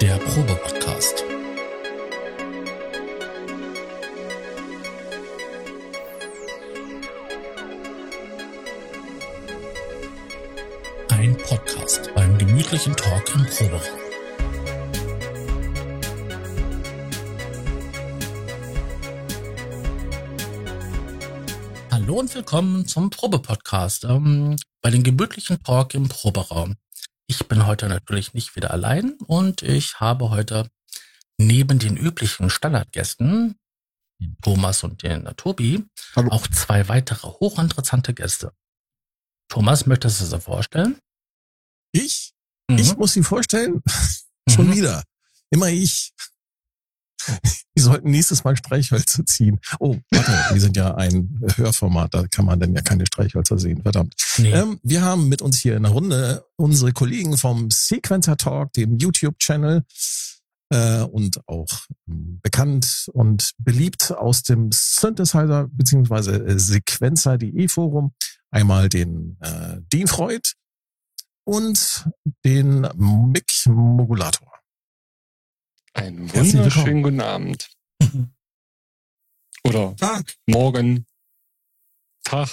Der Probe-Podcast. Ein Podcast beim gemütlichen Talk im Proberaum. Hallo und willkommen zum Probe-Podcast ähm, bei den gemütlichen Talk im Proberaum. Ich bin heute natürlich nicht wieder allein und ich habe heute neben den üblichen Standardgästen, den Thomas und den Tobi, Hallo. auch zwei weitere hochinteressante Gäste. Thomas, möchtest du sie vorstellen? Ich? Mhm. Ich muss sie vorstellen? Schon Mhm. wieder. Immer ich. Wir sollten nächstes Mal Streichhölzer ziehen. Oh, warte, wir sind ja ein Hörformat, da kann man dann ja keine Streichhölzer sehen, verdammt. Nee. Ähm, wir haben mit uns hier in der Runde unsere Kollegen vom Sequencer Talk, dem YouTube-Channel äh, und auch ähm, bekannt und beliebt aus dem Synthesizer bzw. Äh, Sequencer.de Forum. Einmal den äh, Dean Freud und den Mick Modulator. Einen wunderschönen guten Abend. Oder Tag. morgen, Tag,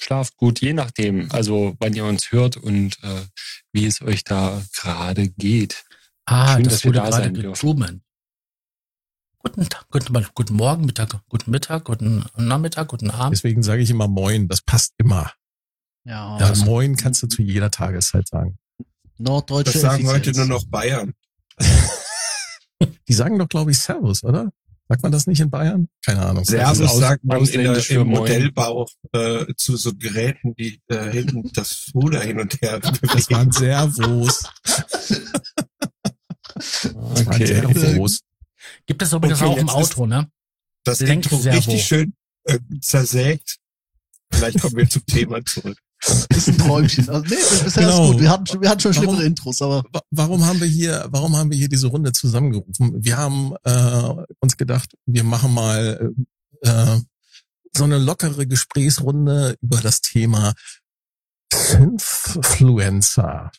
schlaft gut, je nachdem, also wann ihr uns hört und äh, wie es euch da gerade geht. ah, schön, das dass wir wurde da gerade sein dürfen. Guten Tag, guten, guten Morgen, Mittag, guten Mittag, guten Nachmittag, guten Abend. Deswegen sage ich immer Moin, das passt immer. Ja, Ja, Moin kannst du zu jeder Tageszeit sagen. norddeutsche Das sagen heute nur noch Bayern. Die sagen doch, glaube ich, Servus, oder? Sagt man das nicht in Bayern? Keine Ahnung. Servus sagt man in der, im. Modellbau äh, zu so Geräten, die äh, hinten das Ruder hin und her Das bewegen. waren Servos. Das waren Okay. Servos. Gibt es übrigens Okay, auch im Auto, ne? Das Lenk Intro Servo. richtig schön äh, zersägt. Vielleicht kommen wir zum Thema zurück. Ist ein Träumchen. Also, nee, bisher Genau. ist gut. Wir hatten, schon- wir hatten schon schlimmere Warum- Intros, aber Wa- Warum haben wir hier, warum haben wir hier diese Runde zusammengerufen? Wir haben äh, uns gedacht, wir machen mal äh, so eine lockere Gesprächsrunde über das Thema Influencer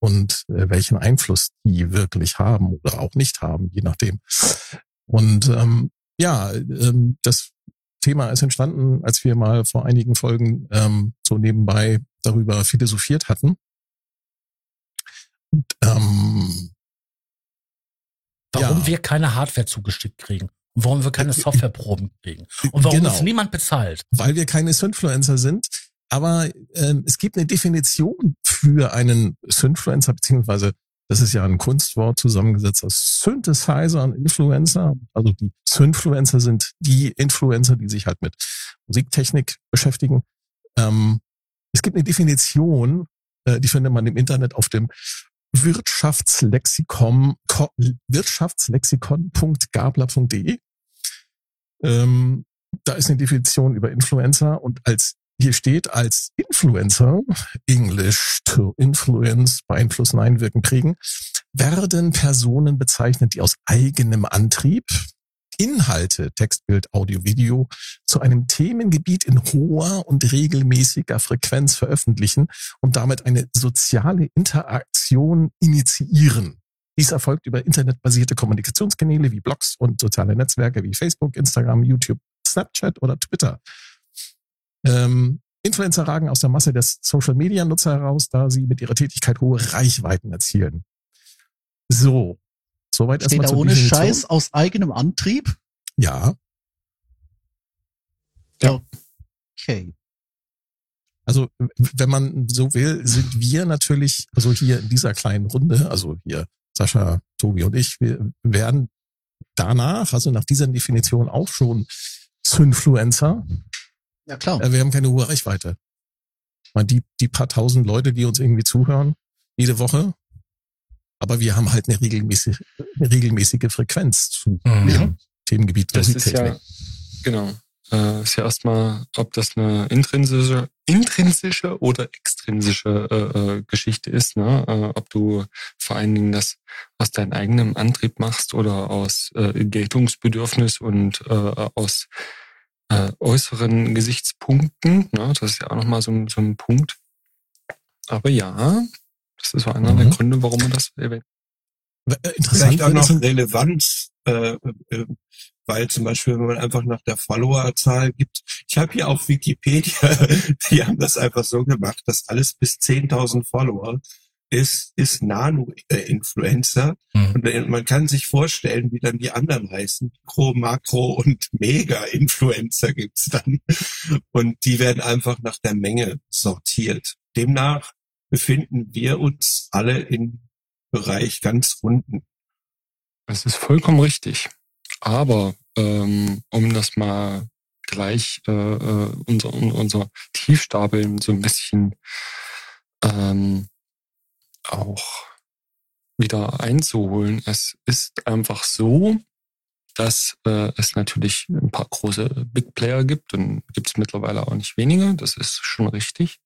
und äh, welchen Einfluss die wirklich haben oder auch nicht haben, je nachdem. Und ähm, ja, ähm, das Thema ist entstanden, als wir mal vor einigen Folgen ähm, so nebenbei darüber philosophiert hatten. Und, ähm, Warum Ja. wir keine Hardware zugeschickt kriegen. Und warum wir keine Softwareproben kriegen. Und warum genau, uns niemand bezahlt. weil wir keine Synfluencer sind. Aber ähm, es gibt eine Definition für einen Synfluencer, beziehungsweise das ist ja ein Kunstwort zusammengesetzt aus Synthesizer und Influencer. Also die Synfluencer sind die Influencer, die sich halt mit Musiktechnik beschäftigen. Ähm, es gibt eine Definition, äh, die findet man im Internet auf dem Wirtschaftslexikon, ko- wirtschaftslexikon.gabler.de. Ähm, da ist eine Definition über Influencer und als hier steht als Influencer, English to influence, beeinflussen, einwirken, prägen, werden Personen bezeichnet, die aus eigenem Antrieb Inhalte, Textbild, Audio, Video zu einem Themengebiet in hoher und regelmäßiger Frequenz veröffentlichen und damit eine soziale Interaktion initiieren. Dies erfolgt über internetbasierte Kommunikationskanäle wie Blogs und soziale Netzwerke wie Facebook, Instagram, YouTube, Snapchat oder Twitter. Ähm, Influencer ragen aus der Masse der Social-Media-Nutzer heraus, da sie mit ihrer Tätigkeit hohe Reichweiten erzielen. So, soweit steht erstmal da zur ohne Definition. Scheiß aus eigenem Antrieb. Ja, Okay. also wenn man so will, sind wir natürlich, also hier in dieser kleinen Runde, also hier Sascha, Tobi und ich, wir werden danach, also nach dieser Definition auch schon Synfluencer, Ja, klar. äh, wir haben keine hohe Reichweite. Ich meine, die, die paar tausend Leute, die uns irgendwie zuhören, jede Woche, aber wir haben halt eine regelmäßige, eine regelmäßige Frequenz zu Mhm. dem Themengebiet Das ist ja, genau, äh, ist ja erstmal, ob das eine intrinsische, intrinsische oder extrinsische äh, äh, Geschichte ist, ne? Äh, ob du vor allen Dingen das aus deinem eigenen Antrieb machst oder aus äh, Geltungsbedürfnis und äh, aus äh, äußeren Gesichtspunkten. Ne? Das ist ja auch nochmal so, ein- so ein Punkt. Aber ja, das ist so einer der Mhm. Gründe, warum man das erwähnt. Äh, Interessant Vielleicht auch noch Relevanz, äh, äh, weil zum Beispiel, wenn man einfach nach der Followerzahl gibt, ich habe hier auf Wikipedia, die haben das einfach so gemacht, dass alles bis 10.000 Follower ist, ist Nano-Influencer. Hm. Und äh, man kann sich vorstellen, wie dann die anderen heißen. Mikro, Makro und Mega-Influencer gibt's dann. Und die werden einfach nach der Menge sortiert. Demnach befinden wir uns alle im Bereich ganz unten. Das ist vollkommen richtig. Aber ähm, um das mal gleich äh, äh, unser, unser Tiefstapeln so ein bisschen ähm, auch wieder einzuholen. Es ist einfach so, dass äh, es natürlich ein paar große Big Player gibt und gibt es mittlerweile auch nicht wenige, das ist schon richtig.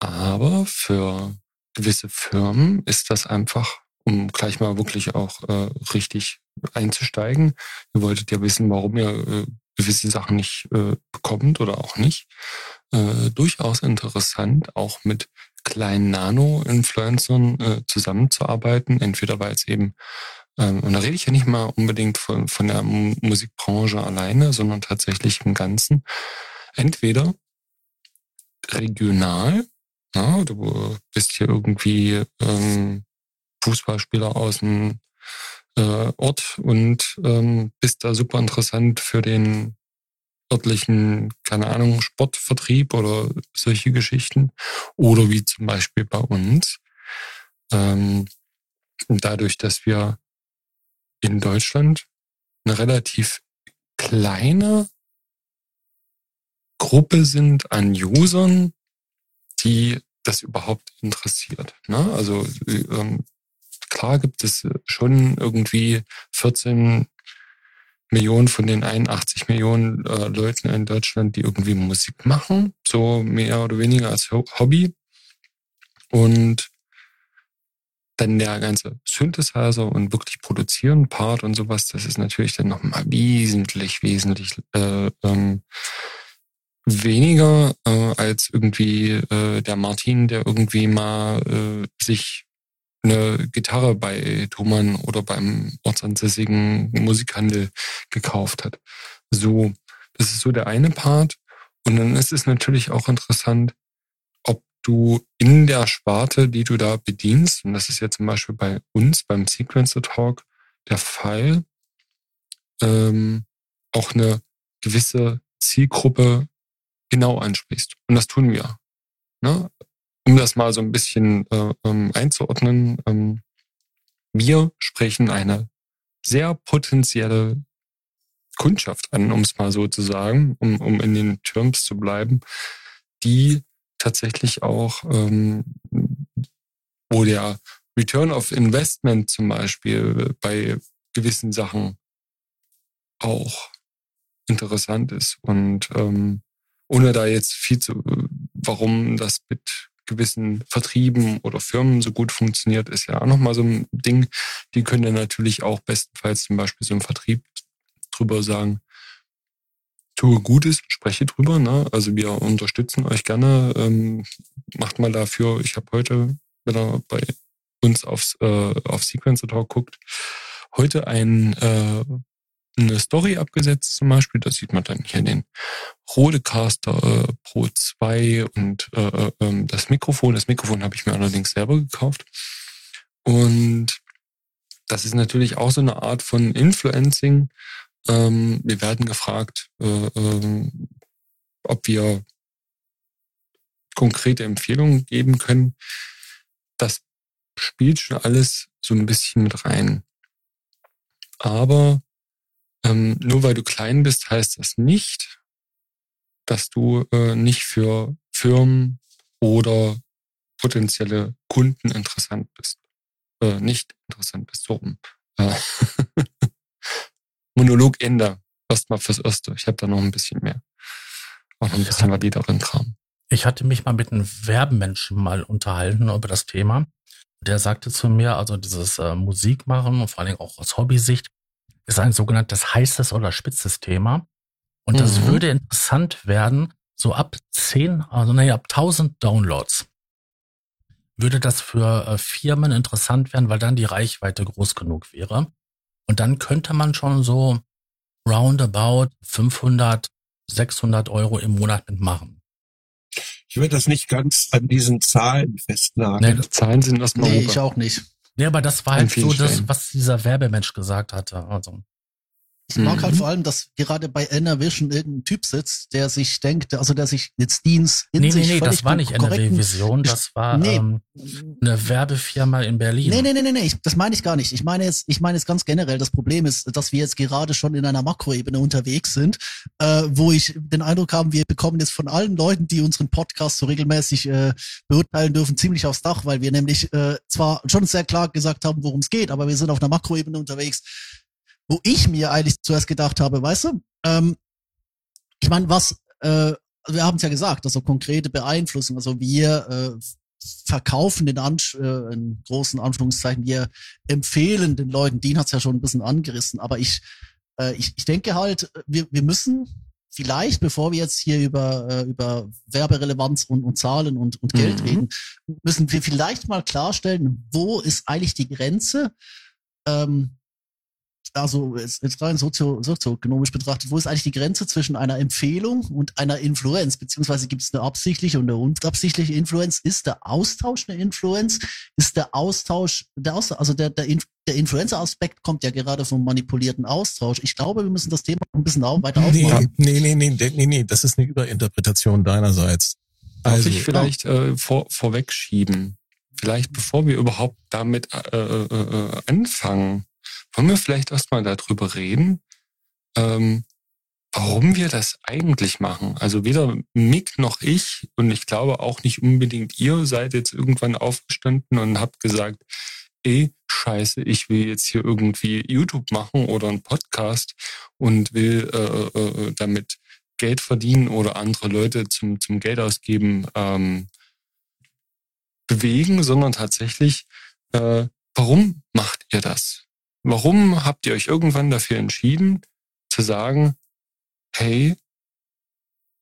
Aber für gewisse Firmen ist das einfach, um gleich mal wirklich auch äh, richtig einzusteigen. Ihr wolltet ja wissen, warum ihr äh, gewisse Sachen nicht äh, bekommt oder auch nicht. Äh, durchaus interessant, auch mit kleinen Nano-Influencern äh, zusammenzuarbeiten. Entweder weil es eben, ähm, und da rede ich ja nicht mal unbedingt von, von der Mu- Musikbranche alleine, sondern tatsächlich im Ganzen. Entweder regional, ja, du bist hier irgendwie ähm, Fußballspieler aus dem äh, Ort und ähm, bist da super interessant für den örtlichen, keine Ahnung, Sportvertrieb oder solche Geschichten. Oder wie zum Beispiel bei uns. Ähm, dadurch, dass wir in Deutschland eine relativ kleine Gruppe sind an Usern, die das überhaupt interessiert. Ne? Also ähm, klar gibt es schon irgendwie 14 Millionen von den 81 Millionen äh, Leuten in Deutschland, die irgendwie Musik machen, so mehr oder weniger als Ho- Hobby. Und dann der ganze Synthesizer und wirklich produzieren Part und sowas, das ist natürlich dann nochmal wesentlich, wesentlich äh, ähm, weniger äh, als irgendwie äh, der Martin, der irgendwie mal äh, sich eine Gitarre bei Thomann oder beim ortsansässigen Musikhandel gekauft hat. So, das ist so der eine Part. Und dann ist es natürlich auch interessant, ob du in der Sparte, die du da bedienst, und das ist ja zum Beispiel bei uns beim Sequencer Talk der Fall, ähm, auch eine gewisse Zielgruppe genau ansprichst. Und das tun wir. Ne? Um das mal so ein bisschen äh, ähm, einzuordnen, ähm, wir sprechen eine sehr potenzielle Kundschaft an, um es mal so zu sagen, um, um in den Terms zu bleiben, die tatsächlich auch, ähm, wo der Return of Investment zum Beispiel bei gewissen Sachen auch interessant ist. Und ähm, ohne da jetzt viel zu, warum das mit gewissen Vertrieben oder Firmen so gut funktioniert, ist ja auch nochmal so ein Ding. Die können dann natürlich auch bestenfalls zum Beispiel so im Vertrieb drüber sagen, tue Gutes, spreche drüber. Ne? Also wir unterstützen euch gerne. Ähm, macht mal dafür. Ich habe heute, wenn er bei uns aufs, äh, auf Sequencer Talk guckt, heute ein, äh, eine Story abgesetzt zum Beispiel. Da sieht man dann hier den Rodecaster äh, Pro 2 und äh, äh, das Mikrofon. Das Mikrofon habe ich mir allerdings selber gekauft. Und das ist natürlich auch so eine Art von Influencing. Ähm, wir werden gefragt, äh, ähm, ob wir konkrete Empfehlungen geben können. Das spielt schon alles so ein bisschen mit rein. Aber ähm, nur weil du klein bist, heißt das nicht, dass du äh, nicht für Firmen oder potenzielle Kunden interessant bist. Äh, nicht interessant bist, so rum. Äh, Monolog Ende. Erstmal fürs Erste. Ich habe da noch ein bisschen mehr. Auch noch ein bisschen valideren Kram. Ich hatte mich mal mit einem Werbemenschen mal unterhalten über das Thema. Der sagte zu mir, also dieses äh, Musikmachen und vor allen Dingen auch aus Hobbysicht ist ein sogenanntes heißes oder spitzes Thema. Und das Mhm. würde interessant werden, so ab 10, also naja, ab 1000 Downloads. würde das für äh, Firmen interessant werden, weil dann die Reichweite groß genug wäre. Und dann könnte man schon so roundabout 500, 600 Euro im Monat mitmachen. Ich würde das nicht ganz an diesen Zahlen festnageln. Nee, Zahlen sind erstmal Nee, ich auch nicht. Nee, aber das war halt so das, Stellen. was dieser Werbemensch gesagt hatte. Also, Ich mag Mhm. halt vor allem, dass gerade bei Enervision irgendein Typ sitzt, der sich denkt, also der sich jetzt Dienst in nee, nee, sich nee, das völlig war nicht korrekten- NRW Vision, das war Nee. ähm, eine Werbefirma in Berlin. Nee, nee, nee, nee, nee, ich- das meine ich gar nicht. Ich meine jetzt, ich meine jetzt ganz generell, das Problem ist, dass wir jetzt gerade schon in einer Makroebene unterwegs sind, äh, wo ich den Eindruck habe, wir bekommen jetzt von allen Leuten, die unseren Podcast so regelmäßig äh, beurteilen dürfen, ziemlich aufs Dach, weil wir nämlich äh, zwar schon sehr klar gesagt haben, worum es geht, aber wir sind auf einer Makroebene unterwegs, wo ich mir eigentlich zuerst gedacht habe, weißt du, ähm, ich meine, was, äh, wir haben es ja gesagt, also konkrete Beeinflussung, also wir äh, verkaufen den Ansch äh, in großen Anführungszeichen, wir empfehlen den Leuten, Dean hat's ja schon ein bisschen angerissen, aber ich, äh, ich, ich denke halt, wir, wir müssen vielleicht, bevor wir jetzt hier über, äh, über Werberelevanz und, und Zahlen und, und Geld Mhm. reden, müssen wir vielleicht mal klarstellen, wo ist eigentlich die Grenze, ähm, also jetzt, jetzt rein sozio, sozioökonomisch betrachtet, wo ist eigentlich die Grenze zwischen einer Empfehlung und einer Influenz? Beziehungsweise gibt es eine absichtliche und eine unabsichtliche Influenz? Ist der Austausch eine Influenz? Ist der Austausch, der Austausch, also der, der, Inf der Influencer-Aspekt kommt ja gerade vom manipulierten Austausch. Ich glaube, wir müssen das Thema ein bisschen weiter Nee, aufmachen. nee, nee, nee, nee, nee, nee, das ist eine Überinterpretation deinerseits. Darf Also, ich vielleicht äh, vor, vorwegschieben? Vielleicht bevor wir überhaupt damit äh, äh, äh, anfangen, wollen wir vielleicht erstmal darüber reden, ähm, warum wir das eigentlich machen. Also weder Mick noch ich und ich glaube auch nicht unbedingt ihr seid jetzt irgendwann aufgestanden und habt gesagt, ey, scheiße, ich will jetzt hier irgendwie YouTube machen oder einen Podcast und will äh, äh, damit Geld verdienen oder andere Leute zum, zum Geld ausgeben ähm, bewegen, sondern tatsächlich, äh, warum macht ihr das? Warum habt ihr euch irgendwann dafür entschieden, zu sagen, hey,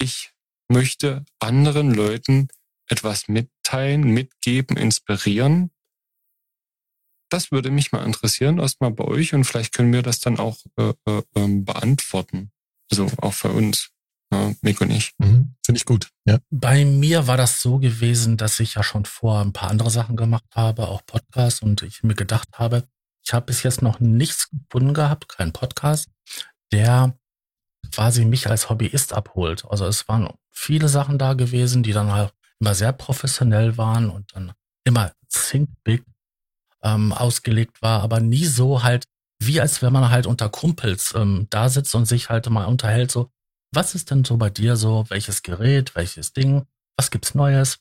ich möchte anderen Leuten etwas mitteilen, mitgeben, inspirieren? Das würde mich mal interessieren, erstmal bei euch und vielleicht können wir das dann auch äh, äh, ähm, beantworten. Also auch für uns, ja, Mick und ich. Mhm, Finde ich gut, ja. Bei mir war das so gewesen, dass ich ja schon vor ein paar andere Sachen gemacht habe, auch Podcasts, und ich mir gedacht habe, ich habe bis jetzt noch nichts gefunden gehabt, keinen Podcast, der quasi mich als Hobbyist abholt. Also es waren viele Sachen da gewesen, die dann halt immer sehr professionell waren und dann immer think big ähm, ausgelegt war, aber nie so halt, wie als wenn man halt unter Kumpels ähm, da sitzt und sich halt mal unterhält, so, was ist denn so bei dir so, welches Gerät, welches Ding, was gibt's Neues?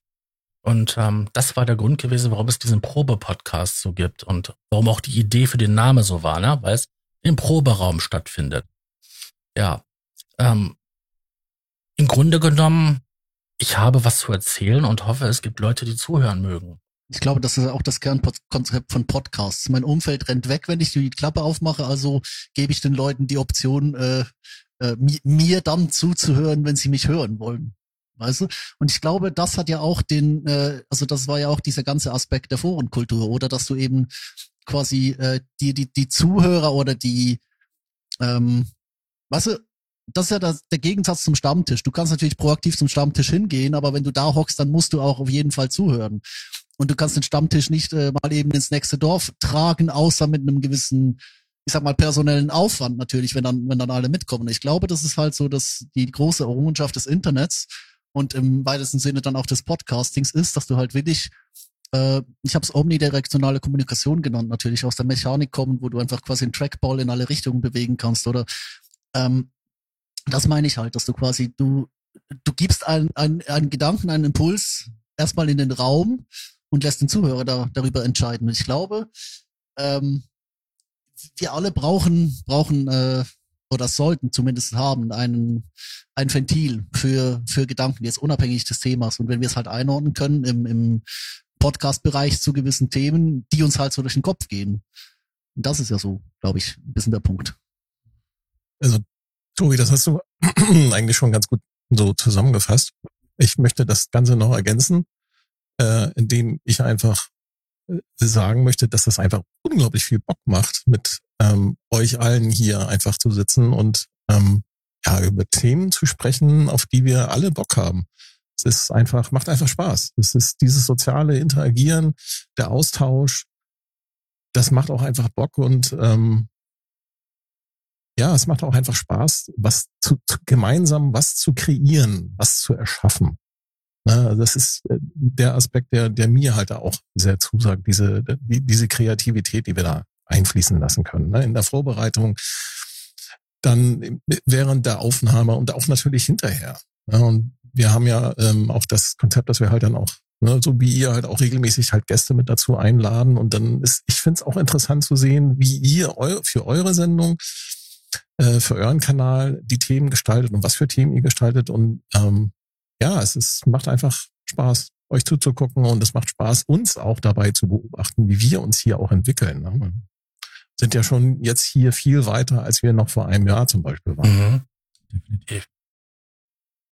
Und ähm, das war der Grund gewesen, warum es diesen Probe-Podcast so gibt und warum auch die Idee für den Namen so war, ne? weil es im Proberaum stattfindet. Ja, ähm, im Grunde genommen, ich habe was zu erzählen und hoffe, es gibt Leute, die zuhören mögen. Ich glaube, das ist auch das Kernkonzept von Podcasts. Mein Umfeld rennt weg, wenn ich die Klappe aufmache, also gebe ich den Leuten die Option, äh, äh, mi- mir dann zuzuhören, wenn sie mich hören wollen. Weißt du? Und ich glaube, das hat ja auch den, äh, also das war ja auch dieser ganze Aspekt der Forenkultur, oder dass du eben quasi äh, die, die, die Zuhörer oder die, ähm, weißt du, das ist ja das, der Gegensatz zum Stammtisch. Du kannst natürlich proaktiv zum Stammtisch hingehen, aber wenn du da hockst, dann musst du auch auf jeden Fall zuhören. Und du kannst den Stammtisch nicht äh, mal eben ins nächste Dorf tragen, außer mit einem gewissen, ich sag mal, personellen Aufwand natürlich, wenn dann, wenn dann alle mitkommen. Ich glaube, das ist halt so, dass die große Errungenschaft des Internets und im weitesten Sinne dann auch des Podcastings ist, dass du halt wirklich, äh, ich habe es omnidirektionale Kommunikation genannt, natürlich aus der Mechanik kommen, wo du einfach quasi einen Trackball in alle Richtungen bewegen kannst oder ähm, das meine ich halt, dass du quasi, du, du gibst einen, einen, einen Gedanken, einen Impuls erstmal in den Raum und lässt den Zuhörer da, darüber entscheiden. Und ich glaube, ähm, wir alle brauchen, brauchen äh, oder sollten zumindest haben einen, ein Ventil für, für Gedanken, jetzt unabhängig des Themas. Und wenn wir es halt einordnen können im, im Podcast-Bereich zu gewissen Themen, die uns halt so durch den Kopf gehen. Und das ist ja so, glaube ich, ein bisschen der Punkt. Also, Tobi, das hast du eigentlich schon ganz gut so zusammengefasst. Ich möchte das Ganze noch ergänzen. äh, in dem ich einfach äh, sagen möchte, dass das einfach unglaublich viel Bock macht, mit ähm, euch allen hier einfach zu sitzen und ähm, ja, über Themen zu sprechen, auf die wir alle Bock haben. Es ist einfach, macht einfach Spaß. Es ist dieses soziale Interagieren, der Austausch, das macht auch einfach Bock und ähm, ja, es macht auch einfach Spaß, was zu, zu gemeinsam was zu kreieren, was zu erschaffen. Ne, das ist äh, der Aspekt, der, der mir halt auch sehr zusagt, diese, die, diese Kreativität, die wir da einfließen lassen können. Ne? In der Vorbereitung, dann während der Aufnahme und auch natürlich hinterher. Ja, und wir haben ja ähm, auch das Konzept, dass wir halt dann auch, ne, so wie ihr halt auch regelmäßig halt Gäste mit dazu einladen. Und dann ist, ich finde es auch interessant zu sehen, wie ihr eu für eure Sendung, äh, für euren Kanal die Themen gestaltet und was für Themen ihr gestaltet. Und ähm, ja, es ist, macht einfach Spaß, euch zuzugucken und es macht Spaß, uns auch dabei zu beobachten, wie wir uns hier auch entwickeln. Ne? Sind ja schon jetzt hier viel weiter, als wir noch vor einem Jahr zum Beispiel waren. Mhm. Definitiv.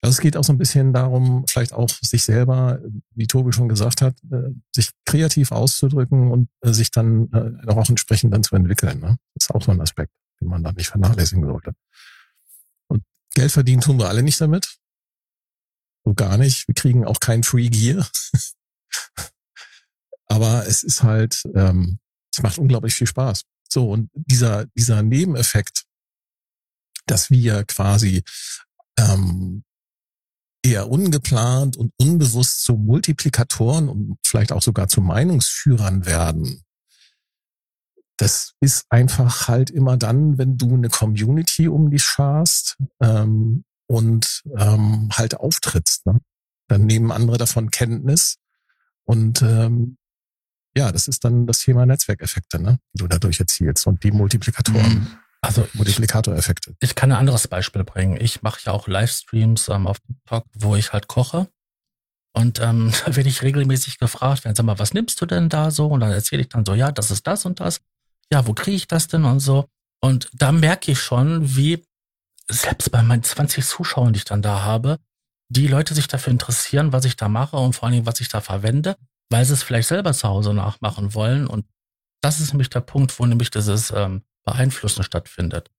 Also es geht auch so ein bisschen darum, vielleicht auch sich selber, wie Tobi schon gesagt hat, äh, sich kreativ auszudrücken und äh, sich dann äh, auch entsprechend dann zu entwickeln. Ne? Das ist auch so ein Aspekt, den man da nicht vernachlässigen sollte. Und Geld verdienen tun wir alle nicht damit. So gar nicht. Wir kriegen auch kein Free Gear. Aber es ist halt, ähm, es macht unglaublich viel Spaß. So, und dieser, dieser Nebeneffekt, dass wir quasi ähm, eher ungeplant und unbewusst zu Multiplikatoren und vielleicht auch sogar zu Meinungsführern werden. Das ist einfach halt immer dann, wenn du eine Community um dich scharst ähm, und ähm, halt auftrittst. Ne? Dann nehmen andere davon Kenntnis und ähm, ja, das ist dann das Thema Netzwerkeffekte, ne? die du dadurch erzielst und die Multiplikatoren. Mhm. Also Multiplikatoreffekte. Ich kann ein anderes Beispiel bringen. Ich mache ja auch Livestreams ähm, auf TikTok, wo ich halt koche. Und ähm, da werde ich regelmäßig gefragt, sag mal, was nimmst du denn da so? Und dann erzähle ich dann so, ja, das ist das und das. Ja, wo kriege ich das denn und so? Und da merke ich schon, wie selbst bei meinen 20 Zuschauern, die ich dann da habe, die Leute sich dafür interessieren, was ich da mache und vor allen Dingen, was ich da verwende, weil sie es vielleicht selber zu Hause nachmachen wollen. Und das ist nämlich der Punkt, wo nämlich dieses ähm, Beeinflussen stattfindet.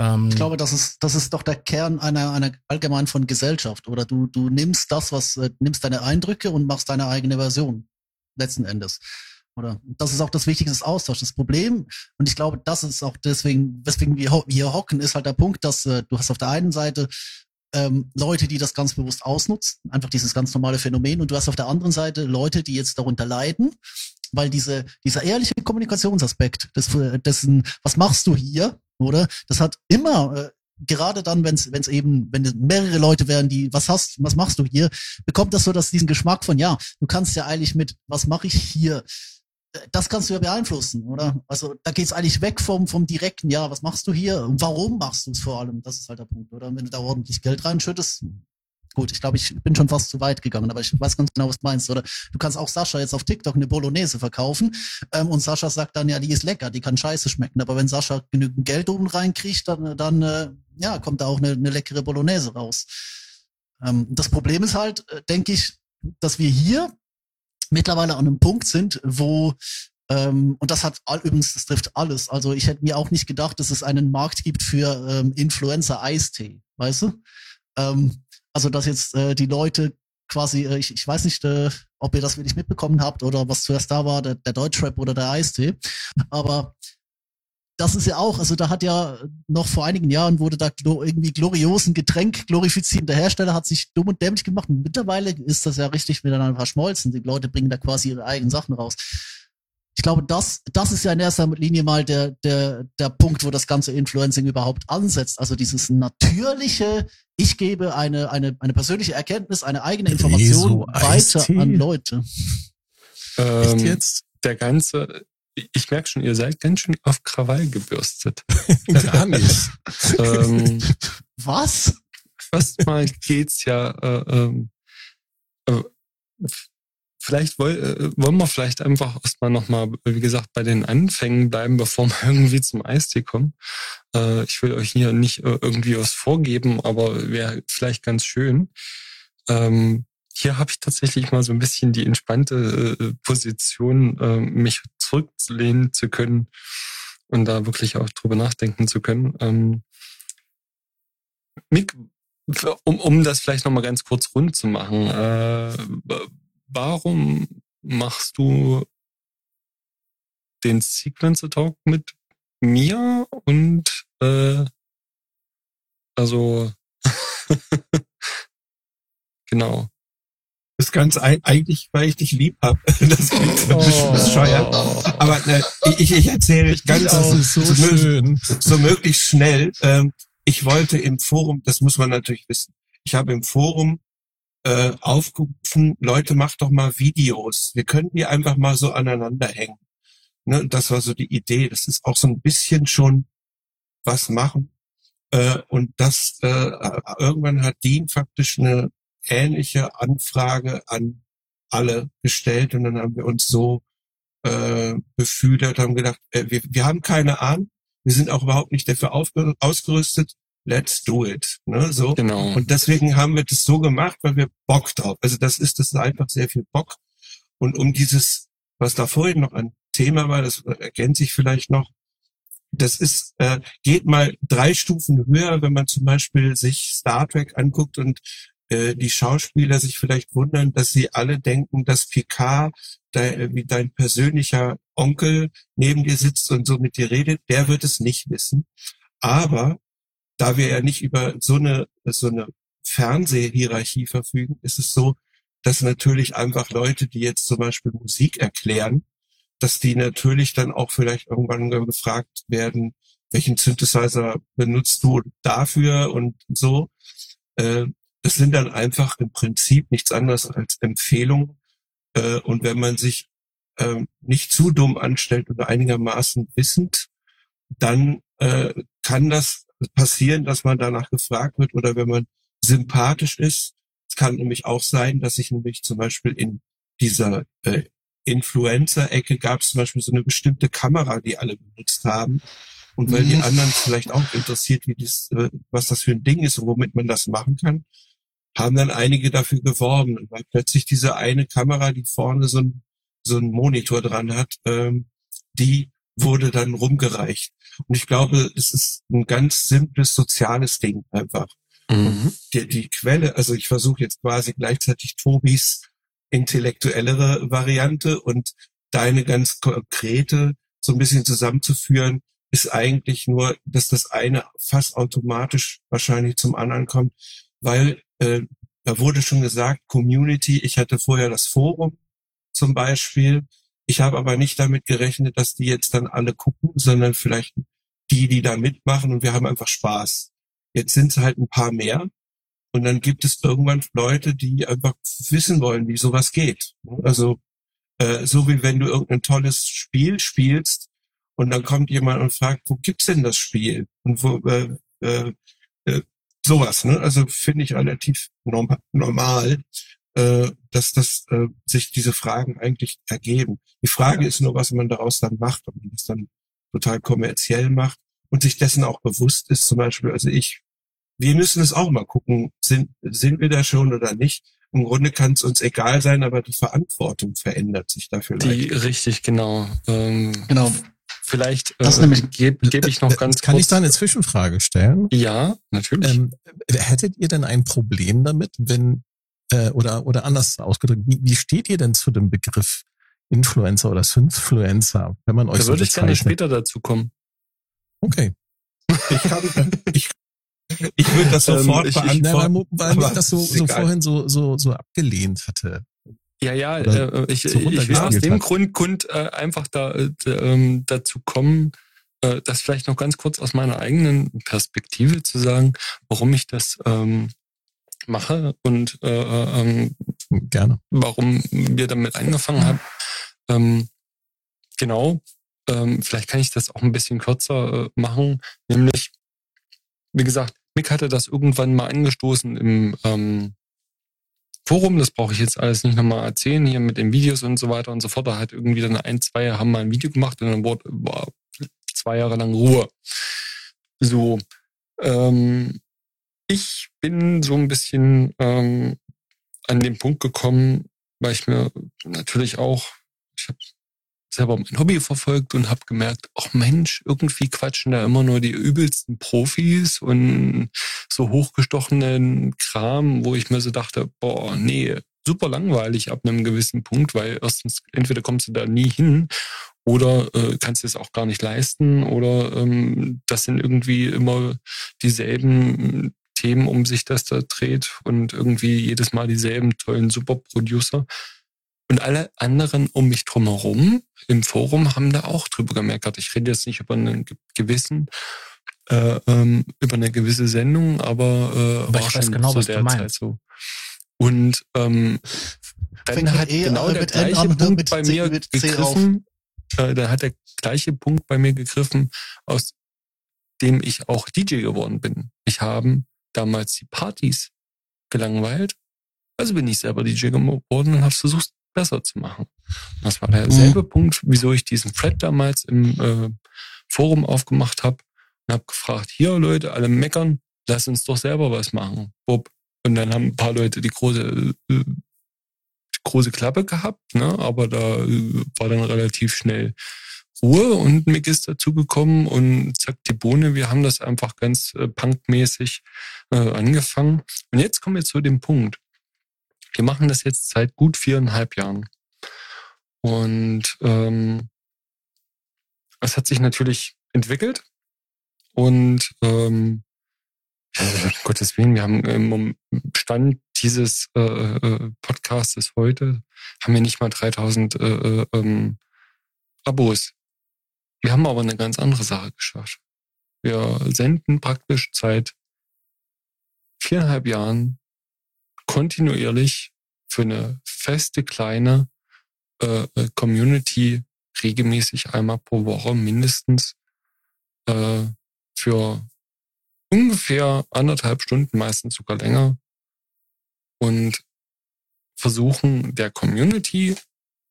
Ähm, ich glaube, das ist, das ist doch der Kern einer, einer allgemein von Gesellschaft. Oder du, du nimmst das, was, äh, nimmst deine Eindrücke und machst deine eigene Version. Letzten Endes. Oder das ist auch das Wichtigste des Austauschs. Das Problem, und ich glaube, das ist auch deswegen, weswegen wir hier hocken, ist halt der Punkt, dass äh, du hast auf der einen Seite ähm, Leute, die das ganz bewusst ausnutzen, einfach dieses ganz normale Phänomen, und du hast auf der anderen Seite Leute, die jetzt darunter leiden weil diese, dieser ehrliche Kommunikationsaspekt, des, dessen, was machst du hier, oder? Das hat immer, äh, gerade dann, wenn es eben, wenn mehrere Leute wären, die, was hast, was machst du hier, bekommt das so dass diesen Geschmack von, ja, du kannst ja eigentlich mit, was mache ich hier, äh, das kannst du ja beeinflussen, oder? Also da geht's eigentlich weg vom, vom direkten, ja, was machst du hier und warum machst du es vor allem? Das ist halt der Punkt, oder? Und wenn du da ordentlich Geld reinschüttest, Gut, ich glaube, ich bin schon fast zu weit gegangen, aber ich weiß ganz genau, was du meinst. Oder du kannst auch Sascha jetzt auf TikTok eine Bolognese verkaufen ähm, und Sascha sagt dann, ja, die ist lecker, die kann scheiße schmecken. Aber wenn Sascha genügend Geld oben reinkriegt, dann, dann äh, ja, kommt da auch eine, eine leckere Bolognese raus. Ähm, das Problem ist halt, äh, denke ich, dass wir hier mittlerweile an einem Punkt sind, wo ähm, und das hat all, übrigens, das trifft alles. Also ich hätte mir auch nicht gedacht, dass es einen Markt gibt für ähm, Influencer-Eistee, weißt du? Ähm, also, dass jetzt äh, die Leute quasi, äh, ich, ich weiß nicht, äh, ob ihr das wirklich mitbekommen habt oder was zuerst da war, der, der Deutschrap oder der Eistee. Aber das ist ja auch, also da hat ja noch vor einigen Jahren wurde da irgendwie gloriosen Getränk glorifizierender Hersteller hat sich dumm und dämlich gemacht. Und mittlerweile ist das ja richtig miteinander verschmolzen. Die Leute bringen da quasi ihre eigenen Sachen raus ich glaube, das, das ist ja in erster Linie mal der, der, der Punkt, wo das ganze Influencing überhaupt ansetzt. Also dieses natürliche, ich gebe eine, eine, eine persönliche Erkenntnis, eine eigene Information weiter an Leute. Ähm, jetzt? Der ganze, ich merke schon, ihr seid ganz schön auf Krawall gebürstet. Gar nicht. ähm, Was? Fast mal geht's ja äh, ähm, äh, vielleicht woll, äh, wollen wir vielleicht einfach erstmal nochmal, wie gesagt, bei den Anfängen bleiben, bevor wir irgendwie zum Eistee kommen. Äh, ich will euch hier nicht äh, irgendwie was vorgeben, aber wäre vielleicht ganz schön. Ähm, hier habe ich tatsächlich mal so ein bisschen die entspannte äh, Position, äh, mich zurücklehnen zu können und da wirklich auch drüber nachdenken zu können. Ähm, Mick, um, um das vielleicht nochmal ganz kurz rund zu machen, äh, warum machst du den Sequencer Talk mit mir und äh, also genau. Das ganz ein, eigentlich, weil ich dich lieb hab. Das klingt so ein bisschen bescheuert. Aber ne, ich, ich erzähle ganz Das ist so, so, schön. so möglichst schnell. Ähm, ich wollte im Forum, das muss man natürlich wissen, ich habe im Forum äh, aufgerufen, Leute, macht doch mal Videos. Wir können die einfach mal so aneinander hängen. Ne, das war so die Idee. Das ist auch so ein bisschen schon was machen. Äh, und das äh, irgendwann hat Dean faktisch eine ähnliche Anfrage an alle gestellt und dann haben wir uns so äh, befühlt, haben gedacht, äh, wir, wir haben keine Ahnung, wir sind auch überhaupt nicht dafür ausgerüstet, let's do it. Ne, so. Genau. Und deswegen haben wir das so gemacht, weil wir Bock drauf. Also das ist das ist einfach sehr viel Bock. Und um dieses, was da vorhin noch ein Thema war, das ergänzt sich vielleicht noch, das ist, äh, geht mal drei Stufen höher, wenn man zum Beispiel sich Star Trek anguckt und die Schauspieler sich vielleicht wundern, dass sie alle denken, dass Picard de, wie dein persönlicher Onkel neben dir sitzt und so mit dir redet, der wird es nicht wissen. Aber da wir ja nicht über so eine, so eine Fernsehhierarchie verfügen, ist es so, dass natürlich einfach Leute, die jetzt zum Beispiel Musik erklären, dass die natürlich dann auch vielleicht irgendwann gefragt werden, welchen Synthesizer benutzt du dafür und so. Das sind dann einfach im Prinzip nichts anderes als Empfehlungen. Äh, und wenn man sich äh, nicht zu dumm anstellt oder einigermaßen wissend, dann äh, kann das passieren, dass man danach gefragt wird oder wenn man sympathisch ist. Es kann nämlich auch sein, dass ich nämlich zum Beispiel in dieser äh, Influencer-Ecke gab es zum Beispiel so eine bestimmte Kamera, die alle benutzt haben. Und weil die Mhm. anderen vielleicht auch interessiert, wie das, was das für ein Ding ist und womit man das machen kann, haben dann einige dafür geworben. Und weil plötzlich diese eine Kamera, die vorne so ein, so ein Monitor dran hat, ähm, die wurde dann rumgereicht. Und ich glaube, es ist ein ganz simples soziales Ding einfach Mhm. die, die Quelle, also ich versuche jetzt quasi gleichzeitig Tobis intellektuellere Variante und deine ganz konkrete so ein bisschen zusammenzuführen, ist eigentlich nur, dass das eine fast automatisch wahrscheinlich zum anderen kommt, weil äh, da wurde schon gesagt, Community, ich hatte vorher das Forum zum Beispiel, ich habe aber nicht damit gerechnet, dass die jetzt dann alle gucken, sondern vielleicht die, die da mitmachen und wir haben einfach Spaß. Jetzt sind es halt ein paar mehr und dann gibt es irgendwann Leute, die einfach wissen wollen, wie sowas geht. Also äh, so wie wenn du irgendein tolles Spiel spielst und dann kommt jemand und fragt, wo gibt's denn das Spiel? Und wo äh, äh, sowas, ne? Also finde ich relativ norm normal, äh, dass das äh, sich diese Fragen eigentlich ergeben. Die Frage ist nur, was man daraus dann macht, ob man das dann total kommerziell macht und sich dessen auch bewusst ist. Zum Beispiel, also ich wir müssen es auch mal gucken, sind, sind wir da schon oder nicht. Im Grunde kann es uns egal sein, aber die Verantwortung verändert sich da vielleicht. Die richtig, genau. Ähm, Genau. Vielleicht Das äh, nämlich- gebe geb ich noch ganz Kann kurz. ich da eine Zwischenfrage stellen? Ja, natürlich. Ähm, hättet ihr denn ein Problem damit, wenn, äh, oder, oder anders ausgedrückt, wie, wie steht ihr denn zu dem Begriff Influencer oder Synfluencer, wenn man euch da so würde ich gerne später dazu kommen. Okay. Ich, kann, ich, ich würde das Ähm, sofort ich- ich- Na, weil, beantworten. weil aber ich das so, so vorhin so, so, so abgelehnt hatte. Ja, ja, Oder äh, ich, so ich will aus dem hat. Grund, Grund äh, einfach da, äh, ähm, dazu kommen, äh, das vielleicht noch ganz kurz aus meiner eigenen Perspektive zu sagen, warum ich das ähm, mache und äh, äh, ähm, Gerne. warum wir damit angefangen haben. Ähm, genau, ähm, vielleicht kann ich das auch ein bisschen kürzer äh, machen, nämlich, wie gesagt, Mick hatte das irgendwann mal angestoßen im ähm, Forum, das brauche ich jetzt alles nicht nochmal erzählen, hier mit den Videos und so weiter und so fort. Da hat irgendwie dann ein, zwei haben mal ein Video gemacht und dann wurde war zwei Jahre lang Ruhe. So, ähm, ich bin so ein bisschen ähm, an den Punkt gekommen, weil ich mir natürlich auch, ich habe selber mein Hobby verfolgt und habe gemerkt, ach Mensch, irgendwie quatschen da immer nur die übelsten Profis und so hochgestochenen Kram, wo ich mir so dachte, boah, nee, super langweilig ab einem gewissen Punkt, weil erstens entweder kommst du da nie hin oder äh, kannst du es auch gar nicht leisten oder ähm, das sind irgendwie immer dieselben Themen, um sich das da dreht und irgendwie jedes Mal dieselben tollen Superproducer. Und alle anderen um mich drumherum im Forum haben da auch drüber gemeckert. Ich rede jetzt nicht über einen gewissen, äh, ähm, über eine gewisse Sendung, aber, äh, aber war schon genau, zu der Zeit so. Und ähm, dann hat e, genau der gleiche N Punkt mit bei C, mir gegriffen. Äh, da hat der gleiche Punkt bei mir gegriffen, aus dem ich auch DJ geworden bin. Ich habe damals die Partys gelangweilt. Also bin ich selber DJ geworden und habe versucht, besser zu machen. Das war derselbe mhm. Punkt, wieso ich diesen Thread damals im äh, Forum aufgemacht habe und habe gefragt, hier Leute, alle meckern, lass uns doch selber was machen. Bob. Und dann haben ein paar Leute die große, äh, große Klappe gehabt, ne? aber da äh, war dann relativ schnell Ruhe und Mick ist dazugekommen und zack, die Bohne, wir haben das einfach ganz äh, punkmäßig äh, angefangen. Und jetzt kommen wir zu dem Punkt. Wir machen das jetzt seit gut viereinhalb Jahren. Und ähm, es hat sich natürlich entwickelt. Und ähm, um Gottes Willen, wir haben im Stand dieses äh, äh, Podcastes heute, haben wir nicht mal 3000 äh, äh, ähm, Abos. Wir haben aber eine ganz andere Sache geschafft. Wir senden praktisch seit viereinhalb Jahren kontinuierlich für eine feste kleine äh, äh, Community regelmäßig einmal pro Woche mindestens äh, für ungefähr anderthalb Stunden, meistens sogar länger und versuchen der Community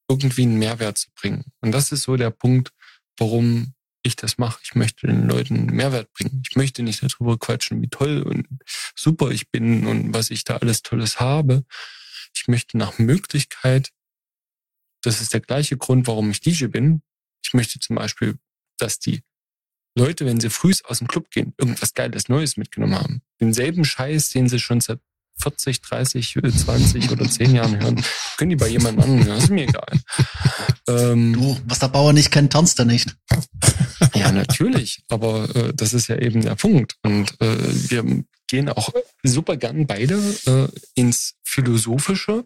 irgendwie einen Mehrwert zu bringen. Und das ist so der Punkt, warum ich das mache. Ich möchte den Leuten Mehrwert bringen. Ich möchte nicht darüber quatschen, wie toll und super ich bin und was ich da alles Tolles habe. Ich möchte nach Möglichkeit, das ist der gleiche Grund, warum ich DJ bin. Ich möchte zum Beispiel, dass die Leute, wenn sie früh aus dem Club gehen, irgendwas Geiles Neues mitgenommen haben. Denselben Scheiß, den sie schon seit 40, 30, 20 oder 10 Jahren hören, können die bei jemand anderem hören. Ist mir egal. Ähm, du, was der Bauer nicht kennt, tanzt er nicht. Ja, natürlich. Aber äh, das ist ja eben der Punkt. Und äh, wir gehen auch super gern beide äh, ins Philosophische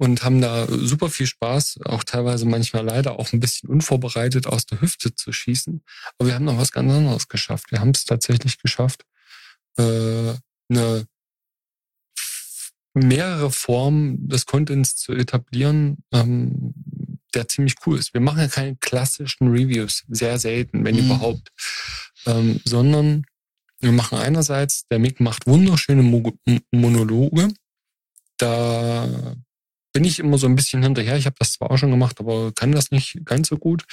und haben da super viel Spaß, auch teilweise manchmal leider auch ein bisschen unvorbereitet aus der Hüfte zu schießen. Aber wir haben noch was ganz anderes geschafft. Wir haben es tatsächlich geschafft, äh, eine mehrere Formen des Contents zu etablieren, ähm, der ziemlich cool ist. Wir machen ja keine klassischen Reviews, sehr selten, wenn mhm. überhaupt, ähm, sondern wir machen einerseits, der Mick macht wunderschöne Mo Monologe. Da bin ich immer so ein bisschen hinterher. Ich habe das zwar auch schon gemacht, aber kann das nicht ganz so gut.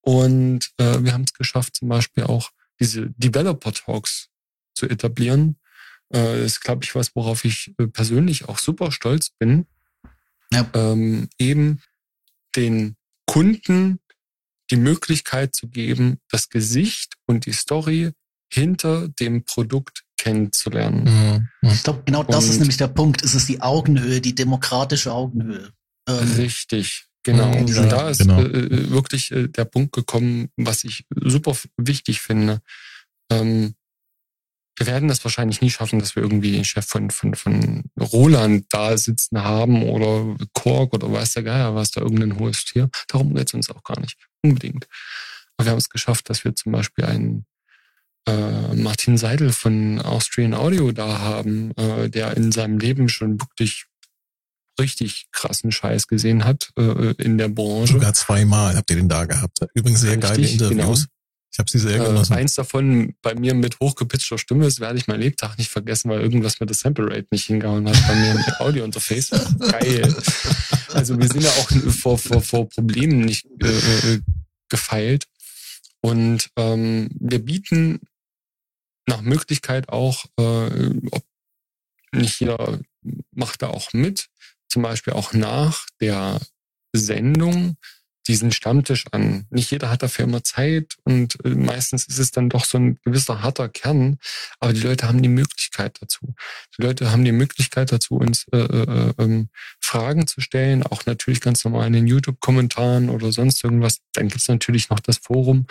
Und äh, wir haben es geschafft, zum Beispiel auch diese Developer Talks zu etablieren, äh, ist, glaube ich, was, worauf ich äh, persönlich auch super stolz bin. Ja. Ähm, eben den Kunden die Möglichkeit zu geben, das Gesicht und die Story hinter dem Produkt kennenzulernen. Mhm. Ich glaube, genau das und ist nämlich der Punkt. Es ist die Augenhöhe, die demokratische Augenhöhe. Ähm, richtig, genau. Und da ist genau. Äh, äh, wirklich äh, der Punkt gekommen, was ich super wichtig finde. Ähm, wir werden das wahrscheinlich nie schaffen, dass wir irgendwie den Chef von, von, von Roland da sitzen haben oder Kork oder weiß der Geier was, da irgendein hohes Tier. Darum geht es uns auch gar nicht unbedingt. Aber wir haben es geschafft, dass wir zum Beispiel einen äh, Martin Seidel von Austrian Audio da haben, äh, der in seinem Leben schon wirklich richtig krassen Scheiß gesehen hat äh, in der Branche. Sogar zweimal habt ihr den da gehabt. Übrigens sehr richtig, geile Interviews. Genau. Ich habe sehr äh, genossen. Äh, eins davon bei mir mit hochgepitchter Stimme, das werde ich mein Lebtag nicht vergessen, weil irgendwas mit der Sample Rate nicht hingehauen hat bei mir im Audio-Interface. Geil. Also wir sind ja auch vor, vor, vor Problemen nicht äh, äh, gefeilt. Und ähm, wir bieten nach Möglichkeit auch, äh, ob nicht jeder mache da auch mit, zum Beispiel auch nach der Sendung diesen Stammtisch an. Nicht jeder hat dafür immer Zeit und äh, meistens ist es dann doch so ein gewisser harter Kern, aber die Leute haben die Möglichkeit dazu. Die Leute haben die Möglichkeit dazu, uns äh, äh, äh, Fragen zu stellen, auch natürlich ganz normal in den YouTube-Kommentaren oder sonst irgendwas. Dann gibt's natürlich noch das Forum,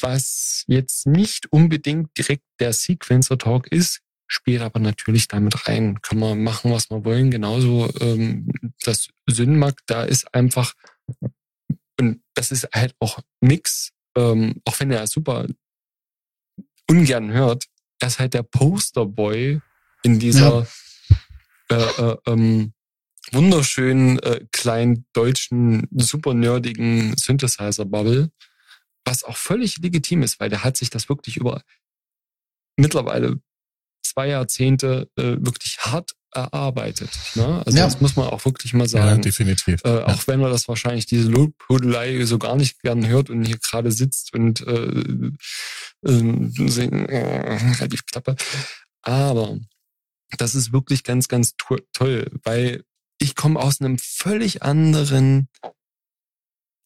was jetzt nicht unbedingt direkt der Sequencer-Talk ist, spielt aber natürlich damit rein. Können wir machen, was wir wollen. Genauso ähm, das Synmac, da ist einfach, und das ist halt auch Mix, ähm, auch wenn er super ungern hört, er ist halt der Posterboy in dieser ja. äh, äh, ähm, wunderschönen äh, kleinen deutschen, super nerdigen Synthesizer-Bubble, was auch völlig legitim ist, weil der hat sich das wirklich über mittlerweile zwei Jahrzehnte äh, wirklich hart erarbeitet. Ne? Also ja. das muss man auch wirklich mal sagen. Ja, definitiv. Äh, ja. Auch wenn er das wahrscheinlich diese Lobhudelei so gar nicht gern hört und hier gerade sitzt und äh, äh, äh, halt die Klappe. Aber das ist wirklich ganz, ganz to toll, weil ich komme aus einem völlig anderen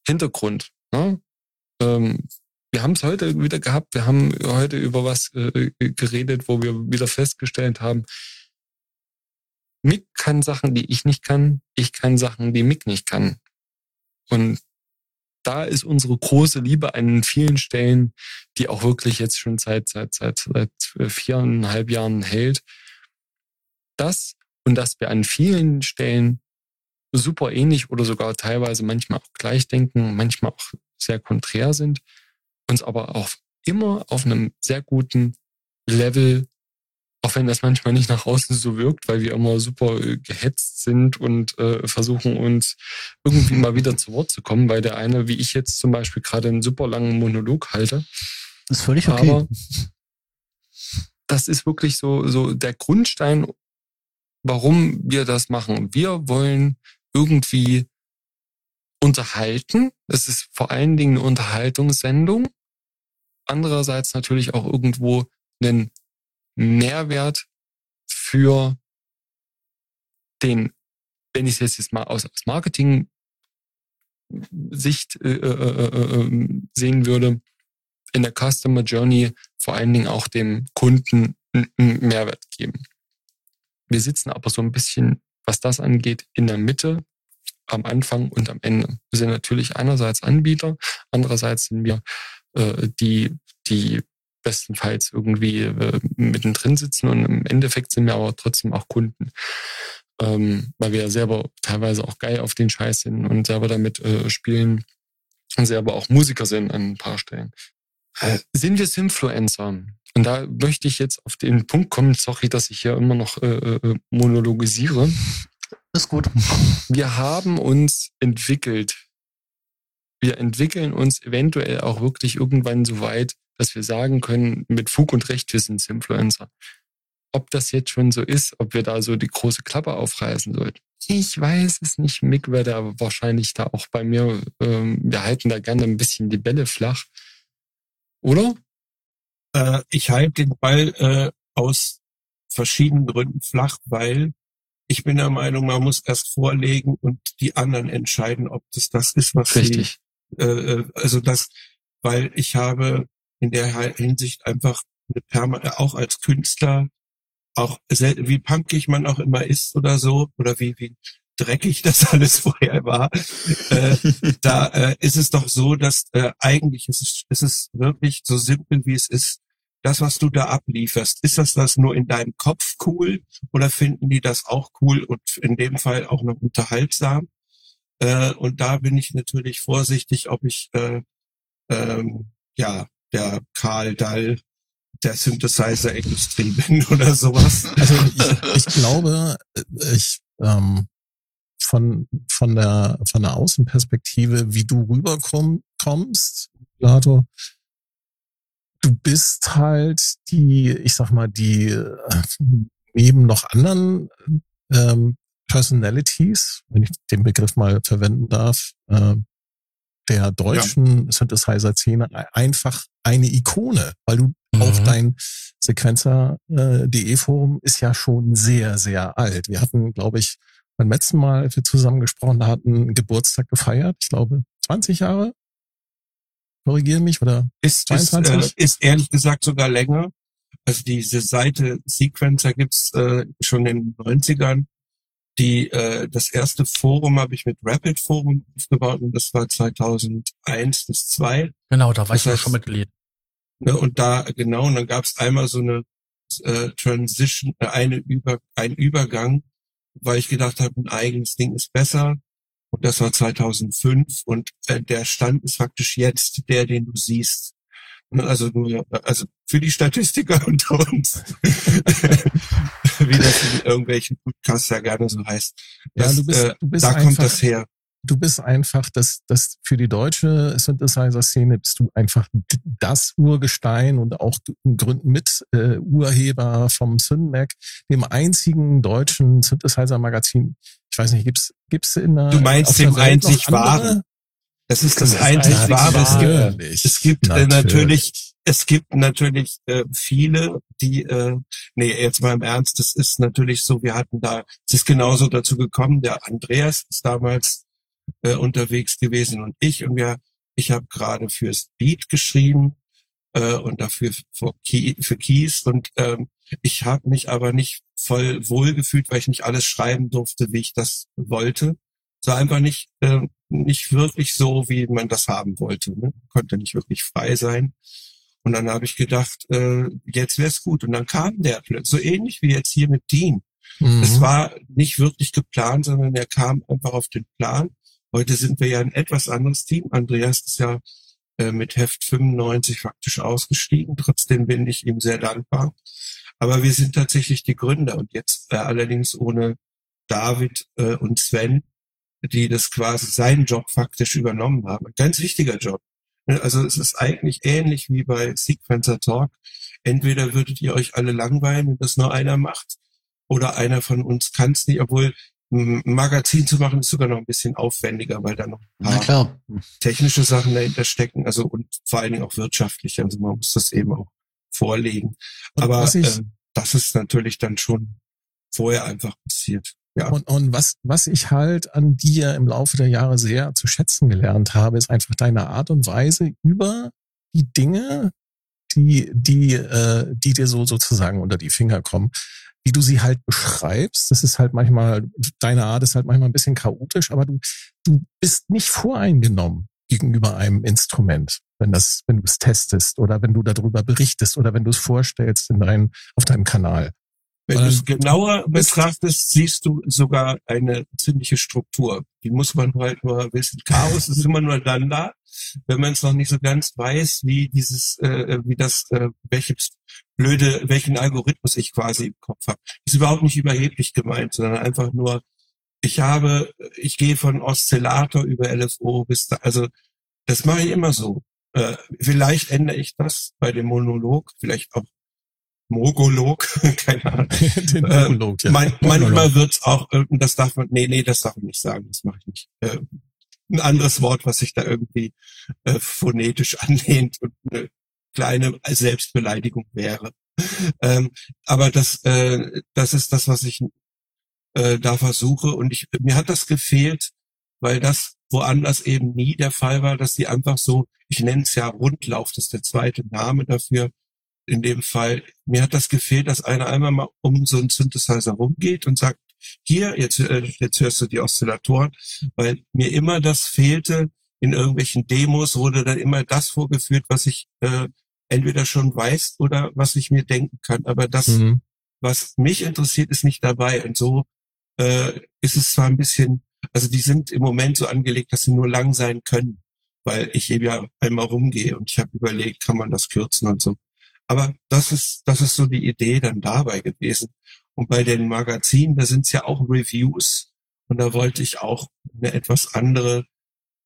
Hintergrund. Ne? Ähm, wir haben es heute wieder gehabt. Wir haben heute über was äh, geredet, wo wir wieder festgestellt haben, Mick kann Sachen, die ich nicht kann. Ich kann Sachen, die Mick nicht kann. Und da ist unsere große Liebe an vielen Stellen, die auch wirklich jetzt schon seit, seit, seit, seit viereinhalb Jahren hält. Das und dass wir an vielen Stellen super ähnlich oder sogar teilweise manchmal auch gleich denken, manchmal auch sehr konträr sind, uns aber auch immer auf einem sehr guten Level, auch wenn das manchmal nicht nach außen so wirkt, weil wir immer super äh, gehetzt sind und äh, versuchen uns irgendwie mal wieder zu Wort zu kommen, weil der eine, wie ich jetzt zum Beispiel, gerade einen super langen Monolog halte. Das ist völlig okay. Aber das ist wirklich so, so der Grundstein, warum wir das machen. Wir wollen irgendwie unterhalten. Es ist vor allen Dingen eine Unterhaltungssendung andererseits natürlich auch irgendwo einen Mehrwert für den, wenn ich es jetzt, mal aus, aus Marketing-Sicht äh, äh, äh, ähm, sehen würde, in der Customer Journey vor allen Dingen auch dem Kunden einen Mehrwert geben. Wir sitzen aber so ein bisschen, was das angeht, in der Mitte, am Anfang und am Ende. Wir sind natürlich einerseits Anbieter, andererseits sind wir äh, die, die bestenfalls irgendwie äh, mittendrin sitzen und im Endeffekt sind wir aber trotzdem auch Kunden. Ähm, weil wir ja selber teilweise auch geil auf den Scheiß sind und selber damit äh, spielen und selber auch Musiker sind an ein paar Stellen. Äh, sind wir Influencer? Und da möchte ich jetzt auf den Punkt kommen, sorry, dass ich hier immer noch äh, äh monologisiere. Ist gut. Wir haben uns entwickelt wir entwickeln uns eventuell auch wirklich irgendwann so weit, dass wir sagen können, mit Fug und Recht, wir sind Influencer. Ob das jetzt schon so ist, ob wir da so die große Klappe aufreißen sollten. Ich weiß es nicht. Mick wäre da wahrscheinlich da auch bei mir. Ähm, wir halten da gerne ein bisschen die Bälle flach. Oder? Äh, ich halte den Ball äh, aus verschiedenen Gründen flach, weil ich bin der Meinung, man muss erst vorlegen und die anderen entscheiden, ob das das ist, was Richtig. sie äh, äh, also das, weil ich habe in der Hinsicht einfach eine Perma auch als Künstler, auch wie punkig man auch immer ist oder so, oder wie, wie dreckig das alles vorher war, äh, da äh, ist es doch so, dass äh, eigentlich ist es, ist es wirklich so simpel, wie es ist. Das, was du da ablieferst, ist das das nur in deinem Kopf cool oder finden die das auch cool und in dem Fall auch noch unterhaltsam? Äh, und da bin ich natürlich vorsichtig, ob ich äh, ähm, ja der Karl Dall der Synthesizer-Industrie bin oder sowas. Also ich, ich glaube, ich ähm, von von der von der Außenperspektive, wie du rüberkommst, Plato, du bist halt die, ich sag mal, die äh, neben noch anderen ähm, Personalities, wenn ich den Begriff mal verwenden darf, äh, der deutschen ja. Synthesizer-Szene einfach eine Ikone, weil du Auch Mhm. dein Sequenzer.de Forum ist ja schon sehr, sehr alt. Wir hatten, glaube ich, beim letzten Mal, als wir zusammen gesprochen hatten, Geburtstag gefeiert. Ich glaube, 20 Jahre. Korrigiere mich, oder? Ist, ist, 22? äh, ist ehrlich gesagt sogar länger. Also diese Seite Sequencer gibt's äh, schon in den 90ern. Die, äh, das erste Forum habe ich mit Rapid Forum aufgebaut und das war 2001 bis 2. Genau, da war Das ich ja heißt- schon Mitglied. Ne, und da, genau, und dann gab's einmal so eine äh, Transition, äh, eine Über, ein Übergang, weil ich gedacht habe, ein eigenes Ding ist besser. Und das war 2005 und äh, der Stand ist faktisch jetzt der, den du siehst. Ne, Also nur, also für die Statistiker unter uns, wie das in irgendwelchen Podcasts ja gerne so heißt. Ja, Das, du bist, äh, du bist da kommt einfach, das her. du bist einfach das, das für die deutsche Synthesizer-Szene bist du einfach das Urgestein und auch Gründen mit äh, Urheber vom Synmac, dem einzigen deutschen Synthesizer-Magazin. Ich weiß nicht, gibt's gibt's in der Du meinst dem einzig wahren. Das ist das, Das einzig wahre. Es gibt, wahre. Natürlich, äh, natürlich, es gibt natürlich äh, viele, die, äh, nee, jetzt mal im Ernst, das ist natürlich so, wir hatten da, es ist genauso dazu gekommen, der Andreas ist damals äh, unterwegs gewesen und ich und wir, ich habe gerade fürs Beat geschrieben äh, und dafür für, Key, für Keys und ähm, ich habe mich aber nicht voll wohl gefühlt, weil ich nicht alles schreiben durfte, wie ich das wollte. Es war einfach nicht, äh, nicht wirklich so, wie man das haben wollte. Ne? Konnte nicht wirklich frei sein. Und dann habe ich gedacht, äh, jetzt wäre es gut. Und dann kam der plötzlich, so ähnlich wie jetzt hier mit Dean. Mhm. Es war nicht wirklich geplant, sondern er kam einfach auf den Plan. Heute sind wir ja ein etwas anderes Team. Andreas ist ja äh, mit Heft 95 faktisch ausgestiegen. Trotzdem bin ich ihm sehr dankbar. Aber wir sind tatsächlich die Gründer und jetzt äh, allerdings ohne David äh, und Sven, die das quasi seinen Job faktisch übernommen haben. Ein ganz wichtiger Job. Ne, Also es ist eigentlich ähnlich wie bei Sequencer Talk. Entweder würdet ihr euch alle langweilen und das nur einer macht, oder einer von uns kann es nicht, obwohl ein Magazin zu machen ist sogar noch ein bisschen aufwendiger, weil da noch ein paar klar. technische Sachen dahinter stecken, also und vor allen Dingen auch wirtschaftliche. Also man muss das eben auch vorlegen. Aber ich- äh, das ist natürlich dann schon vorher einfach passiert. Ja. Und, und was, was ich halt an dir im Laufe der Jahre sehr zu schätzen gelernt habe, ist einfach deine Art und Weise über die Dinge, die, die, äh, die dir so sozusagen unter die Finger kommen, wie du sie halt beschreibst. Das ist halt manchmal, deine Art ist halt manchmal ein bisschen chaotisch, aber du, du bist nicht voreingenommen gegenüber einem Instrument, wenn das, wenn du es testest oder wenn du darüber berichtest oder wenn du es vorstellst in dein, auf deinem Kanal. Wenn du es genauer betrachtest, siehst du sogar eine ziemliche Struktur. Die muss man halt nur wissen. Chaos ist immer nur dann da, wenn man es noch nicht so ganz weiß, wie dieses, äh, wie das, äh, welches blöde, welchen Algorithmus ich quasi im Kopf habe. Ist überhaupt nicht überheblich gemeint, sondern einfach nur, ich habe, ich gehe von Oszillator über LFO bis da, also das mache ich immer so. Äh, vielleicht ändere ich das bei dem Monolog, vielleicht auch Mogolog, keine Ahnung. Den Äh, Monolog, ja. Man, Monolog. manchmal wird's auch, äh, das darf man, nee, nee, das darf man nicht sagen, das mache ich nicht. Äh, ein anderes Wort, was sich da irgendwie äh, phonetisch anlehnt und eine kleine Selbstbeleidigung wäre. Ähm, aber das, äh, das ist das, was ich äh, da versuche und ich, mir hat das gefehlt, weil das woanders eben nie der Fall war, dass die einfach so, ich nenne es ja Rundlauf, das ist der zweite Name dafür, in dem Fall, mir hat das gefehlt, dass einer einmal mal um so einen Synthesizer rumgeht und sagt, hier, jetzt, äh, jetzt hörst du die Oszillatoren, weil mir immer das fehlte, in irgendwelchen Demos wurde dann immer das vorgeführt, was ich äh, entweder schon weiß oder was ich mir denken kann. Aber das, Mhm. was mich interessiert, ist nicht dabei. Und so äh, ist es zwar ein bisschen, also die sind im Moment so angelegt, dass sie nur lang sein können, weil ich eben ja einmal rumgehe und ich habe überlegt, kann man das kürzen und so. Aber das ist, das ist so die Idee dann dabei gewesen. Und bei den Magazinen, da sind es ja auch Reviews. Und da wollte ich auch eine etwas andere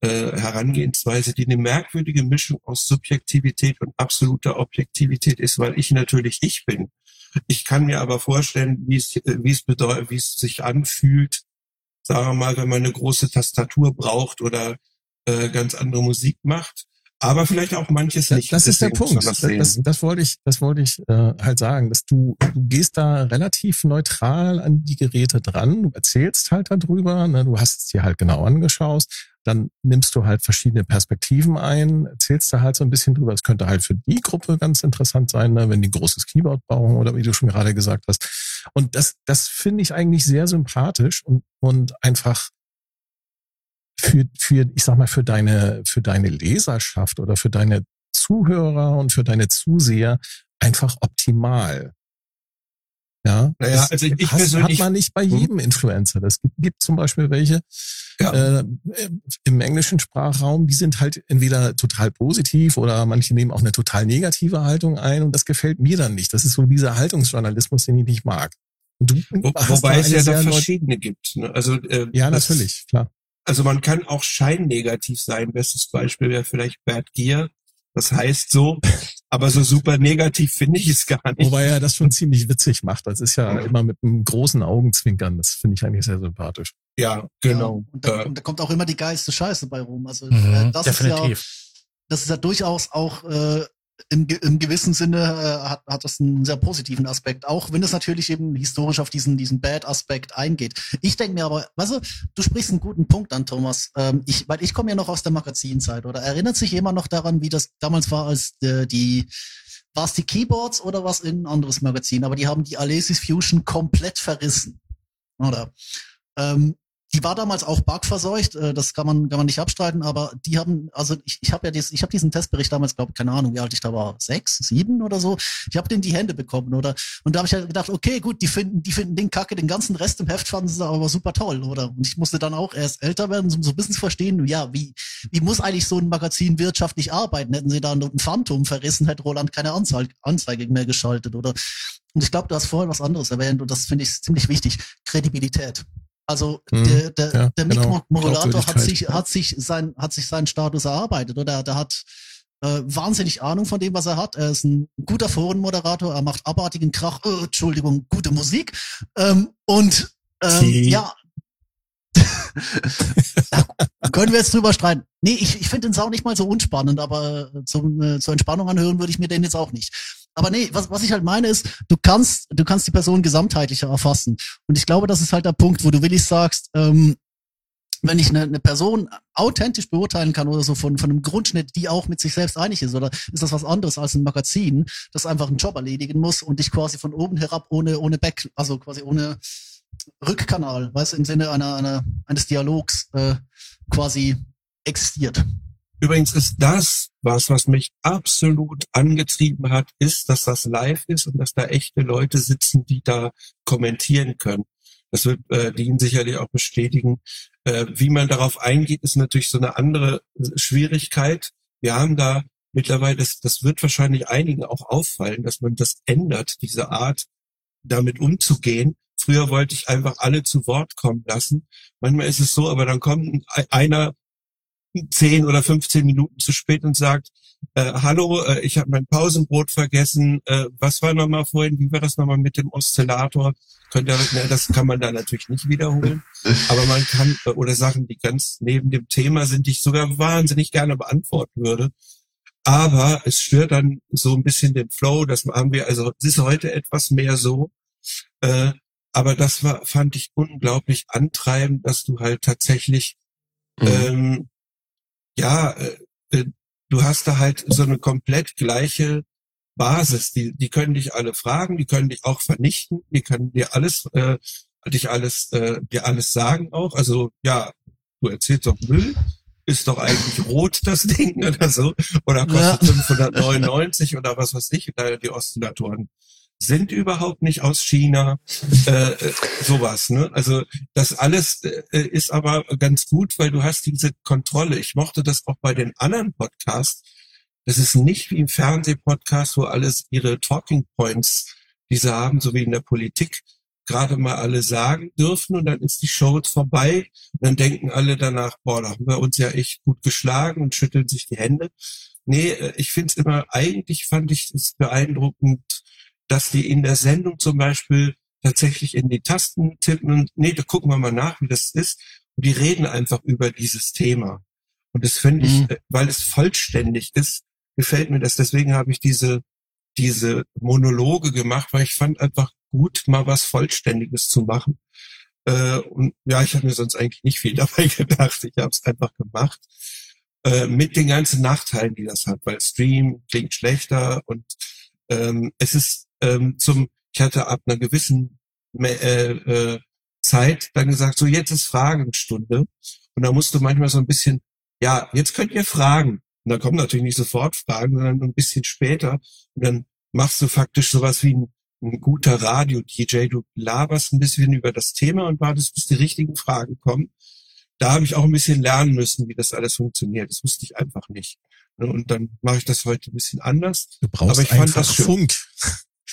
äh, Herangehensweise, die eine merkwürdige Mischung aus Subjektivität und absoluter Objektivität ist, weil ich natürlich ich bin. Ich kann mir aber vorstellen, wie es, äh, wie es bedeutet, wie es sich anfühlt, sagen wir mal, wenn man eine große Tastatur braucht oder äh, ganz andere Musik macht. Aber vielleicht auch manches nicht. Das, das ist der Punkt. Das, das, das, wollte ich, das wollte ich äh, halt sagen, dass du, du gehst da relativ neutral an die Geräte dran, du erzählst halt darüber, ne, du hast es dir halt genau angeschaut, dann nimmst du halt verschiedene Perspektiven ein, erzählst da halt so ein bisschen drüber. Es könnte halt für die Gruppe ganz interessant sein, ne, wenn die ein großes Keyboard brauchen oder wie du schon gerade gesagt hast. Und das, das finde ich eigentlich sehr sympathisch und, und einfach für, für, ich sag mal, für deine, für deine Leserschaft oder für deine Zuhörer und für deine Zuseher einfach optimal. Ja, naja, also ich, ich has, hat man nicht bei hm? jedem Influencer. Das gibt, gibt zum Beispiel welche ja. äh, im englischen Sprachraum, die sind halt entweder total positiv oder manche nehmen auch eine total negative Haltung ein und das gefällt mir dann nicht. Das ist so dieser Haltungsjournalismus, den ich nicht mag. Du Wo, wobei es ja da verschiedene gibt. Ne? Also äh, ja, natürlich, klar. Also man kann auch scheinnegativ sein. Bestes Beispiel wäre vielleicht Bad Gear. Das heißt so, aber so super negativ finde ich es gar nicht. Wobei er das schon ziemlich witzig macht. Das ist ja immer mit einem großen Augenzwinkern. Das finde ich eigentlich sehr sympathisch. Ja, genau. Ja, und, da, und, da, kommt auch immer die geilste Scheiße bei rum. Also mhm, äh, das definitiv. ist ja, das ist ja durchaus auch äh, im, im gewissen Sinne äh, hat, hat das einen sehr positiven Aspekt, auch wenn es natürlich eben historisch auf diesen, diesen Bad-Aspekt eingeht. Ich denke mir aber, weißt du, du sprichst einen guten Punkt an, Thomas. Ähm, ich, weil ich komme ja noch aus der Magazinzeit, oder erinnert sich jemand noch daran, wie das damals war, als äh, die war es die Keyboards oder was in ein anderes Magazin, aber die haben die Alesis Fusion komplett verrissen. Oder? Ähm, die war damals auch bugverseucht, äh, das kann man kann man nicht abstreiten, aber die haben, also ich, ich habe ja dies, ich habe diesen Testbericht damals, glaube keine Ahnung, wie alt ich da war, sechs, sieben oder so. Ich habe den die Hände bekommen, oder? Und da habe ich halt gedacht, okay, gut, die finden, die finden den Kacke, den ganzen Rest im Heft fanden sie aber super toll, oder? Und ich musste dann auch erst älter werden, um so ein bisschen zu verstehen, ja, wie wie muss eigentlich so ein Magazin wirtschaftlich arbeiten? Hätten sie da ein Phantom verrissen, hätte Roland keine Anzeige, Anzeige mehr geschaltet, oder? Und ich glaube, du hast vorhin was anderes erwähnt und das finde ich ziemlich wichtig. Kredibilität. Also hm, der, der, ja, der genau. Moderator hat sich, hat sich sein, hat sich seinen Status erarbeitet oder der hat äh, wahnsinnig Ahnung von dem, was er hat. Er ist ein guter Forenmoderator, er macht abartigen Krach, äh, Entschuldigung, gute Musik. Ähm, und ähm, ja, können wir jetzt drüber streiten. Nee, ich, ich finde den Sau nicht mal so unspannend, aber zum, äh, zur Entspannung anhören würde ich mir den jetzt auch nicht. Aber nee, was, was ich halt meine ist, du kannst, du kannst die Person gesamtheitlicher erfassen. Und ich glaube, das ist halt der Punkt, wo du willig sagst, ähm, wenn ich eine, eine Person authentisch beurteilen kann oder so von, von einem Grundschnitt, die auch mit sich selbst einig ist, oder ist das was anderes als ein Magazin, das einfach einen Job erledigen muss und dich quasi von oben herab ohne, ohne Back, also quasi ohne Rückkanal, weißt im Sinne einer, einer, eines Dialogs äh, quasi existiert. Übrigens ist das, was, was mich absolut angetrieben hat, ist, dass das live ist und dass da echte Leute sitzen, die da kommentieren können. Das wird äh, Dean sicherlich auch bestätigen. Äh, wie man darauf eingeht, ist natürlich so eine andere Schwierigkeit. Wir haben da mittlerweile, das, das wird wahrscheinlich einigen auch auffallen, dass man das ändert, diese Art, damit umzugehen. Früher wollte ich einfach alle zu Wort kommen lassen. Manchmal ist es so, aber dann kommt einer 10 oder 15 Minuten zu spät und sagt, äh, hallo, äh, ich habe mein Pausenbrot vergessen, äh, was war nochmal vorhin, wie war das nochmal mit dem Oszillator? Könnt ihr, ne, das kann man da natürlich nicht wiederholen, aber man kann, äh, oder Sachen, die ganz neben dem Thema sind, die ich sogar wahnsinnig gerne beantworten würde. Aber es stört dann so ein bisschen den Flow, das haben wir, also es ist heute etwas mehr so, äh, aber das war, fand ich unglaublich antreibend, dass du halt tatsächlich mhm. ähm, ja, äh, äh, du hast da halt so eine komplett gleiche Basis. Die, die können dich alle fragen, die können dich auch vernichten, die können dir alles, äh, dich alles, äh, dir alles sagen auch. Also ja, du erzählst doch Müll, ist doch eigentlich rot das Ding oder so, oder kostet ja. 599 oder was weiß ich, die Oszillatoren sind überhaupt nicht aus China, äh, äh, sowas. Ne? Also das alles äh, ist aber ganz gut, weil du hast diese Kontrolle. Ich mochte das auch bei den anderen Podcasts. Das ist nicht wie im Fernsehpodcast, wo alles ihre Talking Points, die sie haben, so wie in der Politik, gerade mal alle sagen dürfen und dann ist die Show vorbei und dann denken alle danach, boah, da haben wir uns ja echt gut geschlagen und schütteln sich die Hände. Nee, äh, ich finde es immer, eigentlich fand ich es beeindruckend, dass die in der Sendung zum Beispiel tatsächlich in die Tasten tippen und nee, da gucken wir mal nach, wie das ist. Und die reden einfach über dieses Thema. Und das finde ich, Mhm. äh, weil es vollständig ist, gefällt mir das. Deswegen habe ich diese, diese Monologe gemacht, weil ich fand einfach gut, mal was Vollständiges zu machen. Äh, und ja, ich habe mir sonst eigentlich nicht viel dabei gedacht. Ich habe es einfach gemacht. Äh, mit den ganzen Nachteilen, die das hat, weil Stream klingt schlechter und ähm, es ist ähm, zum, ich hatte ab einer gewissen äh, äh, Zeit dann gesagt, so jetzt ist Fragenstunde. Und da musst du manchmal so ein bisschen, ja, jetzt könnt ihr fragen. Und da kommen natürlich nicht sofort Fragen, sondern ein bisschen später. Und dann machst du faktisch sowas wie ein, ein guter Radio-DJ. Du laberst ein bisschen über das Thema und wartest, bis die richtigen Fragen kommen. Da habe ich auch ein bisschen lernen müssen, wie das alles funktioniert. Das wusste ich einfach nicht. Und dann mache ich das heute ein bisschen anders. Du brauchst Aber ich fand einfach das schön. Funk.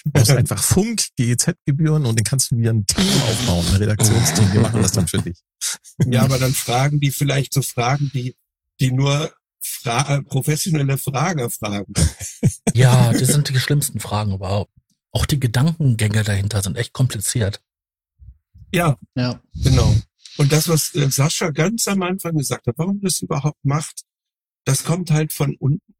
Du brauchst einfach Funk, GEZ-Gebühren und dann kannst du wieder ein Team aufbauen, ein Redaktionsteam. Wir machen das dann für dich. Ja, aber dann Fragen, die vielleicht so Fragen, die, die nur Fra äh, professionelle Frager fragen. Ja, das sind die schlimmsten Fragen überhaupt. Auch die Gedankengänge dahinter sind echt kompliziert. Ja, Ja. genau. Und das, was äh, Sascha ganz am Anfang gesagt hat, warum das überhaupt macht, das kommt halt von unten.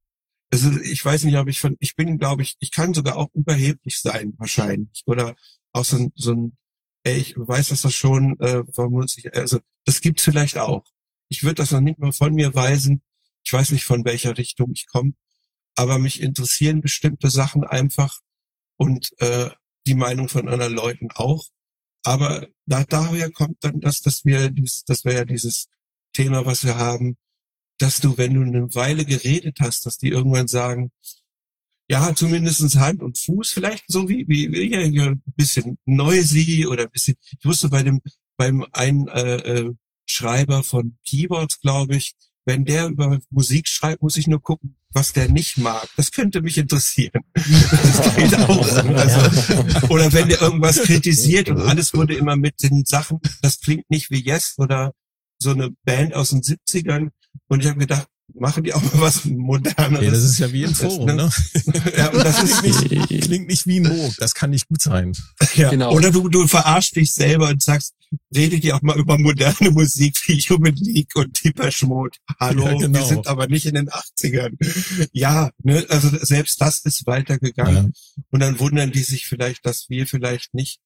Also ich weiß nicht, ob ich von, ich bin, glaube ich, ich kann sogar auch überheblich sein, wahrscheinlich. Oder auch so ein, so ein ey, ich weiß das doch schon, äh, warum muss ich, also das gibt's vielleicht auch. Ich würde das noch nicht mal von mir weisen. Ich weiß nicht, von welcher Richtung ich komme. Aber mich interessieren bestimmte Sachen einfach und äh, die Meinung von anderen Leuten auch. Aber da, daher kommt dann das, dass wir, dies, das wäre ja dieses Thema, was wir haben, dass du, wenn du eine Weile geredet hast, dass die irgendwann sagen, ja, zumindestens Hand und Fuß, vielleicht so wie, wie, wie ja, ein bisschen noisy oder ein bisschen, ich wusste bei dem, beim einen äh, äh, Schreiber von Keyboards, glaube ich, wenn der über Musik schreibt, muss ich nur gucken, was der nicht mag. Das könnte mich interessieren. Das geht auch. Also, oder wenn der irgendwas kritisiert und alles wurde immer mit den Sachen, das klingt nicht wie Yes oder so eine Band aus den 70ern. Und ich habe gedacht, machen die auch mal was Moderneres. Ja, das ist ja wie im Das, Forum, ne? ne? ja, und das ist nicht, Klingt nicht wie ein Moog. Das kann nicht gut sein. ja. Genau. Oder du, du verarschst dich selber und sagst, redet ihr auch mal über moderne Musik wie Human League und Deepesh Mode. Hallo, Ja, genau. wir sind aber nicht in den 80ern. Ja, ne, also selbst das ist weitergegangen. Und dann wundern die sich vielleicht, dass wir vielleicht nicht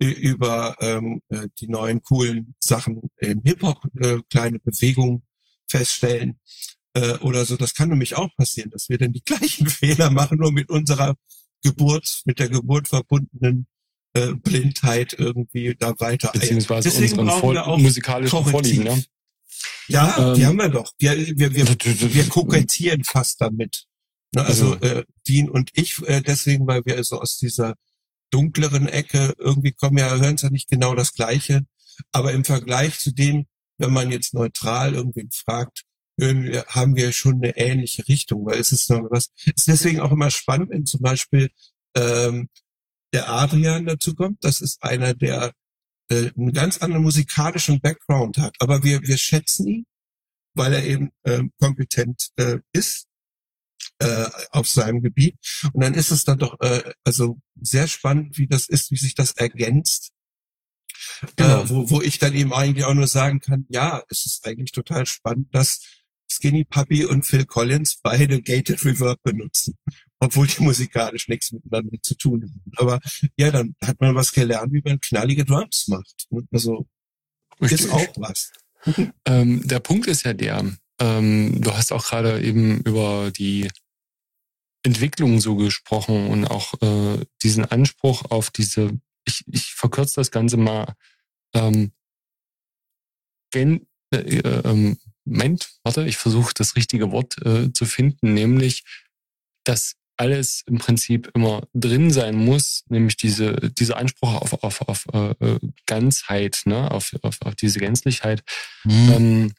äh, über ähm, äh, die neuen coolen Sachen im Hip-Hop äh, kleine Bewegungen feststellen äh, oder so. Das kann nämlich auch passieren, dass wir dann die gleichen Fehler machen, nur mit unserer Geburt, mit der Geburt verbundenen äh, Blindheit irgendwie da weiter. Beziehungsweise Deswegen unseren brauchen wir auch musikalischen. Vorlieben. Ne? Ja, Ähm, die haben wir doch. Wir, wir, wir, wir kokettieren fast damit. Ne, also Also- äh, Dean und ich äh, deswegen, weil wir so aus dieser dunkleren Ecke irgendwie kommen, ja, hören es ja nicht genau das Gleiche. Aber im Vergleich zu dem, wenn man jetzt neutral irgendwen fragt, haben wir schon eine ähnliche Richtung, weil es ist noch was. Es ist deswegen auch immer spannend, wenn zum Beispiel ähm, der Adrian dazu kommt. Das ist einer, der äh, einen ganz anderen musikalischen Background hat. Aber wir, wir schätzen ihn, weil er eben ähm, kompetent äh, ist äh, auf seinem Gebiet. Und dann ist es dann doch äh, also sehr spannend, wie das ist, wie sich das ergänzt. Genau. Äh, wo, wo ich dann eben eigentlich auch nur sagen kann, ja, es ist eigentlich total spannend, dass Skinny Puppy und Phil Collins beide Gated Reverb benutzen, obwohl die musikalisch nichts miteinander zu tun haben. Aber ja, dann hat man was gelernt, wie man knallige Drums macht. Also Richtig. ist auch was. Ähm, der Punkt ist ja der, ähm, du hast auch gerade eben über die Entwicklung so gesprochen und auch äh, diesen Anspruch auf diese, ich, ich verkürze das Ganze mal, ähm, wenn, äh, äh, Moment, warte, ich versuche das richtige Wort äh, zu finden, nämlich, dass alles im Prinzip immer drin sein muss, nämlich diese, dieser Anspruch auf, auf, auf äh, äh, Ganzheit, ne? auf, auf, auf diese Gänzlichkeit. Mhm. Ähm,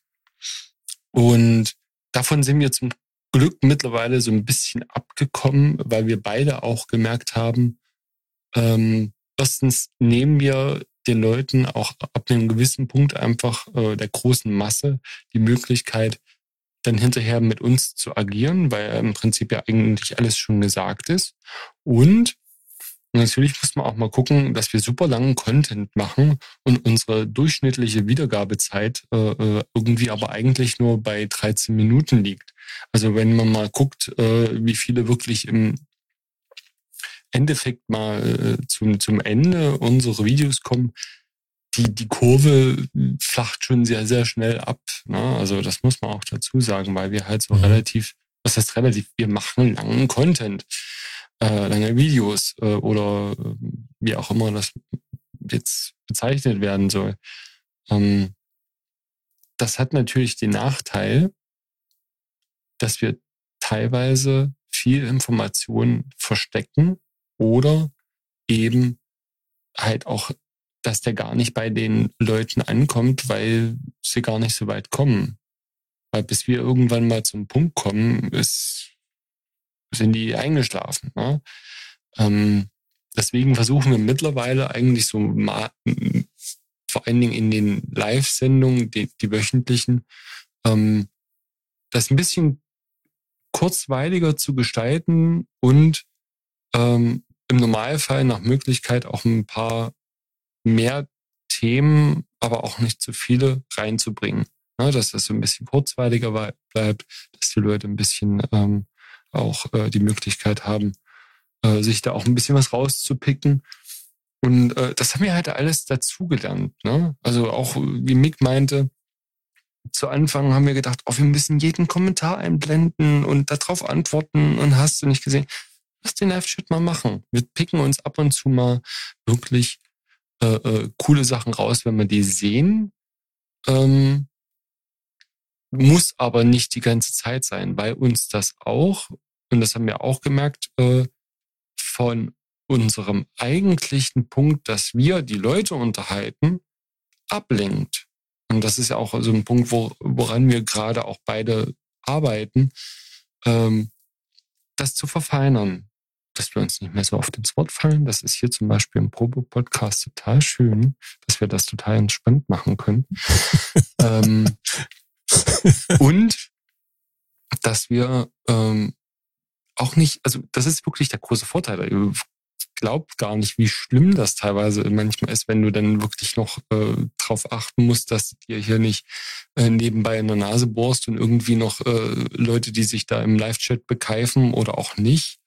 und davon sind wir zum Glück mittlerweile so ein bisschen abgekommen, weil wir beide auch gemerkt haben, ähm, erstens nehmen wir den Leuten auch ab einem gewissen Punkt einfach äh, der großen Masse die Möglichkeit, dann hinterher mit uns zu agieren, weil im Prinzip ja eigentlich alles schon gesagt ist. Und natürlich muss man auch mal gucken, dass wir super langen Content machen und unsere durchschnittliche Wiedergabezeit äh, äh irgendwie aber eigentlich nur bei 13 Minuten liegt. Also wenn man mal guckt, äh, wie viele wirklich im Endeffekt mal äh, zum, zum Ende unserer Videos kommen, die, die Kurve flacht schon sehr, sehr schnell ab. Ne? Also das muss man auch dazu sagen, weil wir halt so mhm. relativ, was heißt relativ, wir machen langen Content, äh, lange Videos äh, oder äh, wie auch immer das jetzt bezeichnet werden soll. Ähm, das hat natürlich den Nachteil, dass wir teilweise viel Information verstecken oder eben halt auch dass der gar nicht bei den Leuten ankommt, weil sie gar nicht so weit kommen. Weil bis wir irgendwann mal zum Punkt kommen, ist, sind die eingeschlafen. Ne? Ähm, deswegen versuchen wir mittlerweile eigentlich so vor allen Dingen in den Live-Sendungen, die, die wöchentlichen, ähm, das ein bisschen kurzweiliger zu gestalten und ähm, im Normalfall nach Möglichkeit auch ein paar mehr Themen, aber auch nicht zu viele reinzubringen. Ne, dass das so ein bisschen kurzweiliger bleibt, dass die Leute ein bisschen ähm, auch äh, die Möglichkeit haben, äh, sich da auch ein bisschen was rauszupicken. Und äh, das haben wir halt alles dazugelernt. Ne? Also auch, wie Mick meinte, zu Anfang haben wir gedacht, oh, wir müssen jeden Kommentar einblenden und darauf antworten und hast du nicht gesehen. Lass den Live-Chat mal machen. Wir picken uns ab und zu mal wirklich äh, äh, coole Sachen raus, wenn wir die sehen. Ähm, muss aber nicht die ganze Zeit sein, weil uns das auch, und das haben wir auch gemerkt, äh, von unserem eigentlichen Punkt, dass wir die Leute unterhalten, ablenkt. Und das ist ja auch so ein Punkt, wo, woran wir gerade auch beide arbeiten, ähm, das zu verfeinern dass wir uns nicht mehr so oft ins Wort fallen. Das ist hier zum Beispiel im Probe-Podcast total schön, dass wir das total entspannt machen können. ähm, und dass wir ähm, auch nicht, also das ist wirklich der große Vorteil. Ihr glaubt gar nicht, wie schlimm das teilweise manchmal ist, wenn du dann wirklich noch äh, drauf achten musst, dass dir hier nicht äh, nebenbei in der Nase bohrst und irgendwie noch äh, Leute, die sich da im Live-Chat bekeifen oder auch nicht,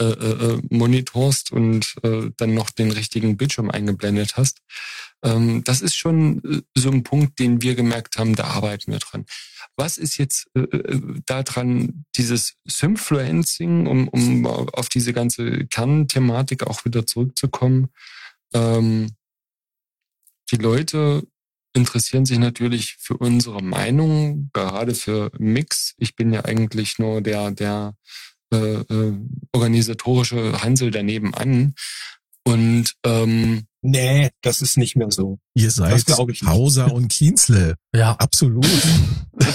äh, äh, äh, monitorst und äh, dann noch den richtigen Bildschirm eingeblendet hast. Ähm, das ist schon äh, so ein Punkt, den wir gemerkt haben, da arbeiten wir dran. Was ist jetzt äh, äh daran, dieses Synfluencing, um, um auf diese ganze Kernthematik auch wieder zurückzukommen? Ähm, die Leute interessieren sich natürlich für unsere Meinung, gerade für Mix. Ich bin ja eigentlich nur der, der äh, äh, organisatorische Hansel daneben an. Und ähm, Nee, das ist nicht mehr so. Ihr seid ich Hauser und Kienzle. Ja. Absolut.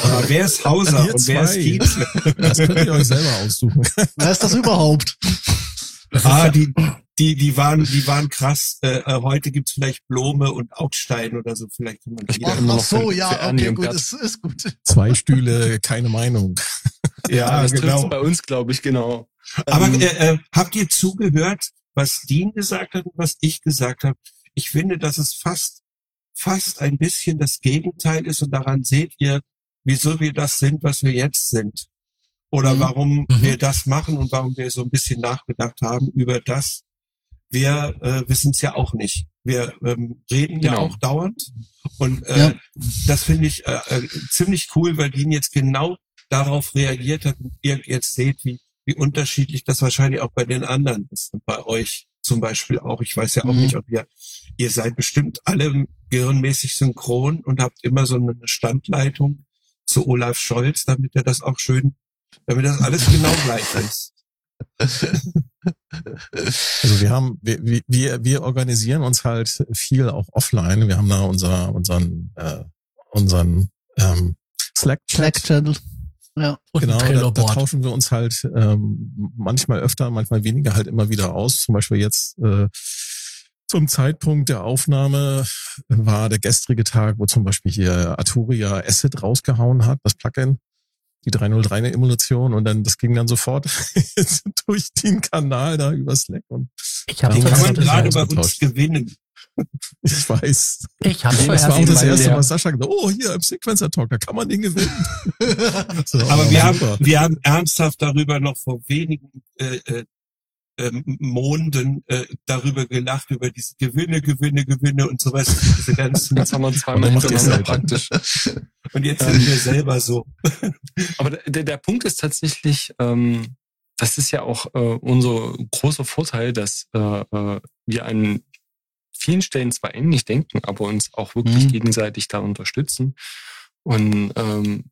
Aber wer ist Hauser und wer ist Kienzle? Das könnt ihr euch selber aussuchen. Wer ist das überhaupt? Ah, die, die, die waren, die waren krass. Äh, äh heute gibt's vielleicht Blome und Augstein oder so. Vielleicht kann man ach, ach so, ja, okay, gut, das ist gut. Zwei Stühle, keine Meinung. Ja, das genau. bei uns, glaube ich, genau. Aber ähm, äh, äh, habt ihr zugehört, was Dean gesagt hat und was ich gesagt habe? Ich finde, dass es fast, fast ein bisschen das Gegenteil ist und daran seht ihr, wieso wir das sind, was wir jetzt sind. Oder mhm. warum mhm. wir das machen und warum wir so ein bisschen nachgedacht haben über das. Wir äh, wissen es ja auch nicht. Wir ähm, reden genau. ja auch dauernd. Und äh, ja. das finde ich äh, äh, ziemlich cool, weil Dean jetzt genau darauf reagiert hat und ihr jetzt seht, wie, wie unterschiedlich das wahrscheinlich auch bei den anderen ist. Und bei euch zum Beispiel auch. Ich weiß ja auch mhm. nicht, ob ihr, ihr seid bestimmt alle gehirnmäßig synchron und habt immer so eine Standleitung zu Olaf Scholz, damit er das auch schön, damit das alles genau gleich ist. Also wir haben, wir, wir, wir organisieren uns halt viel auch offline. Wir haben da unser, unseren, äh, unseren ähm. Slack-Channel. Ja. genau, da, da tauschen wir uns halt ähm, manchmal öfter, manchmal weniger halt immer wieder aus. Zum Beispiel jetzt äh, zum Zeitpunkt der Aufnahme war der gestrige Tag, wo zum Beispiel hier Arturia Asset rausgehauen hat, das Plugin. Die 303 eine Emulation und dann das ging dann sofort durch den Kanal da über Slack und Ich habe Den kann man gerade bei uns gewinnen. ich weiß. ich habe Das war auch das erste, was Sascha gesagt. Oh, hier im Sequencer Talk, da kann man den gewinnen. So, Aber wir haben, wir haben ernsthaft darüber noch vor wenigen äh, äh, ähm, Monden äh, darüber gelacht, über diese Gewinne, Gewinne, Gewinne und sowas. Diese ganzen, Jetzt haben wir zweimal hintereinander praktisch. und jetzt sind wir selber so. Aber der, der Punkt ist tatsächlich, ähm, das ist ja auch äh, unser großer Vorteil, dass äh, äh, wir an vielen Stellen zwar ähnlich denken, aber uns auch wirklich Mhm. gegenseitig da unterstützen. Und ähm,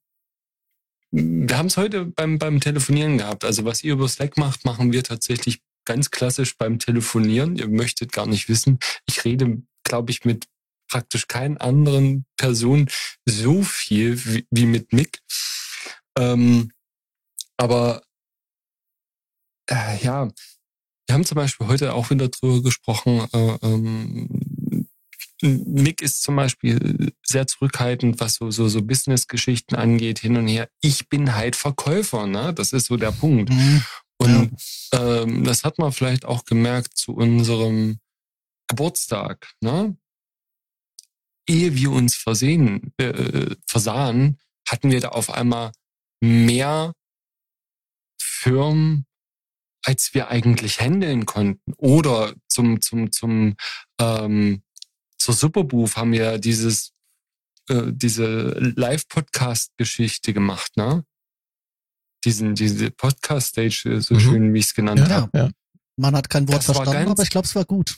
wir haben es heute beim, beim Telefonieren gehabt. Also was ihr über Slack macht, machen wir tatsächlich ganz klassisch beim Telefonieren. Ihr möchtet gar nicht wissen. Ich rede, glaube ich, mit praktisch keinen anderen Person so viel wie, wie mit Mick. Ähm, aber äh, ja, wir haben zum Beispiel heute auch wieder drüber gesprochen. Äh, ähm, Mick ist zum Beispiel sehr zurückhaltend, was so so, so Business-Geschichten angeht, hin und her. Ich bin halt Verkäufer, ne? Das ist so der Punkt. Mhm. Und ähm, das hat man vielleicht auch gemerkt zu unserem Geburtstag. Ne? Ehe wir uns versehen, äh, versahen, hatten wir da auf einmal mehr Firmen, als wir eigentlich handeln konnten. Oder zum zum zum ähm, zur Superbooth haben wir dieses äh, diese Live-Podcast-Geschichte gemacht, ne? Diesen diese Podcast-Stage, so Mhm. schön wie ich es genannt Ja, habe. ja. Man hat kein Wort Das verstanden, ganz- aber ich glaube, es war gut.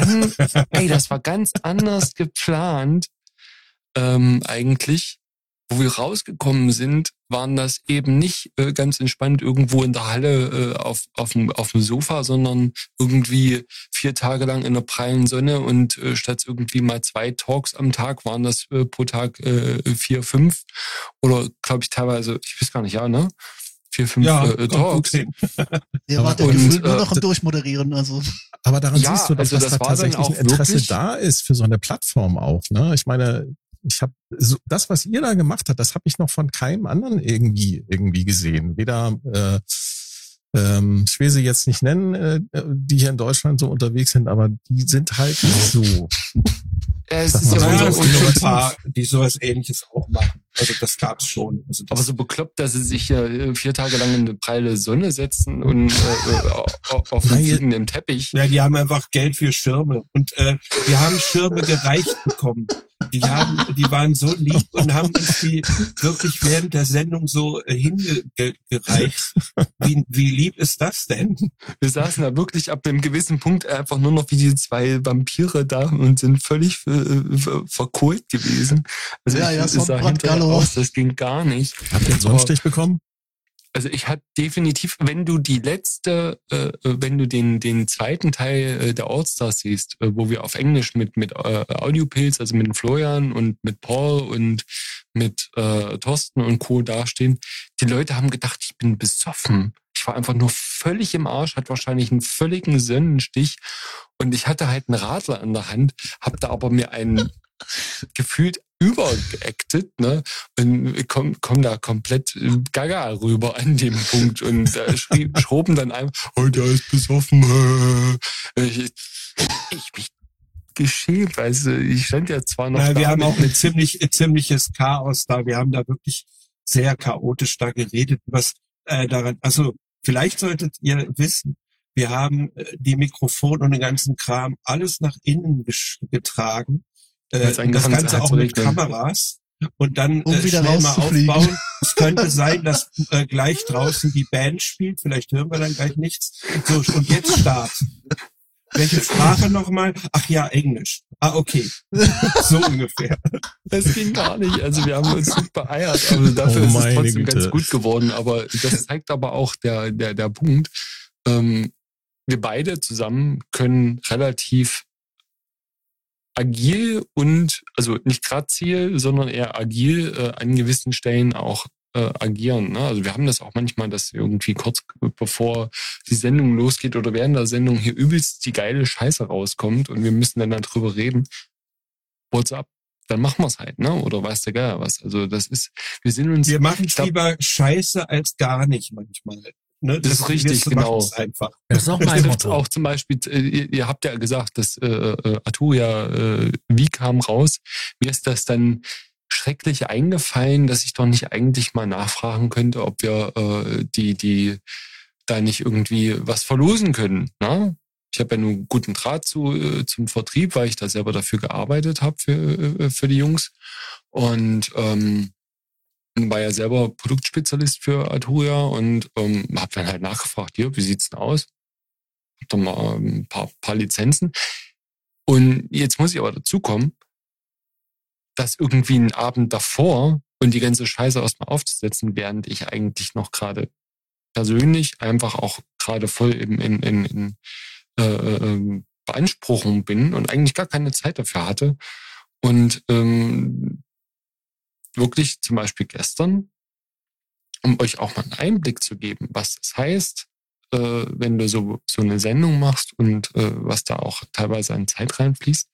An, ey, das war ganz anders geplant ähm, eigentlich. Wo wir rausgekommen sind, waren das eben nicht äh, ganz entspannt irgendwo in der Halle äh, auf, auf, dem, auf dem Sofa, sondern irgendwie vier Tage lang in der prallen Sonne und äh, statt irgendwie mal zwei Talks am Tag waren das äh, pro Tag äh, vier, fünf oder glaube ich teilweise, ich weiß gar nicht, ja, ne? Vier, fünf Ja, äh, Talks. hin. Ihr Aber- wart ja und, gefühlt nur äh, noch d- Durchmoderieren. Also Aber daran Ja, siehst du, doch, also dass das da war tatsächlich auch ein Interesse wirklich- da ist für so eine Plattform auch. Ne? Ich meine, ich habe so, das, was ihr da gemacht habt, das habe ich noch von keinem anderen irgendwie irgendwie gesehen. Weder äh, ähm, ich will sie jetzt nicht nennen, äh, die hier in Deutschland so unterwegs sind, aber die sind halt nicht so. Äh, es ist ja so ein paar, die sowas ähnliches auch machen. Also das gab's schon. Also das, Aber so bekloppt, dass sie sich ja äh, vier Tage lang in eine pralle Sonne setzen und äh, äh, au- auf ihr- fliegenden Teppich. ja, die haben einfach Geld für Schirme. Und äh, wir haben Schirme gereicht bekommen. Die haben, die waren so lieb und haben uns die wirklich während der Sendung so äh, hingereicht. Wie, wie lieb ist das denn? Wir saßen da wirklich ab einem gewissen Punkt einfach nur noch wie die zwei Vampire da und sind völlig äh, verkohlt gewesen. Also Ja, ich, ja, es sah aus, das ging gar nicht. Habt ihr einen Sonnenstich bekommen? Also ich hatte definitiv, wenn du die letzte, äh, wenn du den den zweiten Teil äh, der Allstars siehst, äh, wo wir auf Englisch mit mit äh, Audiopilz, also mit Florian und mit Paul und mit äh, Thorsten und Co. dastehen, die Leute haben gedacht, ich bin besoffen. Ich war einfach nur völlig im Arsch, hatte wahrscheinlich einen völligen Sonnenstich und ich hatte halt einen Radler in der Hand, hab da aber mir einen gefühlt übergeactet, ne? Und komm, komm da komplett äh, gaga rüber an dem Punkt und da schrie, schroben dann einfach, oh, der ist besoffen. äh. Ich, ich mich geschämt, weißt du, ich stand ja zwar noch Na, da wir haben auch ein ziemlich, ein ziemliches Chaos da. Wir haben da wirklich sehr chaotisch da geredet. Was äh, daran, also vielleicht solltet ihr wissen, wir haben äh, die Mikrofone und den ganzen Kram alles nach innen getragen. Äh, das Ganze auch mit. Kameras. Und dann Um äh, wieder schnell mal aufbauen. Es könnte sein, dass äh, gleich draußen die Band spielt. Vielleicht hören wir dann gleich nichts. So, und jetzt Start. Welche Sprache nochmal? Ach ja, Englisch. Ah, okay. So ungefähr. Das ging gar nicht. Also wir haben uns nicht beeiert, aber dafür Oh ist es trotzdem Güte. ganz gut geworden. Aber das zeigt aber auch der, der, der Punkt. Ähm, wir beide zusammen können relativ agil und, also nicht grazil, sondern eher agil äh, an gewissen Stellen auch äh, agieren. Ne? Also wir haben das auch manchmal, dass irgendwie kurz bevor die Sendung losgeht oder während der Sendung hier übelst die geile Scheiße rauskommt und wir müssen dann darüber reden. WhatsApp dann machen wir es halt, ne? Oder weiß der Geier was. Also das ist, wir sind uns. Wir machen es glaub- lieber scheiße als gar nicht manchmal. Ne? Das ist richtig, genau. einfach. Das ist auch Das mein Motto. auch zum Beispiel, äh, ihr, ihr habt ja gesagt, dass äh, äh, Arturia, äh, wie kam raus? Mir ist das dann schrecklich eingefallen, dass ich doch nicht eigentlich mal nachfragen könnte, ob wir äh, die, die da nicht irgendwie was verlosen können. Ne? Ich habe ja nun guten Draht zu, äh, zum Vertrieb, weil ich da selber dafür gearbeitet habe für, äh, für die Jungs. Und ähm, war ja selber Produktspezialist für Arturia und ähm, habe dann halt nachgefragt, hier, wie sieht's denn aus? Hab dann mal ein paar, paar Lizenzen. Und jetzt muss ich aber dazu kommen, dass irgendwie einen Abend davor und die ganze Scheiße erstmal aufzusetzen, während ich eigentlich noch gerade persönlich einfach auch gerade voll in, in, in, in äh, ähm, Beanspruchung bin und eigentlich gar keine Zeit dafür hatte. Und ähm, wirklich zum Beispiel gestern, um euch auch mal einen Einblick zu geben, was das heißt, äh, wenn du so, so eine Sendung machst und äh, was da auch teilweise an Zeit reinfließt.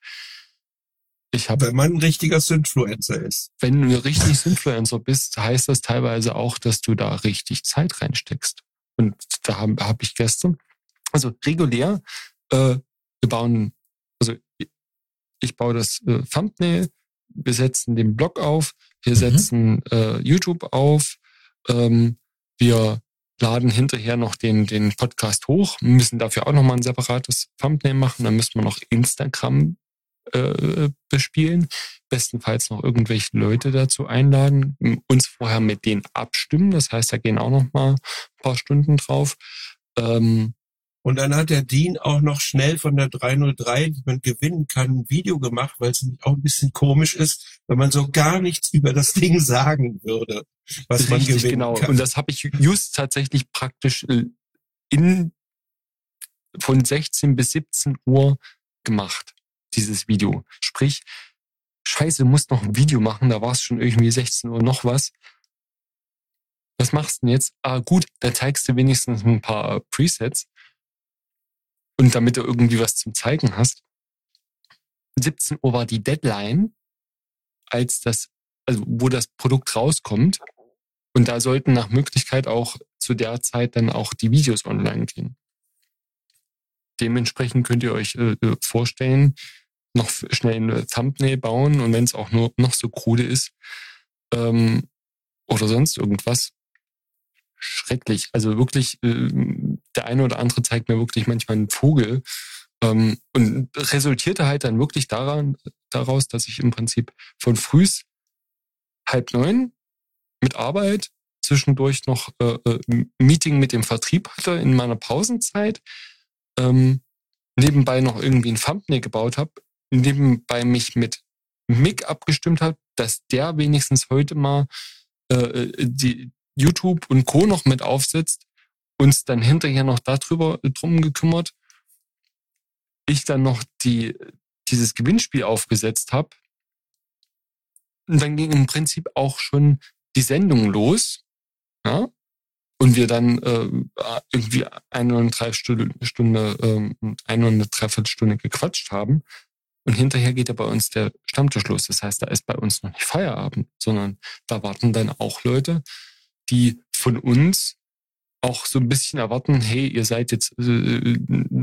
Ich habe Wenn man ein richtiger Influencer ist. wenn du richtig Influencer bist, heißt das teilweise auch, dass du da richtig Zeit reinsteckst. Und da habe hab ich gestern, also regulär, äh, wir bauen, also ich, ich baue das äh, Thumbnail, wir setzen den Blog auf, wir Mhm. setzen äh, YouTube auf, ähm, wir laden hinterher noch den, den Podcast hoch, müssen dafür auch nochmal ein separates Thumbnail machen, dann müssen wir noch Instagram äh, bespielen, bestenfalls noch irgendwelche Leute dazu einladen, uns vorher mit denen abstimmen, das heißt, da gehen auch noch mal ein paar Stunden drauf. Ähm, Und dann hat der Dean auch noch schnell von der 303, die man gewinnen kann, ein Video gemacht, weil es nämlich auch ein bisschen komisch ist, wenn man so gar nichts über das Ding sagen würde, was man Richtig, gewinnen genau. kann. Und das habe ich just tatsächlich praktisch äh, in von 16 bis 17 Uhr gemacht, dieses Video. Sprich, scheiße, musst noch ein Video machen, da war es schon irgendwie 16 Uhr noch was. Was machst du denn jetzt? Ah, gut, da zeigst du wenigstens ein paar Presets. Und damit du irgendwie was zum Zeigen hast. 17 Uhr war die Deadline, als das, also wo das Produkt rauskommt. Und da sollten nach Möglichkeit auch zu der Zeit dann auch die Videos online gehen. Dementsprechend könnt ihr euch äh, äh, vorstellen, noch schnell eine Thumbnail bauen und wenn es auch nur noch so krude ist ähm, oder sonst irgendwas, schrecklich. Also wirklich, äh, der eine oder andere zeigt mir wirklich manchmal einen Vogel ähm, und resultierte halt dann wirklich daran, daraus, dass ich im Prinzip von frühs halb neun mit Arbeit, zwischendurch noch äh, äh, Meeting mit dem Vertrieb hatte in meiner Pausenzeit, ähm, nebenbei noch irgendwie ein Thumbnail gebaut habe, nebenbei mich mit Mick abgestimmt habe, dass der wenigstens heute mal äh, äh, die YouTube und Co. noch mit aufsetzt, uns dann hinterher noch darüber äh, drum gekümmert. Ich dann noch die, dieses Gewinnspiel aufgesetzt habe. Und dann ging im Prinzip auch schon die Sendung los. Ja? Und wir dann äh, irgendwie eine und drei Stunde, ähm, eine und eine Dreiviertelstunde gequatscht haben. Und hinterher geht ja bei uns der Stammtisch los. Das heißt, da ist bei uns noch nicht Feierabend, sondern da warten dann auch Leute, die von uns auch so ein bisschen erwarten, hey, ihr seid jetzt äh,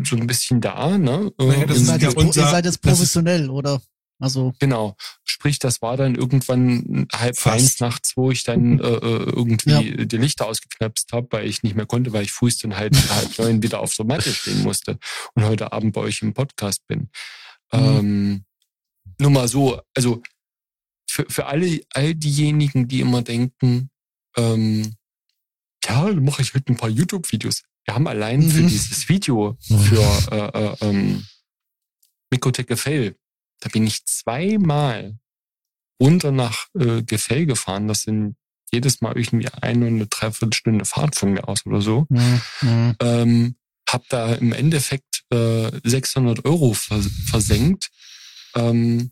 so ein bisschen da, ne? Naja, das Ihr seid, jetzt, pro- unser- ihr seid jetzt das ist- professionell, oder? Also, Genau. Sprich, das war dann irgendwann halb Fast. eins nachts, wo ich dann äh, äh, irgendwie Ja. die Lichter ausgeknapst habe, weil ich nicht mehr konnte, weil ich frühst dann halt halb neun wieder auf der Matte stehen musste und heute Abend bei euch im Podcast bin. Ähm, nur mal so, also für, für alle, all diejenigen, die immer denken, ähm, ja, dann mache ich heute ein paar YouTube-Videos. Wir haben allein für Mhm. dieses Video für äh, äh, ähm, Mikrotech Gefell, da bin ich zweimal runter nach äh, Gefell gefahren. Das sind jedes Mal irgendwie eine und eine Dreiviertelstunde Fahrt von mir aus oder so. mh, mh. Ähm, hab da im Endeffekt äh, 600 Euro vers versenkt. Ähm,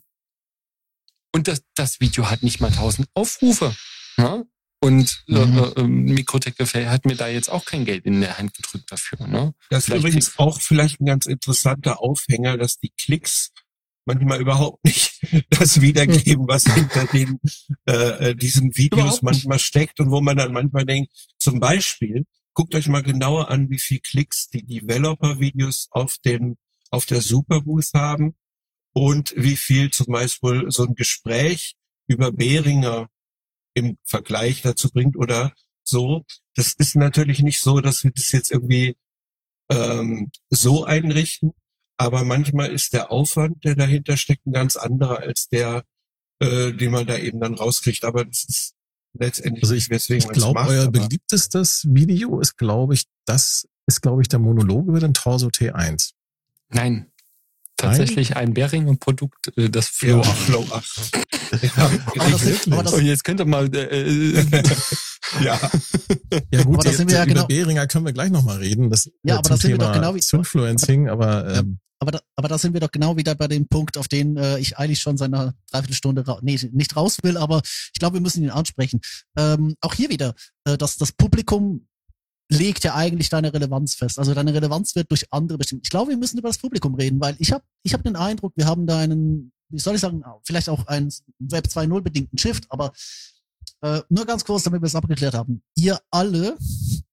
und das, das Video hat nicht mal 1000 Aufrufe. Ne? Und äh, Mhm. äh, Mikrotech Gefell hat mir da jetzt auch kein Geld in der Hand gedrückt dafür. Ne? Das ist Vielleicht übrigens auch vielleicht ein ganz interessanter Aufhänger, dass die Klicks manchmal überhaupt nicht das wiedergeben, was hinter den äh, äh diesen Videos manchmal steckt und wo man dann manchmal denkt, zum Beispiel, guckt euch mal genauer an, wie viel Klicks die Developer-Videos auf dem auf der Superbooth haben und wie viel zum Beispiel so ein Gespräch über Behringer im Vergleich dazu bringt oder so. Das ist natürlich nicht so, dass wir das jetzt irgendwie ähm, so einrichten, aber manchmal ist der Aufwand, der dahinter steckt, ein ganz anderer als der, äh, den man da eben dann rauskriegt. Aber das ist letztendlich also ich, weswegen ich glaube, euer beliebtestes Video ist, glaube ich, das ist, glaube ich, der Monolog über den Torso T1. Nein. Tatsächlich ein Beringer Produkt, äh, das Flow ja, 8. Flow 8. ja, aber das, aber das, Und jetzt könnt ihr mal äh, äh ja. Ja gut, jetzt, über genau, Behringer können wir gleich nochmal reden. Das, ja, aber das sind Thema wir doch genau wie Influencing, aber ähm, aber da, aber da sind wir doch genau wieder bei dem Punkt, auf den äh, ich eigentlich schon seit einer Dreiviertelstunde ra nee, nicht raus will, aber ich glaube, wir müssen ihn ansprechen. Ähm, auch hier wieder, äh, dass das Publikum legt ja eigentlich deine Relevanz fest. Also deine Relevanz wird durch andere bestimmt. Ich glaube, wir müssen über das Publikum reden, weil ich habe ich hab den Eindruck, wir haben da einen, wie soll ich sagen, vielleicht auch einen Web 2.0 bedingten Shift, aber äh, nur ganz kurz, damit wir es abgeklärt haben. Ihr alle,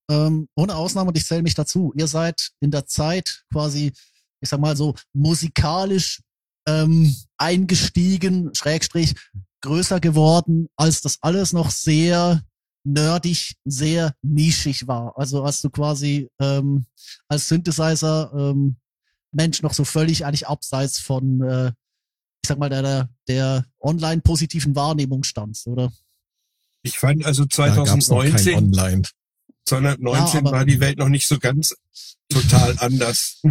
ähm, ohne Ausnahme, und ich zähle mich dazu, ihr seid in der Zeit quasi, ich sag mal so, musikalisch ähm, eingestiegen, Schrägstrich, größer geworden, als das alles noch sehr nerdig, sehr nischig war. Also als du quasi ähm, als Synthesizer ähm, Mensch noch so völlig eigentlich abseits von, äh, ich sag mal, der, der online positiven Wahrnehmung standst, oder? Ich fand also 2019, online. 2019 ja, war die Welt noch nicht so ganz total anders.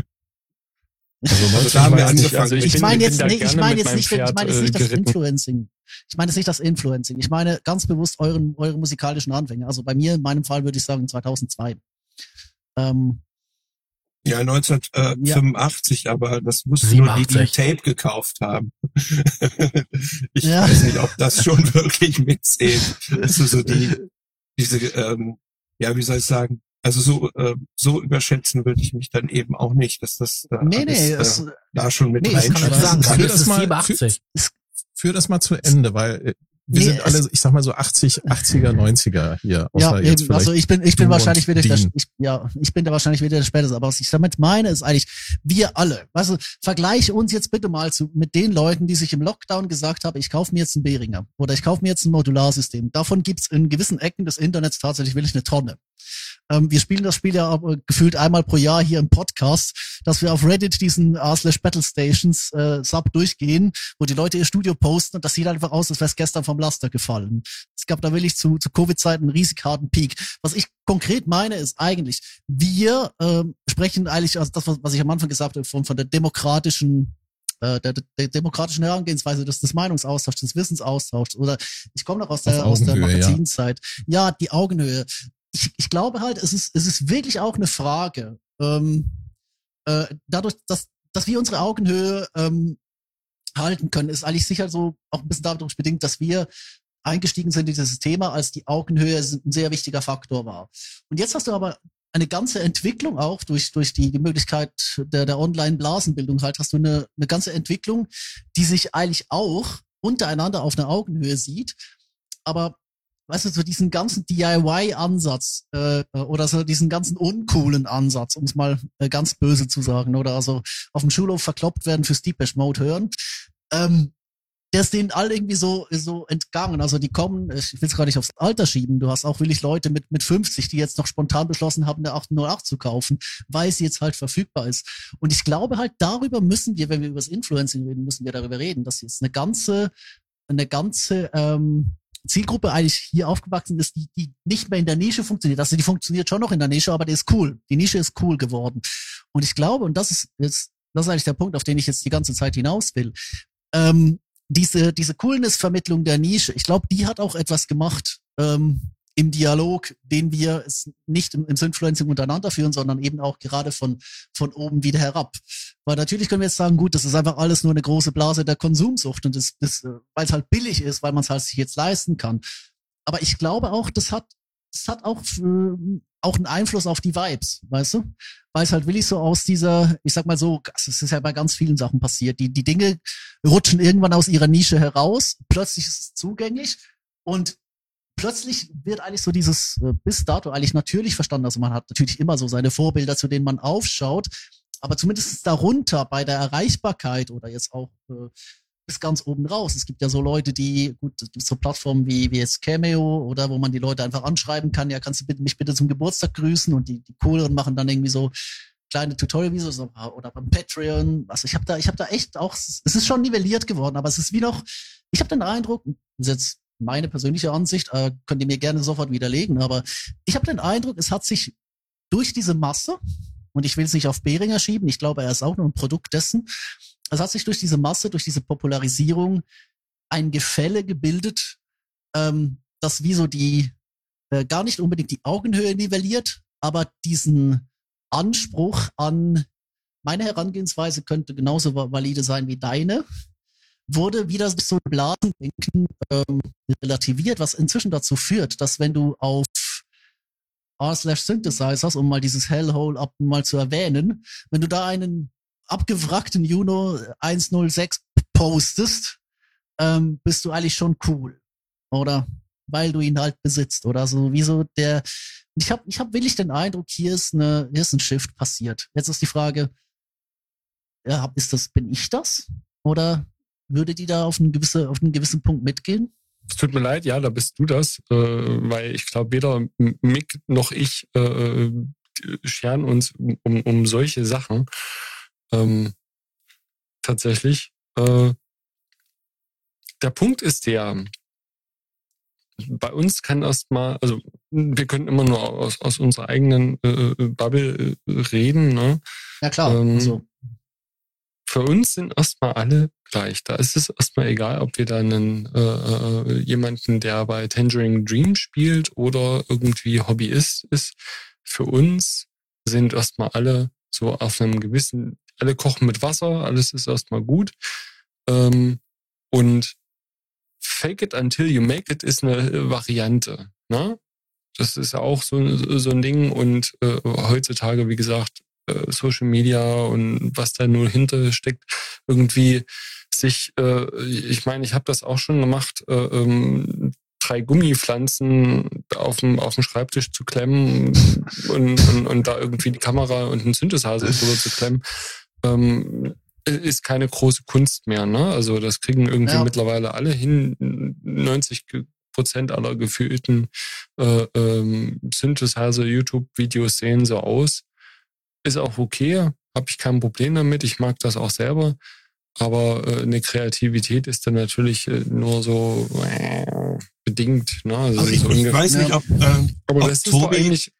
Also, also da haben wir angefangen. Also ich, ich meine jetzt nicht, ich meine jetzt nicht, ich meine jetzt nicht das Influencing. Ich meine jetzt nicht das Influencing. Ich meine ganz bewusst euren, eure musikalischen Anfänge. Also bei mir, in meinem Fall würde ich sagen 2002. Ähm, ja, 1985, ja. aber das mussten nur die, die Tape gekauft haben. ich ja. weiß nicht, ob das schon wirklich mitzählt. Also so die, diese, ähm, ja, wie soll ich sagen, also so, äh, so überschätzen würde ich mich dann eben auch nicht, dass das äh, nee, alles, nee, äh, da schon mit nee, rein kann sagen, führ das, mal, führ, führ das mal zu Ende, weil äh, wir nee, sind alle, ich sag mal so 80, 80er, 90er hier. Ja, eben, also ich bin, ich bin wahrscheinlich wieder der, ich, ja, ich bin da wahrscheinlich wieder der Späteste, aber was ich damit meine, ist eigentlich, wir alle, weißt du, vergleiche uns jetzt bitte mal zu, mit den Leuten, die sich im Lockdown gesagt haben, ich kaufe mir jetzt einen Behringer oder ich kaufe mir jetzt ein Modularsystem. Davon gibt's in gewissen Ecken des Internets tatsächlich will ich eine Tonne. Ähm, wir spielen das Spiel ja aber gefühlt einmal pro Jahr hier im Podcast, dass wir auf Reddit diesen r slash Battle Stations äh, Sub durchgehen, wo die Leute ihr Studio posten und das sieht einfach aus, als wäre es gestern vom Laster gefallen. Es gab da wirklich zu, zu Covid-Zeiten einen riesig harten Peak. Was ich konkret meine, ist eigentlich, wir ähm, sprechen eigentlich, also das, was ich am Anfang gesagt habe, von, von der demokratischen äh, der, der demokratischen Herangehensweise des, des Meinungsaustauschs, des Wissensaustauschs oder ich komme noch aus der, aus der Magazinzeit. Ja. ja, die Augenhöhe ich, ich glaube halt, es ist, es ist wirklich auch eine Frage. Ähm, äh, dadurch, dass, dass wir unsere Augenhöhe ähm, halten können, ist eigentlich sicher so auch ein bisschen dadurch bedingt, dass wir eingestiegen sind in dieses Thema, als die Augenhöhe ein sehr wichtiger Faktor war. Und jetzt hast du aber eine ganze Entwicklung auch durch, durch die, die Möglichkeit der, der Online-Blasenbildung halt, hast du eine, eine ganze Entwicklung, die sich eigentlich auch untereinander auf einer Augenhöhe sieht. Aber weißt du, so diesen ganzen DIY-Ansatz äh, oder so diesen ganzen uncoolen Ansatz, um es mal äh, ganz böse zu sagen, oder also auf dem Schulhof verkloppt werden für Deepesh Mode hören, ähm, der ist denen alle irgendwie so, so entgangen. Also die kommen, ich will es gar nicht aufs Alter schieben, du hast auch willig Leute mit, mit 50, die jetzt noch spontan beschlossen haben, eine 808 zu kaufen, weil sie jetzt halt verfügbar ist. Und ich glaube halt, darüber müssen wir, wenn wir über das Influencing reden, müssen wir darüber reden, dass jetzt eine ganze, eine ganze ähm, Zielgruppe eigentlich hier aufgewachsen ist, die, die nicht mehr in der Nische funktioniert. Also die funktioniert schon noch in der Nische, aber die ist cool. Die Nische ist cool geworden. Und ich glaube, und das ist jetzt, das ist eigentlich der Punkt, auf den ich jetzt die ganze Zeit hinaus will. Ähm, diese, diese Coolness-Vermittlung der Nische, ich glaube, die hat auch etwas gemacht, ähm, im Dialog, den wir nicht im, im Influencing untereinander führen, sondern eben auch gerade von, von oben wieder herab. Weil natürlich können wir jetzt sagen, gut, das ist einfach alles nur eine große Blase der Konsumsucht und das, das weil es halt billig ist, weil man es halt sich jetzt leisten kann. Aber ich glaube auch, das hat das hat auch, äh, auch einen Einfluss auf die Vibes, weißt du? Weil es halt wirklich so aus dieser, ich sag mal so, es ist ja bei ganz vielen Sachen passiert. Die, die Dinge rutschen irgendwann aus ihrer Nische heraus, plötzlich ist es zugänglich und plötzlich wird eigentlich so dieses äh, bis dato eigentlich natürlich verstanden. Also man hat natürlich immer so seine Vorbilder, zu denen man aufschaut, aber zumindest darunter bei der Erreichbarkeit oder jetzt auch äh, bis ganz oben raus. Es gibt ja so Leute, die, gut, es gibt so Plattformen wie, wie jetzt Cameo oder wo man die Leute einfach anschreiben kann, ja, kannst du mich bitte zum Geburtstag grüßen und die, die cooleren machen dann irgendwie so kleine Tutorial-Videos oder beim Patreon. Also ich habe da, ich habe da echt auch, es ist schon nivelliert geworden, aber es ist wie noch, ich habe den Eindruck, jetzt meine persönliche Ansicht, äh, könnt ihr mir gerne sofort widerlegen, aber ich habe den Eindruck, es hat sich durch diese Masse, und ich will es nicht auf Behringer schieben, ich glaube, er ist auch nur ein Produkt dessen, es hat sich durch diese Masse, durch diese Popularisierung ein Gefälle gebildet, ähm, das wie so die, äh, gar nicht unbedingt die Augenhöhe nivelliert, aber diesen Anspruch an meine Herangehensweise könnte genauso valide sein wie deine, wurde wieder so Blasendenken ähm, relativiert, was inzwischen dazu führt, dass wenn du auf R slash Synthesizers, um mal dieses Hellhole ab mal zu erwähnen, wenn du da einen abgewrackten Juno 106 postest, ähm, bist du eigentlich schon cool. Oder weil du ihn halt besitzt oder so. Wie so der. Ich habe ich hab wirklich den Eindruck, hier ist, eine, hier ist ein Shift passiert. Jetzt ist die Frage, ja, ist das, bin ich das? Oder würde die da auf einen, gewisse, auf einen gewissen Punkt mitgehen? Es tut mir leid, ja, da bist du das, äh, weil ich glaube, weder Mick noch ich äh, äh scheren uns um, um solche Sachen. Ähm, tatsächlich. Äh, der Punkt ist der, bei uns kann erstmal, also wir können immer nur aus, aus unserer eigenen äh, äh Bubble äh, reden. Ne? Ja klar. Ähm, also. Für uns sind erstmal alle gleich. Da ist es erstmal egal, ob wir da einen äh, äh, jemanden, der bei Tangerine Dream spielt oder irgendwie Hobbyist ist. Für uns sind erstmal alle so auf einem gewissen alle kochen mit Wasser, alles ist erstmal gut. Ähm, und Fake it until you make it ist eine Variante. Ne? Das ist ja auch so, so ein Ding. Und äh, heutzutage, wie gesagt, äh, Social Media und was da nur hinter steckt, irgendwie sich, äh, ich meine, ich habe das auch schon gemacht, äh, ähm, drei Gummipflanzen auf dem, auf dem Schreibtisch zu klemmen und, und, und da irgendwie die Kamera und einen Synthesizer drüber zu klemmen ähm, ist keine große Kunst mehr. Ne? Also das kriegen irgendwie ja. mittlerweile alle hin. 90 Prozent aller gefühlten äh, ähm, Synthesizer YouTube-Videos sehen so aus. Ist auch okay, habe ich kein Problem damit. Ich mag das auch selber. Aber äh, eine Kreativität ist dann natürlich äh, nur so äh, bedingt. Ne? Also, also ich, so ich weiß nicht, ob, ähm, aber ob das ist doch eigentlich.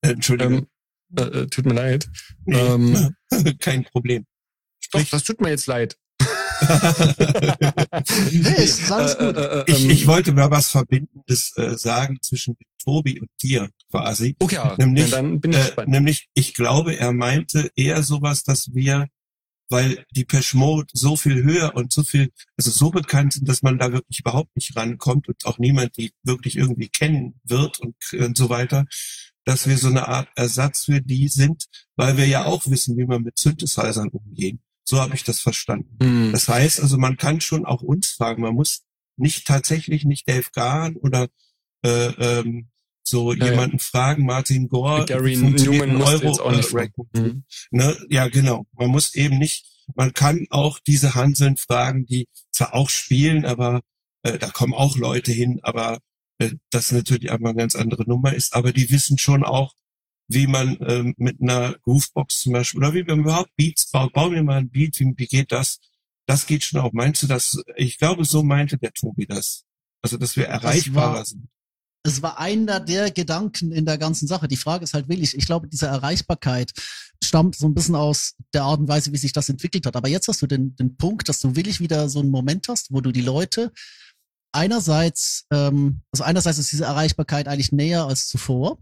Entschuldigung. Ähm, äh, äh, tut mir leid. Nee, ähm, kein Problem. Doch, das tut mir jetzt leid. nee, ist alles gut. Äh, äh, ich, ähm, ich wollte mal was Verbindendes äh, sagen zwischen Tobi und dir quasi. Okay, ja, nämlich, dann bin ich äh, nämlich, ich glaube, er meinte eher sowas, dass wir, weil die Peschmode so viel höher und so viel, also so bekannt sind, dass man da wirklich überhaupt nicht rankommt und auch niemand die wirklich irgendwie kennen wird und, und so weiter, dass wir so eine Art Ersatz für die sind, weil wir ja auch wissen, wie man mit Synthesizern umgehen. So habe ich das verstanden. Mhm. Das heißt also, man kann schon auch uns fragen. Man muss nicht tatsächlich nicht Dave Gahan oder äh, ähm, so ja, jemanden ja. fragen, Martin Gore, Gary Newman Euro auch nicht äh, mhm. ne? Ja, genau. Man muss eben nicht, man kann auch diese Hanseln fragen, die zwar auch spielen, aber äh, da kommen auch Leute hin, aber äh, das natürlich einmal eine ganz andere Nummer ist, aber die wissen schon auch, wie man ähm, mit einer Groovebox zum Beispiel oder wie man überhaupt Beats baut. Bau mir mal ein Beat, wie, wie geht das? Das geht schon auch. Meinst du das? Ich glaube, so meinte der Tobi das. Also, dass wir erreichbarer das sind. Es war einer der Gedanken in der ganzen Sache. Die Frage ist halt wirklich, ich glaube, diese Erreichbarkeit stammt so ein bisschen aus der Art und Weise, wie sich das entwickelt hat. Aber jetzt hast du den, den Punkt, dass du wirklich wieder so einen Moment hast, wo du die Leute einerseits, ähm, also einerseits ist diese Erreichbarkeit eigentlich näher als zuvor.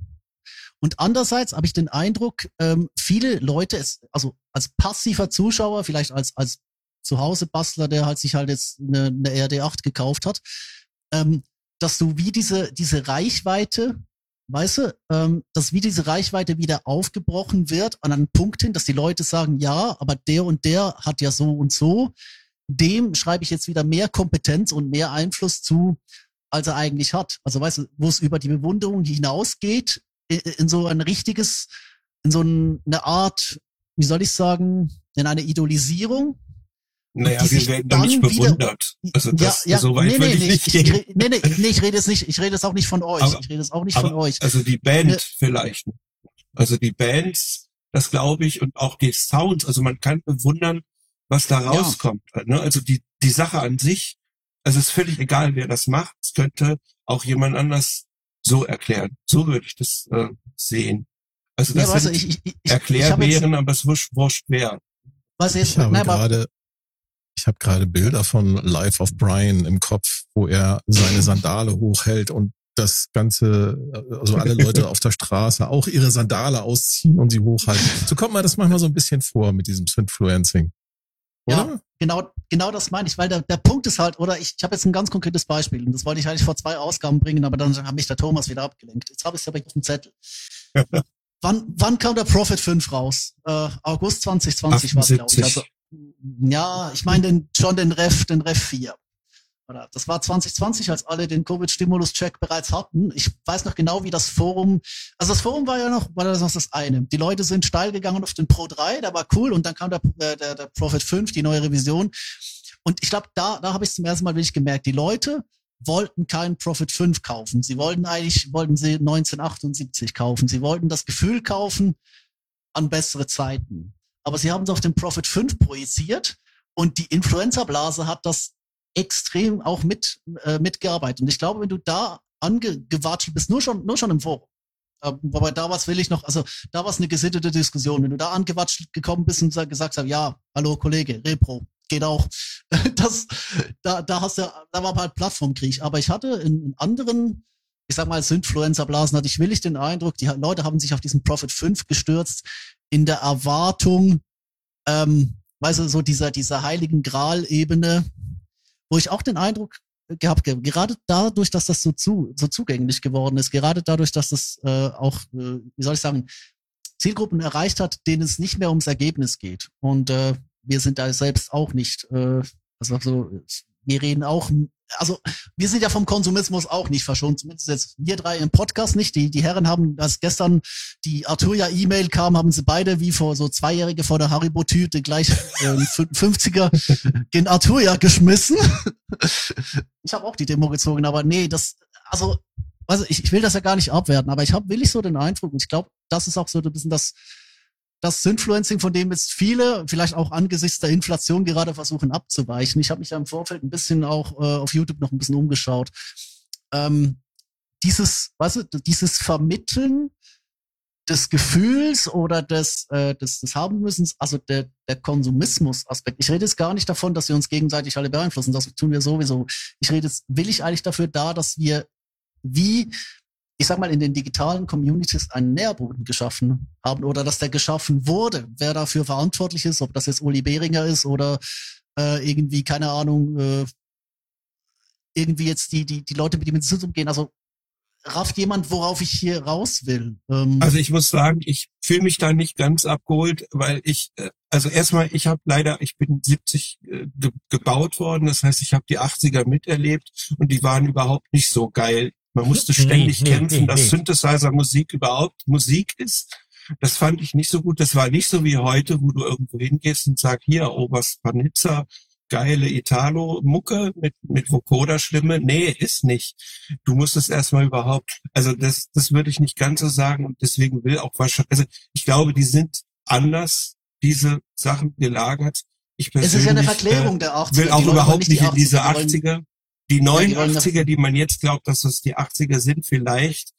Und andererseits habe ich den Eindruck, ähm, viele Leute, also als passiver Zuschauer, vielleicht als, als Zuhause-Bastler, der halt sich halt jetzt eine, eine RD8 gekauft hat, ähm, dass du wie diese, diese Reichweite weißt du, ähm, dass wie diese Reichweite wieder aufgebrochen wird an einen Punkt hin, dass die Leute sagen, ja, aber der und der hat ja so und so. Dem schreibe ich jetzt wieder mehr Kompetenz und mehr Einfluss zu, als er eigentlich hat. Also weißt du, wo es über die Bewunderung hinausgeht, in, so ein richtiges, in so eine Art, wie soll ich sagen, in eine Idolisierung, Naja, die wir sich werden da dann nicht wieder- bewundert. Also das, so weit nee, würde nee, ich nee, nicht ich, gehen. ich, nee, nee, nee, ich rede jetzt nicht, ich rede jetzt auch nicht von euch. Aber- ich rede jetzt auch nicht von Aber, euch. also die Band Ne- vielleicht. Also die Bands, das glaube ich, und auch die Sounds. Also man kann bewundern, was da rauskommt. Ne? Also die, die Sache an sich, also es ist völlig egal, wer das macht. Es könnte auch jemand anders so erklären. So würde ich das äh, sehen. Also Ja, das du, sind ich, ich, ich, jetzt, Erklärbären, aber es wurscht, wurscht wer. was jetzt, Ich habe nein, gerade, ich habe gerade Bilder von Life of Brian im Kopf, wo er seine Sandale hochhält und das ganze, also alle Leute auf der Straße auch ihre Sandale ausziehen und sie hochhalten. So kommt mir das manchmal so ein bisschen vor mit diesem Influencing. Oder? Ja. Genau, genau das meine ich, weil der, der Punkt ist halt, oder ich, ich habe jetzt ein ganz konkretes Beispiel und das wollte ich eigentlich vor zwei Ausgaben bringen, aber dann hat mich der Thomas wieder abgelenkt. Jetzt habe ich es aber auf dem Zettel. wann, wann kam der Prophet 5 raus? Äh, August 2020 war es, glaube ich. 78. Also, ja, ich meine den, schon den Ref, den Ref 4. Oder das war 2020, als alle den Covid-Stimulus-Check bereits hatten. Ich weiß noch genau, wie das Forum, also das Forum war ja noch, war das noch das eine. Die Leute sind steil gegangen auf den Pro 3, der war cool, und dann kam der, äh, der, der Prophet 5, die neue Revision. Und ich glaube, da, da habe ich zum ersten Mal wirklich gemerkt, die Leute wollten keinen Prophet 5 kaufen. Sie wollten eigentlich, wollten sie 1978 kaufen. Sie wollten das Gefühl kaufen an bessere Zeiten. Aber sie haben es auf den Prophet 5 projiziert und die Influencer-Blase hat das extrem auch mit, äh, mitgearbeitet. Und ich glaube, wenn du da angewatscht bist, nur schon, nur schon im Forum, äh, wobei da was will ich noch, also da war es eine gesittete Diskussion. Wenn du da angewatscht gekommen bist und sa- gesagt hast, ja, hallo Kollege, Repro, geht auch. Das, da, da hast du, da war halt Plattformkrieg. Aber ich hatte in, anderen, ich sag mal, als Influencer-Blasen hatte ich willig den Eindruck, die Leute haben sich auf diesen Prophet 5 gestürzt, in der Erwartung, ähm, weißt du, so dieser, dieser heiligen Gral-Ebene, wo ich auch den Eindruck gehabt, habe, gerade dadurch, dass das so zu, so zugänglich geworden ist, gerade dadurch, dass das äh, auch, äh, wie soll ich sagen, Zielgruppen erreicht hat, denen es nicht mehr ums Ergebnis geht. Und äh, wir sind da selbst auch nicht, äh, also so, wir reden auch, also wir sind ja vom Konsumismus auch nicht verschont, zumindest jetzt wir drei im Podcast nicht. Die, die Herren haben, als gestern die Arturia-E-Mail kam, haben sie beide wie vor so Zweijährige vor der Haribo-Tüte gleich äh, 50er gen Arturia geschmissen. ich habe auch die Demo gezogen, aber nee, das, also, also ich, ich will das ja gar nicht abwerten, aber ich habe will ich so den Eindruck, und ich glaube, das ist auch so ein bisschen das, das Influencing, von dem jetzt viele, vielleicht auch angesichts der Inflation gerade versuchen abzuweichen. Ich habe mich ja im Vorfeld ein bisschen auch äh, auf YouTube noch ein bisschen umgeschaut. Ähm, dieses, weißt du, dieses Vermitteln des Gefühls oder des, äh, des, des haben müssen, also der, der Konsumismus-Aspekt. Ich rede jetzt gar nicht davon, dass wir uns gegenseitig alle beeinflussen. Das tun wir sowieso. Ich rede jetzt, will ich eigentlich dafür da, dass wir wie, ich sag mal, in den digitalen Communities einen Nährboden geschaffen haben oder dass der geschaffen wurde. Wer dafür verantwortlich ist, ob das jetzt Uli Behringer ist oder äh, irgendwie, keine Ahnung, äh, irgendwie jetzt die, die, die Leute, mit denen wir umgehen. Also rafft jemand, worauf ich hier raus will. Ähm, Also ich muss sagen, ich fühle mich da nicht ganz abgeholt, weil ich, äh, also erstmal, ich habe leider, ich bin 70 äh, ge gebaut worden, das heißt, ich habe die 80er miterlebt und die waren überhaupt nicht so geil. Man musste Nee, ständig nee, kämpfen, nee, dass nee. Synthesizer-Musik überhaupt Musik ist. Das fand ich nicht so gut. Das war nicht so wie heute, wo du irgendwo hingehst und sagst, hier, Oberst Panizza, geile Italo-Mucke mit, mit Vocoder-Stimme. Nee, ist nicht. Du musst es erstmal überhaupt, also das, das würde ich nicht ganz so sagen und deswegen will auch wahrscheinlich, also ich glaube, die sind anders, diese Sachen gelagert. Ich es persönlich ist ja eine äh, Verklärung der 80er. will auch überhaupt nicht in 80er, diese die wollen- 80er, die Ja, neuen die wollen das- 80er, die man jetzt glaubt, dass das die 80er sind, vielleicht.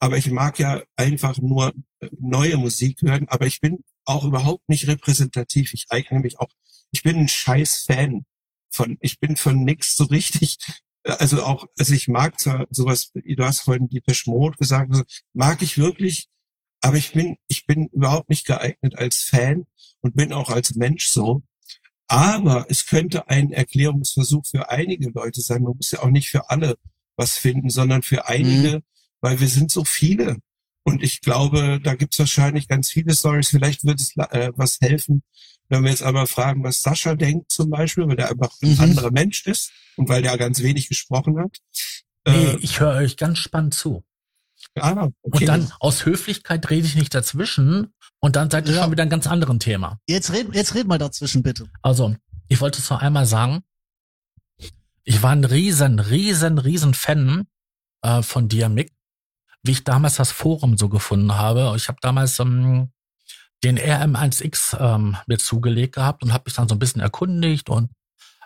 Aber ich mag ja einfach nur äh, neue Musik hören, aber ich bin auch überhaupt nicht repräsentativ. Ich eigne mich auch, ich bin ein scheiß Fan von, ich bin von nix so richtig, äh, also auch, also ich mag zwar sowas, du hast vorhin die Mode gesagt, also mag ich wirklich, aber ich bin, ich bin überhaupt nicht geeignet als Fan und bin auch als Mensch so. Aber es könnte ein Erklärungsversuch für einige Leute sein. Man muss ja auch nicht für alle was finden, sondern für einige weil wir sind so viele. Und ich glaube, da gibt's wahrscheinlich ganz viele Stories. Vielleicht wird es äh, was helfen, wenn wir jetzt einmal fragen, was Sascha denkt zum Beispiel, weil der einfach ein Mhm. anderer Mensch ist und weil der ganz wenig gesprochen hat. Nee, Äh, ich höre euch ganz spannend zu. Ah, okay. Und dann aus Höflichkeit rede ich nicht dazwischen und dann seid ihr Ja. schon wieder ein ganz anderen Thema. Jetzt red, jetzt red mal dazwischen, bitte. Also, ich wollte es noch einmal sagen. Ich war ein riesen, riesen, riesen Fan äh, von dir, Mick, wie ich damals das Forum so gefunden habe. Ich habe damals ähm, den RM1X ähm, mir zugelegt gehabt und habe mich dann so ein bisschen erkundigt und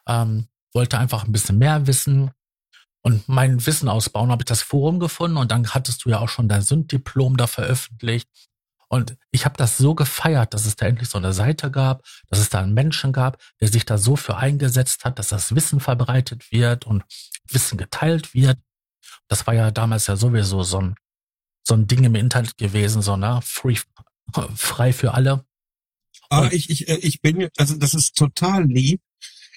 ähm, wollte einfach ein bisschen mehr wissen und mein Wissen ausbauen. Habe ich das Forum gefunden und dann hattest du ja auch schon dein Sünddiplom da veröffentlicht. Und ich habe das so gefeiert, dass es da endlich so eine Seite gab, dass es da einen Menschen gab, der sich da so für eingesetzt hat, dass das Wissen verbreitet wird und Wissen geteilt wird. Das war ja damals ja sowieso so ein, so ein Ding im Internet gewesen, so, ne? Free, frei für alle. Ah, ich, ich, äh, ich bin, also das ist total lieb.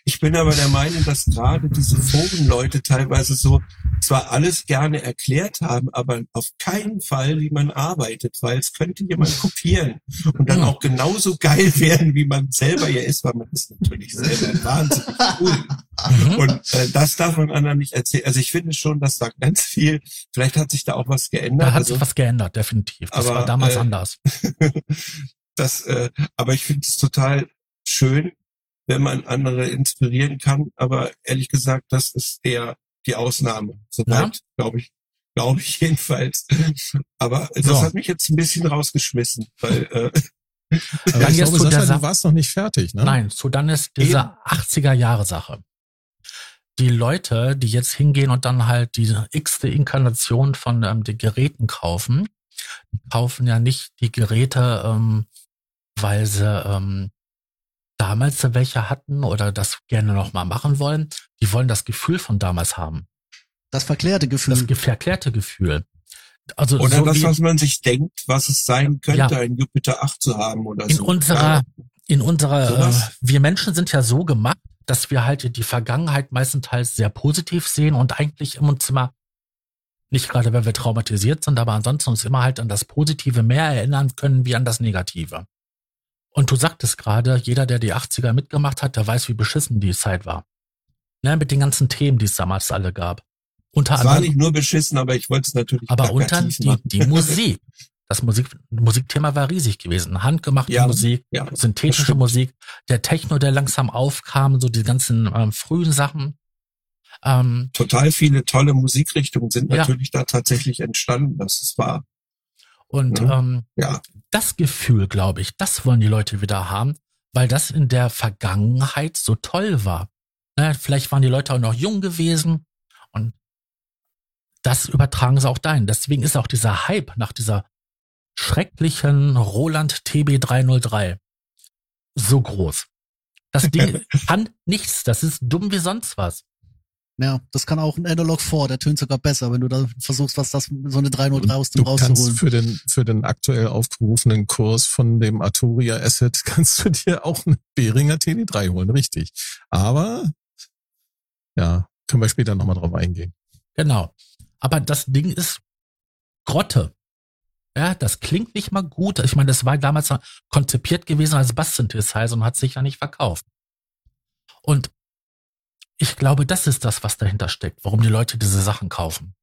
Ich bin aber der Meinung, dass gerade diese Forenleute teilweise so zwar alles gerne erklärt haben, aber auf keinen Fall, wie man arbeitet, weil es könnte jemand kopieren und dann auch genauso geil werden, wie man selber ja ist, weil man ist natürlich selber wahnsinnig cool. Mhm. Und äh, das darf man anderen nicht erzählen. Also ich finde schon, dass da ganz viel, vielleicht hat sich da auch was geändert. Da hat also, sich was geändert, definitiv. Das aber, war damals äh, anders. das, äh, aber ich finde es total schön, wenn man andere inspirieren kann. Aber ehrlich gesagt, das ist eher die Ausnahme. Soweit, glaube ich, glaube ich jedenfalls. Aber das So. hat mich jetzt ein bisschen rausgeschmissen, weil äh, Aber Dann ich glaube, Sascha, Sa- du warst noch nicht fertig, ne? Nein, so dann ist diese 80er Jahre Sache. Die Leute, die jetzt hingehen und dann halt diese x-te Inkarnation von ähm, den Geräten kaufen, die kaufen ja nicht die Geräte, ähm, weil sie ähm, damals welche hatten oder das gerne nochmal machen wollen. Die wollen das Gefühl von damals haben. Das verklärte Das Gefühl. ge- verklärte Gefühl. Also oder so das, wie was man sich denkt, was es sein könnte, Ja. ein Jupiter 8 zu haben oder in so. unserer in unserer, äh, Sowas? wir Menschen sind ja so gemacht, dass wir halt die Vergangenheit meistenteils sehr positiv sehen und eigentlich im uns immer, nicht gerade wenn wir traumatisiert sind, aber ansonsten uns immer halt an das Positive mehr erinnern können wie an das Negative. Und du sagtest gerade, jeder, der die 80er mitgemacht hat, der weiß, wie beschissen die Zeit war. Ne, mit den ganzen Themen, die es damals alle gab. Unter Es war nicht nur beschissen, aber ich wollte es natürlich aber unter die, die Musik. Das Musik, Musikthema war riesig gewesen. Handgemachte Ja. Musik, Ja, synthetische. Musik, der Techno, der langsam aufkam, so die ganzen ähm, frühen Sachen. Ähm, total viele tolle Musikrichtungen sind Ja. natürlich da tatsächlich entstanden. Das ist wahr. und Ja. ähm, Ja, das Gefühl, glaube ich, das wollen die Leute wieder haben, weil das in der Vergangenheit so toll war. Ne, vielleicht waren die Leute auch noch jung gewesen und das übertragen sie auch dahin. Deswegen ist auch dieser Hype nach dieser schrecklichen Roland TB303 so groß. Das Ding kann nichts. Das ist dumm wie sonst was. Ja, das kann auch ein Analog 4, der tönt sogar besser, wenn du da versuchst, was das so eine 303 aus dem Du kannst rauszuholen. für den, für den aktuell aufgerufenen Kurs von dem Arturia Asset kannst du dir auch eine Behringer TD3 holen, richtig. Aber, ja, können wir später nochmal drauf eingehen. Genau. Aber das Ding ist Grotte. Ja, das klingt nicht mal gut. Ich meine, das war damals konzipiert gewesen als Bass-Synthesizer und hat sich ja nicht verkauft. Und ich glaube, das ist das, was dahinter steckt, warum die Leute diese Sachen kaufen.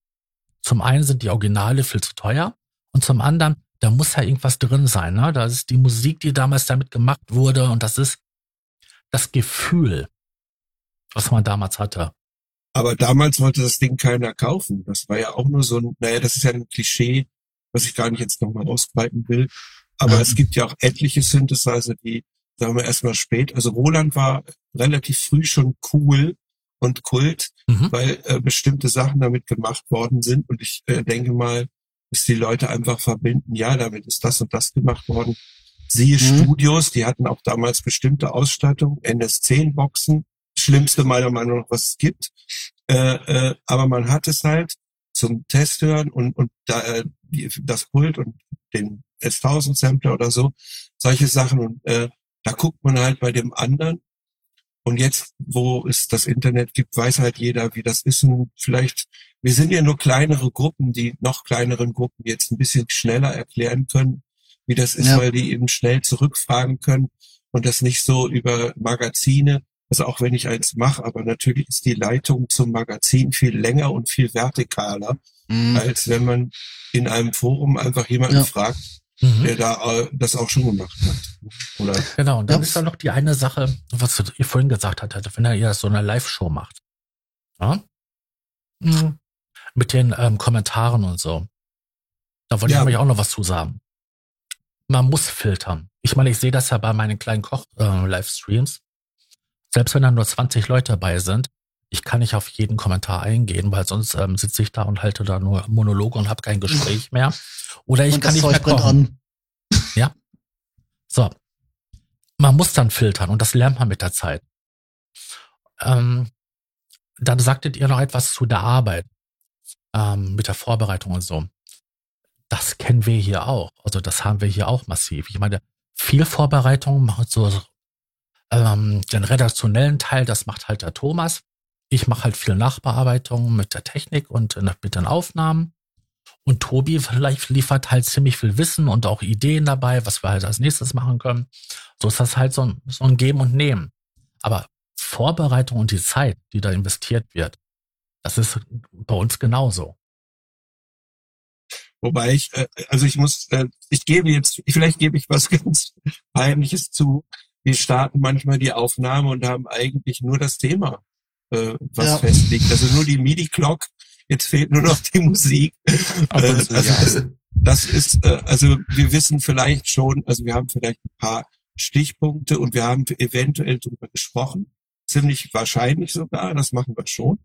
Zum einen sind die Originale viel zu teuer und zum anderen, da muss ja irgendwas drin sein. Ne? Da ist die Musik, die damals damit gemacht wurde und das ist das Gefühl, was man damals hatte. aber damals wollte das Ding keiner kaufen. Das war ja auch nur so ein, naja, das ist ja ein Klischee, was ich gar nicht jetzt nochmal ausbreiten will. Aber Ja. es gibt ja auch etliche Synthesizer, die, sagen wir erstmal spät. Also Roland war relativ früh schon cool und Kult, Mhm. weil äh, bestimmte Sachen damit gemacht worden sind. Und ich äh, denke mal, dass die Leute einfach verbinden, ja, damit ist das und das gemacht worden. Siehe Mhm. Studios, die hatten auch damals bestimmte Ausstattung, NS10-Boxen, schlimmste meiner Meinung nach, was es gibt. Äh, äh, aber man hat es halt zum Testhören und, und da, äh, die, das Pult und den S1000 Sampler oder so, solche Sachen. Und äh, da guckt man halt bei dem anderen, Und jetzt, wo es das Internet gibt, weiß halt jeder, wie das ist. Und vielleicht, wir sind ja nur kleinere Gruppen, die noch kleineren Gruppen jetzt ein bisschen schneller erklären können, wie das ist, Ja. weil die eben schnell zurückfragen können und das nicht so über Magazine. Also auch wenn ich eins mache, aber natürlich ist die Leitung zum Magazin viel länger und viel vertikaler, Mhm. als wenn man in einem Forum einfach jemanden Ja. fragt, Mhm. der da äh, das auch schon gemacht hat. Oder Genau, und dann Ja. ist da noch die eine Sache, was ihr vorhin gesagt hattet, wenn ihr so eine Live-Show macht. Ja? Mhm. Mit den ähm, Kommentaren und so. Da wollte Ja. ich nämlich auch noch was zu sagen. Man muss filtern. Ich meine, ich sehe das ja bei meinen kleinen Koch-Livestreams. Selbst wenn da nur 20 Leute dabei sind, ich kann nicht auf jeden Kommentar eingehen, weil sonst ähm, sitze ich da und halte da nur Monologe und habe kein Gespräch mehr. Oder ich und kann nicht mehr kochen. an. So. Man muss dann filtern und das lernt man mit der Zeit. Ähm, dann sagtet ihr noch etwas zu der Arbeit, ähm, mit der Vorbereitung und so. Das kennen wir hier auch. Also das haben wir hier auch massiv. Ich meine, viel Vorbereitung macht so ähm, den redaktionellen Teil, das macht halt der Thomas. Ich mache halt viel Nachbearbeitung mit der Technik und äh, mit den Aufnahmen. Und Tobi vielleicht liefert halt ziemlich viel Wissen und auch Ideen dabei, was wir halt als nächstes machen können. So ist das halt so ein, so ein Geben und Nehmen. Aber Vorbereitung und die Zeit, die da investiert wird, das ist bei uns genauso. Wobei ich, äh, also ich muss, äh, ich gebe jetzt, vielleicht gebe ich was ganz Peinliches zu. Wir starten manchmal die Aufnahme und haben eigentlich nur das Thema, äh, was Ja. festliegt. Also nur die MIDI-Clock. Jetzt fehlt nur noch die Musik. Ab Äh, also ja. das, das ist, äh, also wir wissen vielleicht schon, also wir haben vielleicht ein paar Stichpunkte und wir haben eventuell darüber gesprochen. Ziemlich wahrscheinlich sogar, das machen wir schon.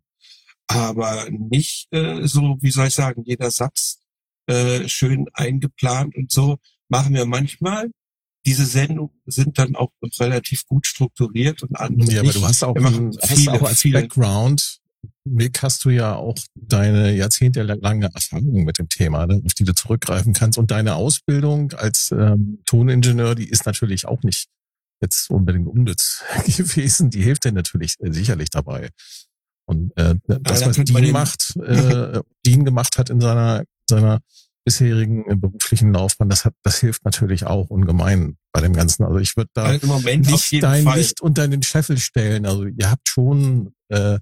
Aber nicht äh, so, wie soll ich sagen, jeder Satz äh, schön eingeplant und so machen wir manchmal. Diese Sendungen sind dann auch relativ gut strukturiert und andere Ja, aber du hast auch, ein, hast viele, auch als viele- Background, Mick, hast du ja auch deine jahrzehntelange Erfahrung mit dem Thema, ne, auf die du zurückgreifen kannst. Und deine Ausbildung als ähm, Toningenieur, die ist natürlich auch nicht jetzt unbedingt unnütz gewesen. Die hilft dir natürlich äh, sicherlich dabei. Und äh, das, da was Dean macht, äh, Dean gemacht hat in seiner, seiner bisherigen äh, beruflichen Laufbahn, das hat, das hilft natürlich auch ungemein bei dem Ganzen. Also ich würde da Also nicht dein Fall. Licht unter den Scheffel stellen. Also ihr habt schon äh,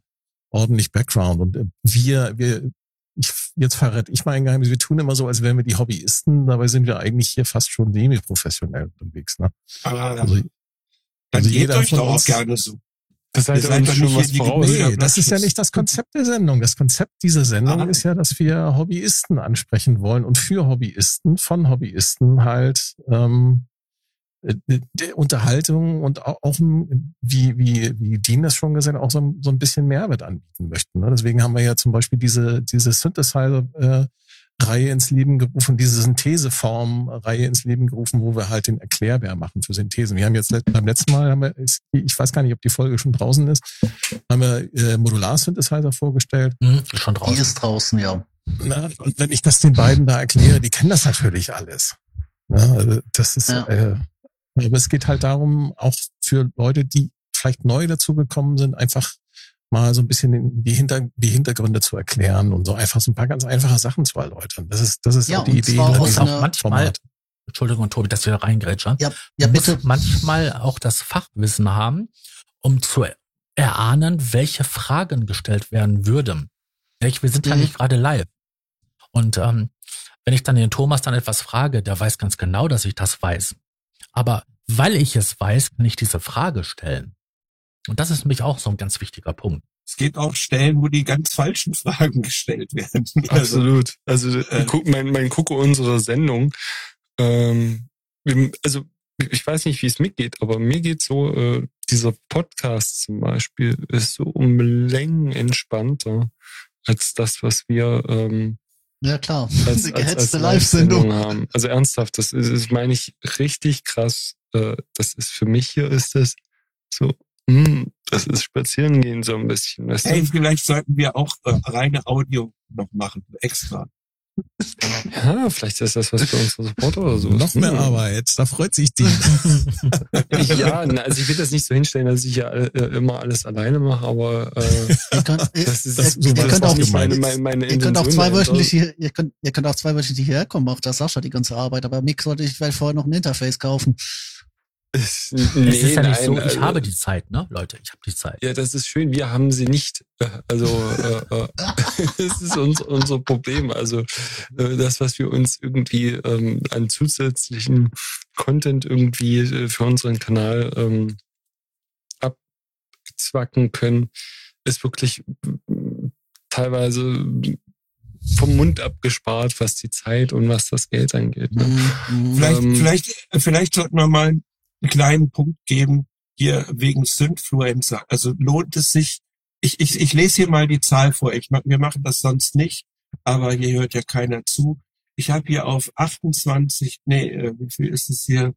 ordentlich Background und äh, wir, wir, ich, jetzt verrate ich mal ein Geheimnis, wir tun immer so, als wären wir die Hobbyisten, dabei sind wir eigentlich hier fast schon semi-professionell unterwegs. Ne? Aber Also, dann also gebt jeder euch von doch auch uns- gerne so. Das uns doch schon nicht was die voraus. Nee, das ist ja nicht das Konzept der Sendung. Das Konzept dieser Sendung Ah. ist ja, dass wir Hobbyisten ansprechen wollen und für Hobbyisten, von Hobbyisten halt ähm, äh, Unterhaltung und auch, wie, wie, wie Dean das schon gesagt hat, auch so ein, so ein bisschen Mehrwert anbieten möchten. Ne? Deswegen haben wir ja zum Beispiel diese, diese Synthesizer äh, Reihe ins Leben gerufen, diese Syntheseform-Reihe ins Leben gerufen, wo wir halt den Erklärbär machen für Synthesen. Wir haben jetzt beim letzten Mal, haben wir, ich weiß gar nicht, ob die Folge schon draußen ist, haben wir äh, Modular-Synthesizer vorgestellt. Hm, ist schon Die draußen. ist draußen, ja. Na, und wenn ich das den beiden da erkläre, die kennen das natürlich alles. Ja, also das ist, Ja. äh, aber es geht halt darum, auch für Leute, die vielleicht neu dazugekommen sind, einfach mal so ein bisschen die, Hinter die Hintergründe zu erklären und so einfach so ein paar ganz einfache Sachen zu erläutern. Das ist, das ist Ja, auch die Idee hinter aus diesem einer- manchmal, Format. Entschuldigung, Tobi, dass wir da reingrätschen. Ja, ja bitte. manchmal auch das Fachwissen haben, um zu erahnen, welche Fragen gestellt werden würden. Wir sind ja Mhm. nicht gerade live. Und ähm, wenn ich dann den Thomas dann etwas frage, der weiß ganz genau, dass ich das weiß. Aber weil ich es weiß, kann ich diese Frage stellen. Und das ist nämlich auch so ein ganz wichtiger Punkt. Es gibt auch Stellen, wo die ganz falschen Fragen gestellt werden. Also, Absolut. Also äh, guck, mein, mein Gucke unserer Sendung, ähm, also ich weiß nicht, wie es mitgeht, aber mir geht so, äh, dieser Podcast zum Beispiel ist so um Längen entspannter als das, was wir ähm, Ja, klar. als, Die als, als gehetzte Live-Sendung haben. Also ernsthaft, das ist, das meine ich richtig krass. Äh, das ist für mich hier ist das so, hm, das ist spazieren gehen so ein bisschen. Weißt hey, du? vielleicht sollten wir auch äh, reine Audio noch machen, extra. Ja, vielleicht ist das was für unsere Supporter oder so. Noch mehr Hm. Arbeit, da freut sich die. Ja, na, also ich will das nicht so hinstellen, dass ich ja äh, immer alles alleine mache, aber äh, Ihr könnt, das ist, Das- so ihr könnt auch nicht meine, meine, meine Ihr könnt auch Intention zwei dahinter. wöchentlich hier, ihr könnt, ihr könnt auch zwei wöchentlich hierher kommen, macht das Sascha die ganze Arbeit, aber Mick sollte ich vielleicht vorher noch ein Interface kaufen. Es- es ist ja nicht nein, so, ich also- habe die Zeit, ne, Leute, ich habe die Zeit. Ja, das ist schön. Wir haben sie nicht. Äh, Also äh, äh, das ist uns, unser Problem. Also äh, das, was wir uns irgendwie ähm, an zusätzlichen Content irgendwie äh, für unseren Kanal ähm, abzwacken können, ist wirklich mm, teilweise vom Mund abgespart, was die Zeit und was das Geld angeht. Ne? Mhm. Vielleicht, Ähm, vielleicht, vielleicht sollten wir mal einen kleinen Punkt geben, hier wegen Synfluencer. Also lohnt es sich, ich, ich, ich lese hier mal die Zahl vor. Ich, wir machen das sonst nicht, aber hier hört ja keiner zu. Ich habe hier auf 28, nee, äh, wie viel ist es hier?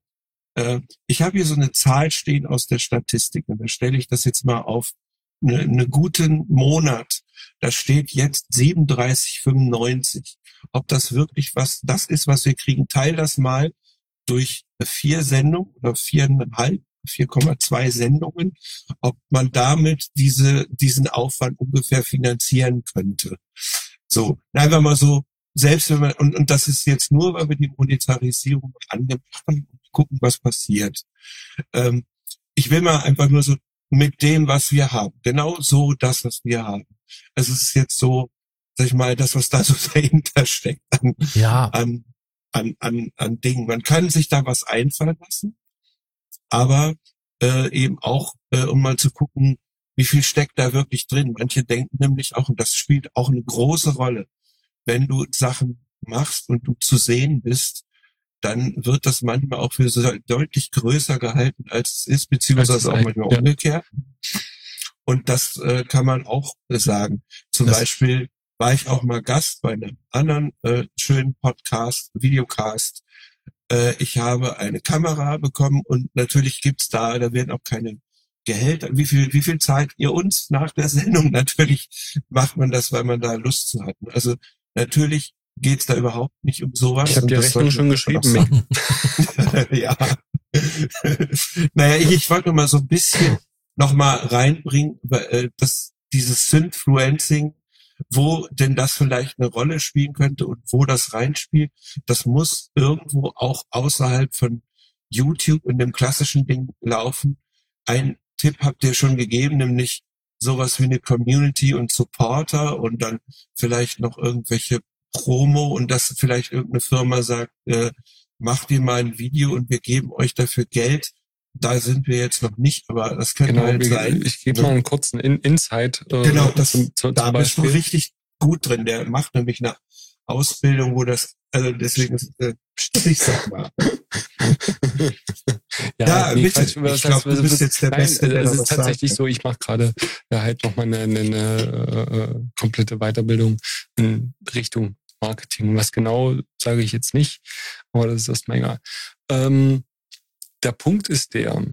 Äh, ich habe hier so eine Zahl stehen aus der Statistik und da stelle ich das jetzt mal auf eine, eine guten Monat. Da steht jetzt 37,95. Ob das wirklich was, das ist, was wir kriegen, teil das mal durch vier Sendungen oder viereinhalb, 4,2 Sendungen, ob man damit diese, diesen Aufwand ungefähr finanzieren könnte. So, einfach mal so, selbst wenn man, und, und das ist jetzt nur, weil wir die Monetarisierung angemacht haben und gucken, was passiert. Ähm, ich will mal einfach nur so mit dem, was wir haben, genau so das, was wir haben. Also es ist jetzt so, sag ich mal, das, was da so dahinter steckt an, Ja, an, an, an, an Dingen. Man kann sich da was einfallen lassen, aber äh, eben auch, äh, um mal zu gucken, wie viel steckt da wirklich drin. Manche denken nämlich auch, und das spielt auch eine große Rolle, wenn du Sachen machst und du zu sehen bist, dann wird das manchmal auch für so deutlich größer gehalten, als es ist, beziehungsweise auch manchmal ja. umgekehrt. Und das äh, kann man auch sagen. Zum Das- Beispiel war ich auch mal Gast bei einem anderen äh, schönen Podcast, Videocast. Äh, ich habe eine Kamera bekommen und natürlich gibt's da, da werden auch keine Gehälter. Wie viel, wie viel zahlt ihr uns nach der Sendung? Natürlich macht man das, weil man da Lust zu hat. Also natürlich geht's da überhaupt nicht um sowas. Ich habe die Rechnung schon geschrieben, ja. naja, ich, ich wollte nur mal so ein bisschen noch mal reinbringen, äh, dass dieses Synfluencing, wo denn das vielleicht eine Rolle spielen könnte und wo das reinspielt, das muss irgendwo auch außerhalb von YouTube und dem klassischen Ding laufen. Ein Tipp habt ihr schon gegeben, nämlich sowas wie eine Community und Supporter und dann vielleicht noch irgendwelche Promo und dass vielleicht irgendeine Firma sagt, äh, macht ihr mal ein Video und wir geben euch dafür Geld. Da sind wir jetzt noch nicht, aber das könnte Genau, halt ich, sein. ich gebe mal einen kurzen In Insight. Äh, Genau, das, zum, zum, da zum bist du richtig gut drin. Der macht nämlich eine Ausbildung, wo das, also deswegen, ist, äh, ich sag mal. Ja, bitte. Quatsch, was Ich glaub, heißt, du bist jetzt der Nein, Beste, der es da ist tatsächlich sagt. so, ich mache gerade ja, halt nochmal eine, eine, eine äh, komplette Weiterbildung in Richtung Marketing. Was genau, sage ich jetzt nicht, aber das ist erstmal egal. Ähm, der Punkt ist der,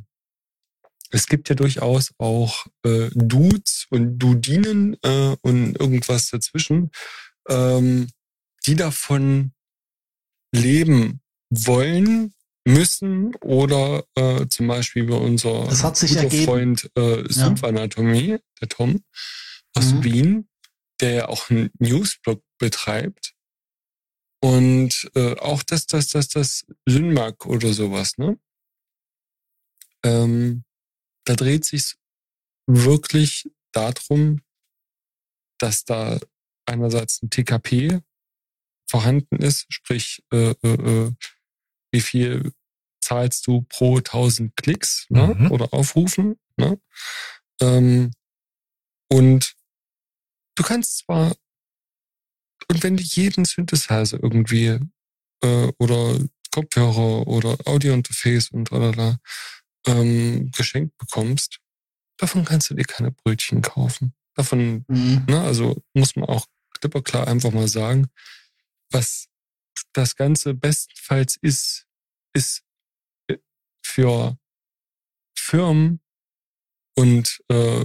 es gibt ja durchaus auch äh, Dudes und Dudinen äh, und irgendwas dazwischen, ähm, die davon leben wollen, müssen oder äh, zum Beispiel über unser guter ergeben. Freund äh, Sumpfanatomie, der Tom aus Mhm. Wien, der ja auch einen Newsblog betreibt. Und äh, auch das, das, das, das Synmark oder sowas, ne? Ähm, da dreht sich wirklich darum, dass da einerseits ein TKP vorhanden ist, sprich, äh, äh, äh, wie viel zahlst du pro 1000 Klicks ne? Mhm. oder Aufrufen. Ne? Ähm, und du kannst zwar, und wenn du jeden Synthesizer irgendwie äh, oder Kopfhörer oder Audiointerface und oder ähm, geschenkt bekommst, davon kannst du dir keine Brötchen kaufen. Davon Mhm. Ne, also muss man auch klipp und klar einfach mal sagen, was das Ganze bestenfalls ist, ist äh, für Firmen und äh,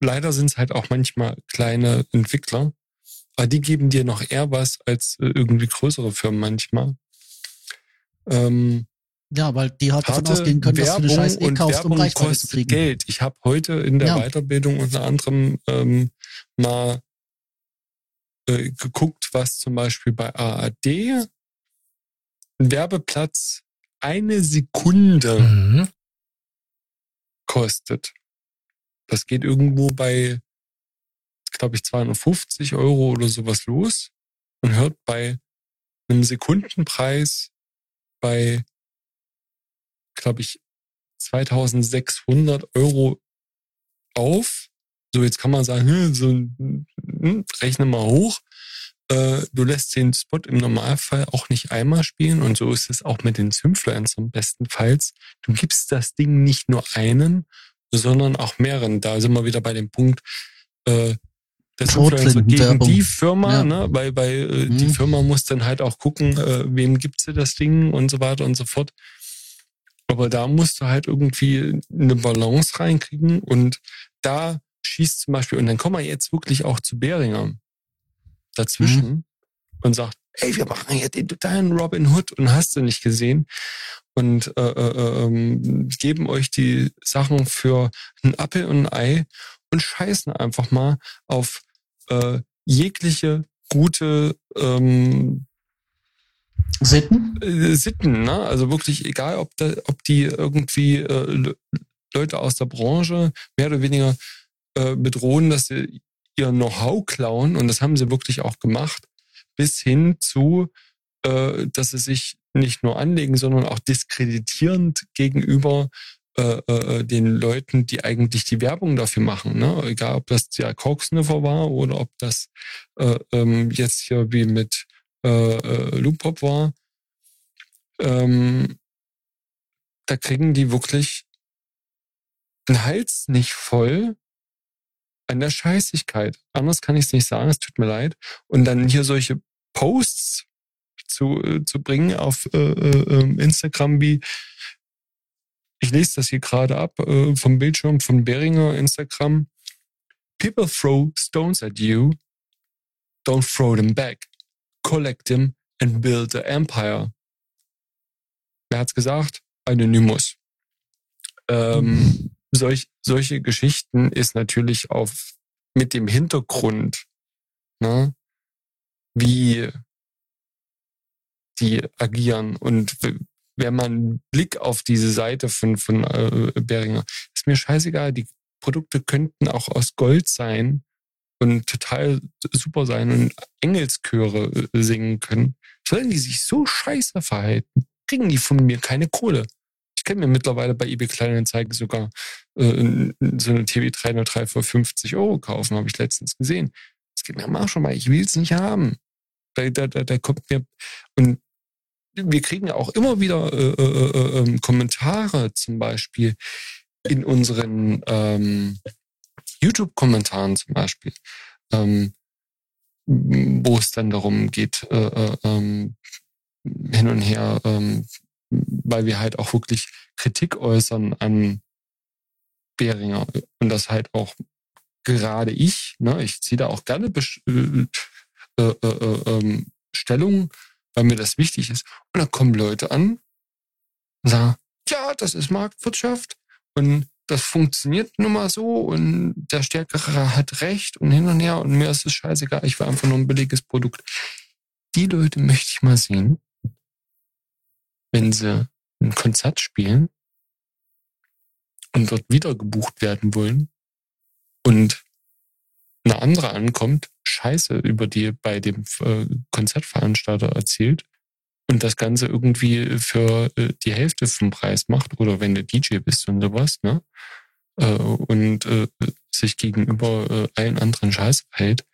leider sind es halt auch manchmal kleine Entwickler, Aber die geben dir noch eher was als äh, irgendwie größere Firmen manchmal. Ähm, Ja, weil die halt davon harte ausgehen können, dass du eine Werbung Scheiß eh und kaufst, um Werbung Reichweite zu kostet kriegen. Geld. Ich habe heute in der Ja. Weiterbildung unter anderem ähm, mal äh, geguckt, was zum Beispiel bei ARD ein Werbeplatz eine Sekunde Mhm. kostet. Das geht irgendwo bei, glaube ich, 250 Euro oder sowas los und hört bei einem Sekundenpreis bei, glaube ich, 2600 Euro auf. So, jetzt kann man sagen, hm, so, hm, rechne mal hoch. Äh, du lässt den Spot im Normalfall auch nicht einmal spielen und so ist es auch mit den Influencern bestenfalls. Du gibst das Ding nicht nur einen, sondern auch mehreren. Da sind wir wieder bei dem Punkt, äh, das Influencer gegen die Firma, Ja. ne? weil, weil äh, die Mhm. Firma muss dann halt auch gucken, äh, wem gibt sie das Ding und so weiter und so fort. Aber da musst du halt irgendwie eine Balance reinkriegen und da schießt zum Beispiel, und dann kommen wir jetzt wirklich auch zu Beringer dazwischen und sagt, ey, wir machen jetzt den totalen Robin Hood und hast du nicht gesehen? Und äh, äh, ähm, geben euch die Sachen für ein Apfel und ein Ei und scheißen einfach mal auf äh, jegliche gute ähm, Sitten? äh, Sitten, ne? Also wirklich egal, ob da, ob die irgendwie äh, Le- Leute aus der Branche mehr oder weniger äh, bedrohen, dass sie ihr Know-how klauen und das haben sie wirklich auch gemacht, bis hin zu, äh, dass sie sich nicht nur anlegen, sondern auch diskreditierend gegenüber äh, äh, den Leuten, die eigentlich die Werbung dafür machen. Ne? Egal, ob das der Coke-Sniffer war oder ob das äh, ähm, jetzt hier wie mit äh, äh, Lupop war. Ähm, da kriegen die wirklich den Hals nicht voll an der Scheißigkeit. Anders kann ich es nicht sagen, es tut mir leid. Und dann hier solche Posts zu, äh, zu bringen auf äh, äh, ähm, Instagram wie ich lese das hier gerade ab äh, vom Bildschirm von Beringer Instagram. People throw stones at you. Don't throw them back. Collect them and build an empire. Wer hat's gesagt? Anonymous. Ähm, solch, solche Geschichten ist natürlich auf mit dem Hintergrund, ne, wie die agieren und wenn man einen Blick auf diese Seite von, von äh, Beringer, ist mir scheißegal, die Produkte könnten auch aus Gold sein und total super sein und Engelschöre äh, singen können. Sollen die sich so scheiße verhalten, kriegen die von mir keine Kohle. Ich kann mir mittlerweile bei eBay Kleinanzeigen sogar äh, so eine TV303 für 50 Euro kaufen, habe ich letztens gesehen. Das geht mir am Arsch vorbei. Ich will es nicht haben. Da, da, da, da kommt mir und wir kriegen auch immer wieder äh, äh, äh, ähm, Kommentare zum Beispiel in unseren ähm, YouTube-Kommentaren zum Beispiel, ähm, wo es dann darum geht, äh, äh, ähm, hin und her, ähm, weil wir halt auch wirklich Kritik äußern an Beringer und das halt auch gerade ich, ne, ich ziehe da auch gerne Besch äh, äh, äh, ähm, Stellung, weil mir das wichtig ist. Und dann kommen Leute an und sagen, ja, das ist Marktwirtschaft und das funktioniert nun mal so und der Stärkere hat recht und hin und her und mir ist es scheißegal, ich will einfach nur ein billiges Produkt. Die Leute möchte ich mal sehen, wenn sie ein Konzert spielen und dort wieder gebucht werden wollen und eine andere ankommt, Scheiße über die bei dem äh, Konzertveranstalter erzählt und das Ganze irgendwie für äh, die Hälfte vom Preis macht oder wenn du DJ bist und sowas, ne? Äh, und äh, sich gegenüber äh, allen anderen Scheiße verhält.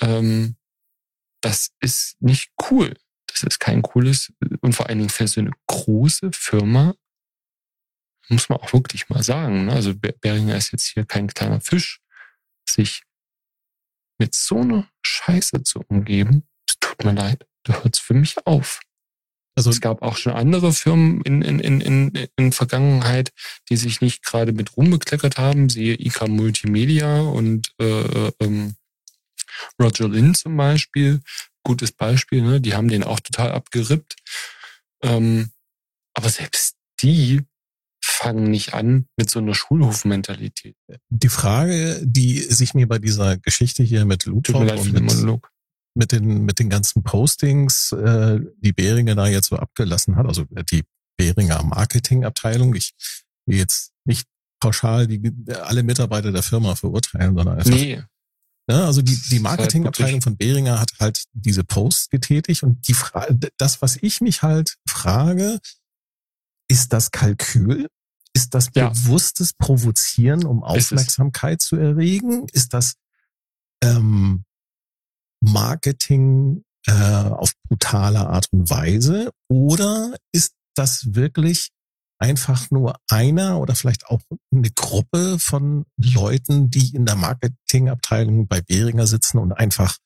Ähm, das ist nicht cool. Das ist kein cooles und vor allen Dingen für so eine große Firma muss man auch wirklich mal sagen. Ne? Also Be- Beringer ist jetzt hier kein kleiner Fisch, sich mit so einer Scheiße zu umgeben. Tut mir leid, da hört's für mich auf. Also Es gab auch schon andere Firmen in, in, in, in, in Vergangenheit, die sich nicht gerade mit Ruhm bekleckert haben, siehe IK Multimedia und äh, ähm, Roger Lynn zum Beispiel, gutes Beispiel, ne? die haben den auch total abgerippt. Ähm, aber selbst die fangen nicht an mit so einer Schulhofmentalität. Die Frage, die sich mir bei dieser Geschichte hier mit für und mit, Monolog. Mit den mit den ganzen Postings, äh, die Behringer da jetzt so abgelassen hat, also die Behringer Marketingabteilung. Ich will jetzt nicht pauschal die alle Mitarbeiter der Firma verurteilen, sondern einfach Nee, Ja, also die, die halt Marketingabteilung von Behringer hat halt diese Posts getätigt und die Frage, das, was ich mich halt frage, ist das Kalkül? Ist das Ja. bewusstes Provozieren, um. Aufmerksamkeit zu erregen? Ist das ähm, Marketing äh, auf brutale Art und Weise? Oder ist das wirklich einfach nur einer oder vielleicht auch eine Gruppe von Leuten, die in der Marketingabteilung bei Behringer sitzen und einfach,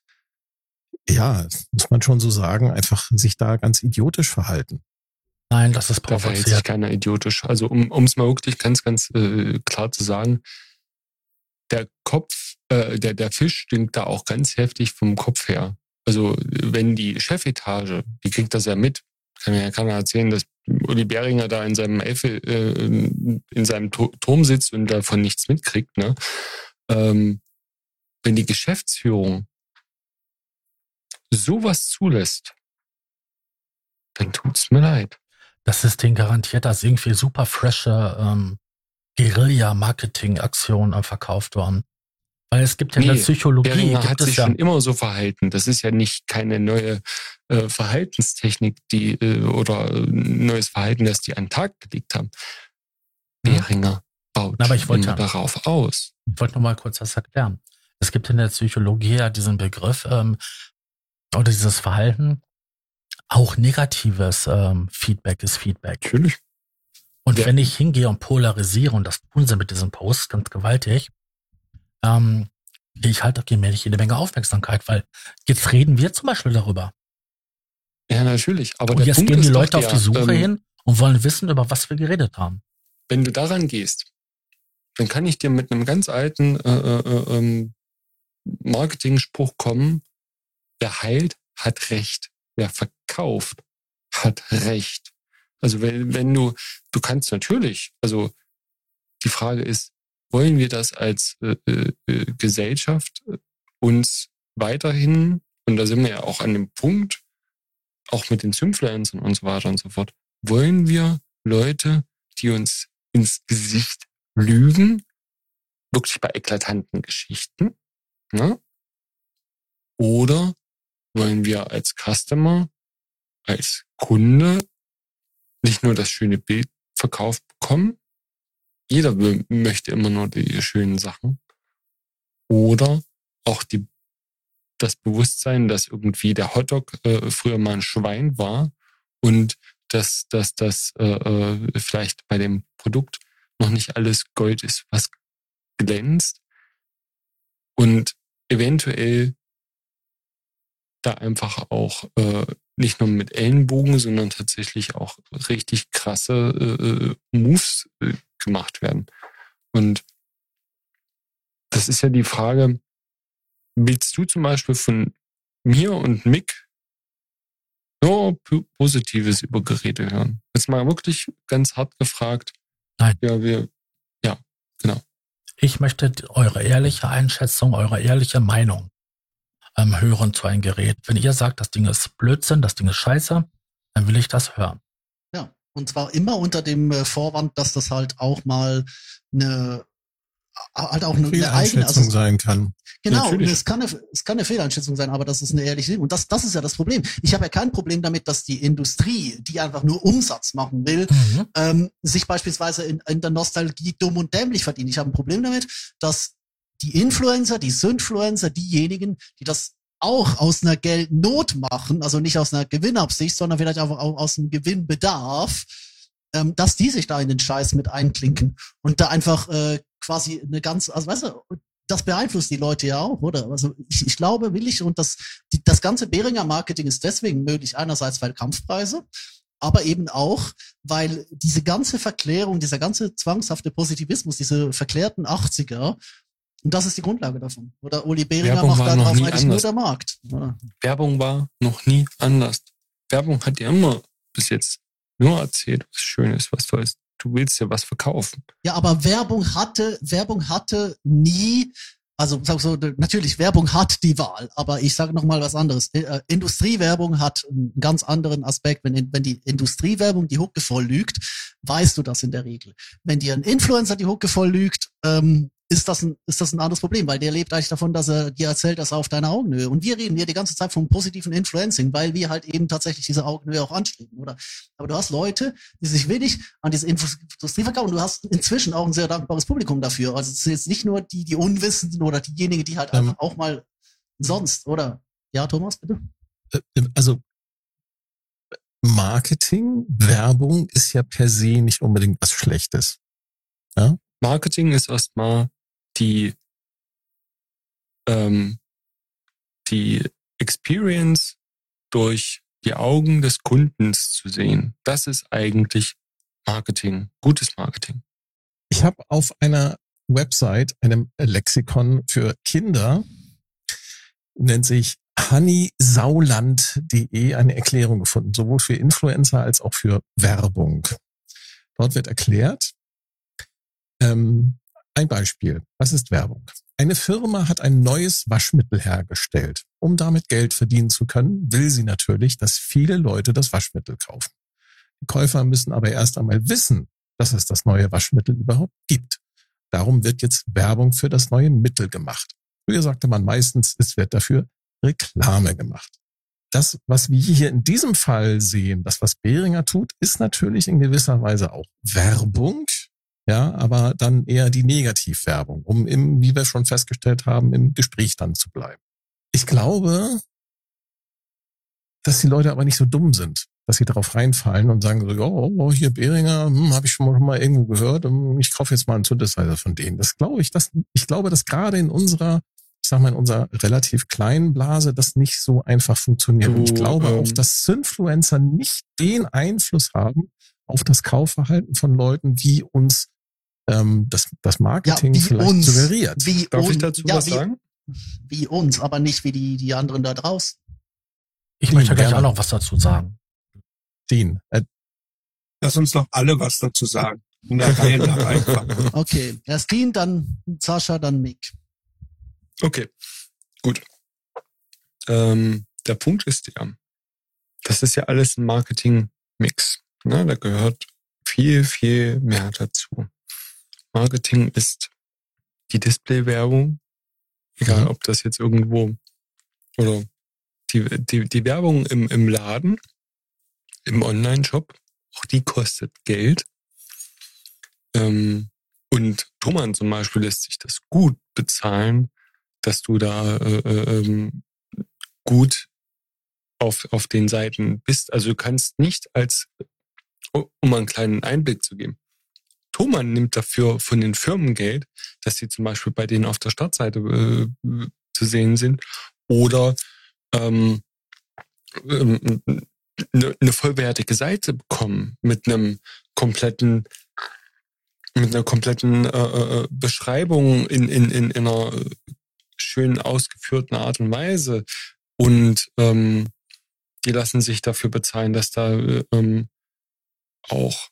ja, muss man schon so sagen, einfach sich da ganz idiotisch verhalten. Nein, das ist da verhält sich provoziert. keiner idiotisch. Also um um es mal wirklich ganz, ganz äh, klar zu sagen, der Kopf, äh, der, der Fisch stinkt da auch ganz heftig vom Kopf her. Also wenn die Chefetage, die kriegt das ja mit, kann mir ja keiner erzählen, dass Uli Behringer da in seinem Eiffel, äh, in seinem Tu- Turm sitzt und davon nichts mitkriegt, ne? Ähm, wenn die Geschäftsführung sowas zulässt, dann tut's mir leid. Das ist denen garantiert als irgendwie super frische ähm, Guerilla-Marketing-Aktion äh, verkauft worden. Weil es gibt ja in der Nee, Psychologie, Behringer gibt hat es sich ja, schon immer so verhalten. Das ist ja nicht keine neue äh, Verhaltenstechnik, die äh, oder äh, neues Verhalten, das die an den Tag gelegt haben. Behringer baut Na, aber ich wollte darauf aus. ich wollte noch mal kurz das erklären. Es gibt in der Psychologie ja diesen Begriff ähm, oder dieses Verhalten, auch negatives ähm, Feedback ist Feedback. Natürlich. Und Ja. wenn ich hingehe und polarisiere, und das tun sie mit diesem Post ganz gewaltig, ähm, kriege ich halt allmählich jede Menge Aufmerksamkeit, weil jetzt reden wir zum Beispiel darüber. Ja, natürlich. Aber und jetzt Punkt gehen die Leute auf die Suche ähm, hin und wollen wissen, über was wir geredet haben. Wenn du daran gehst, dann kann ich dir mit einem ganz alten äh, äh, ähm, Marketing-Spruch kommen, wer heilt, hat Recht. Wer verkauft, hat Recht. Also wenn, wenn du, du kannst natürlich, also die Frage ist, wollen wir das als äh, äh, Gesellschaft äh, uns weiterhin, und da sind wir ja auch an dem Punkt, auch mit den Influencern und so weiter und so fort, wollen wir Leute, die uns ins Gesicht lügen, wirklich bei eklatanten Geschichten, ne? Oder wollen wir als Customer, als Kunde nicht nur das schöne Bild verkauft bekommen, jeder möchte immer nur die schönen Sachen, oder auch die, das Bewusstsein, dass irgendwie der Hotdog äh, früher mal ein Schwein war und dass, dass das äh, äh, vielleicht bei dem Produkt noch nicht alles Gold ist, was glänzt. Und eventuell da einfach auch äh, nicht nur mit Ellenbogen, sondern tatsächlich auch richtig krasse äh, Moves äh, gemacht werden. Und das ist ja die Frage, willst du zum Beispiel von mir und Mick nur Positives über Geräte hören? Jetzt mal wirklich ganz hart gefragt. Nein. Ja, wir, ja, genau. Ich möchte eure ehrliche Einschätzung, eure ehrliche Meinung ähm, hören zu einem Gerät. Wenn ihr sagt, das Ding ist Blödsinn, das Ding ist scheiße, dann will ich das hören. Ja, und zwar immer unter dem äh, Vorwand, dass das halt auch mal eine halt auch eine, eine eigene, Fehleinschätzung also sein kann. Genau, Natürlich. es kann, eine, es kann eine Fehleinschätzung sein, aber das ist eine ehrliche Sicht. Und das, das ist ja das Problem. Ich habe ja kein Problem damit, dass die Industrie, die einfach nur Umsatz machen will, Mhm. ähm, sich beispielsweise in, in der Nostalgie dumm und dämlich verdient. Ich habe ein Problem damit, dass die Influencer, die Synfluencer, diejenigen, die das auch aus einer Geldnot machen, also nicht aus einer Gewinnabsicht, sondern vielleicht auch, aus einem Gewinnbedarf, ähm, dass die sich da in den Scheiß mit einklinken und da einfach äh, quasi eine ganz, also weißt du, das beeinflusst die Leute ja auch, oder? Also ich, ich glaube, will ich, und das, die, das ganze Behringer Marketing ist deswegen möglich, einerseits weil Kampfpreise, aber eben auch, weil diese ganze Verklärung, dieser ganze zwangshafte Positivismus, diese verklärten 80er, Und das ist die Grundlage davon. Oder Uli Behringer Werbung macht war da noch drauf nie eigentlich nur anders. der Markt. Oder? Werbung war noch nie anders. Werbung hat dir immer bis jetzt nur erzählt, was Schönes, was Tolles. Du willst ja was verkaufen. Ja, aber Werbung hatte, Werbung hatte nie, also sag so, natürlich Werbung hat die Wahl, aber ich sage noch mal was anderes. Äh, Industriewerbung hat einen ganz anderen Aspekt. Wenn, wenn die Industriewerbung die Hucke voll lügt, weißt du das in der Regel. Wenn dir ein Influencer die Hucke voll lügt, ähm, ist das ein, ist das ein anderes Problem, weil der lebt eigentlich davon, dass er dir erzählt, dass er auf deiner Augenhöhe. Und wir reden hier die ganze Zeit vom positiven Influencing, weil wir halt eben tatsächlich diese Augenhöhe auch anstreben, oder? Aber du hast Leute, die sich wenig an diese Industrie verkaufen. Und du hast inzwischen auch ein sehr dankbares Publikum dafür. Also es sind jetzt nicht nur die, die Unwissenden oder diejenigen, die halt Ähm. einfach auch mal sonst, oder? Ja, Thomas, bitte? Äh, Also Marketing, Werbung ist ja per se nicht unbedingt was Schlechtes. Marketing ist erstmal die, ähm, die Experience durch die Augen des Kundens zu sehen. Das ist eigentlich Marketing, gutes Marketing. Ich habe auf einer Website, einem Lexikon für Kinder, nennt sich honeysauland.de eine Erklärung gefunden, sowohl für Influencer als auch für Werbung. Dort wird erklärt, ähm, ein Beispiel. Was ist Werbung? Eine Firma hat ein neues Waschmittel hergestellt. Um damit Geld verdienen zu können, will sie natürlich, dass viele Leute das Waschmittel kaufen. Die Käufer müssen aber erst einmal wissen, dass es das neue Waschmittel überhaupt gibt. Darum wird jetzt Werbung für das neue Mittel gemacht. Früher sagte man meistens, es wird dafür Reklame gemacht. Das, was wir hier in diesem Fall sehen, das, was Behringer tut, ist natürlich in gewisser Weise auch Werbung, ja, aber dann eher die Negativwerbung, um im, wie wir schon festgestellt haben, im Gespräch dann zu bleiben. Ich glaube, dass die Leute aber nicht so dumm sind, dass sie darauf reinfallen und sagen so, oh, hier Behringer, hm, habe ich schon mal, schon mal irgendwo gehört, hm, ich kaufe jetzt mal einen Synthesizer von denen. Das glaube ich, dass ich glaube, dass gerade in unserer, ich sag mal in unserer relativ kleinen Blase das nicht so einfach funktioniert. Und ich Du, glaube ähm, auch, dass Synfluencer nicht den Einfluss haben auf das Kaufverhalten von Leuten, wie uns ähm, das, das Marketing wie vielleicht uns. suggeriert. Wie Darf ich dazu ja, was wie, sagen? Wie uns, aber nicht wie die, die anderen da draußen. Ich möchte gleich gerne. auch noch was dazu sagen. Den, äh, Lass uns doch alle was dazu sagen. Okay, erst Dean, dann Sascha, dann Mick. Okay, gut. Ähm, der Punkt ist ja, das ist ja alles ein Marketing-Mix. Ne? Da gehört viel, viel mehr dazu. Marketing ist die Display-Werbung, egal Mhm. ob das jetzt irgendwo oder die, die, die Werbung im, im Laden, im Online-Shop, auch die kostet Geld. Ähm, und Thomann zum Beispiel lässt sich das gut bezahlen, dass du da äh, äh, ähm, gut auf, auf den Seiten bist. Also du kannst nicht als, um einen kleinen Einblick zu geben, Thomann nimmt dafür von den Firmen Geld, dass sie zum Beispiel bei denen auf der Startseite äh, zu sehen sind oder ähm, ähm, eine, eine vollwertige Seite bekommen mit einem kompletten mit einer kompletten äh, äh, Beschreibung in, in, in, in einer schön ausgeführten Art und Weise. Und ähm, die lassen sich dafür bezahlen, dass da äh, ähm, auch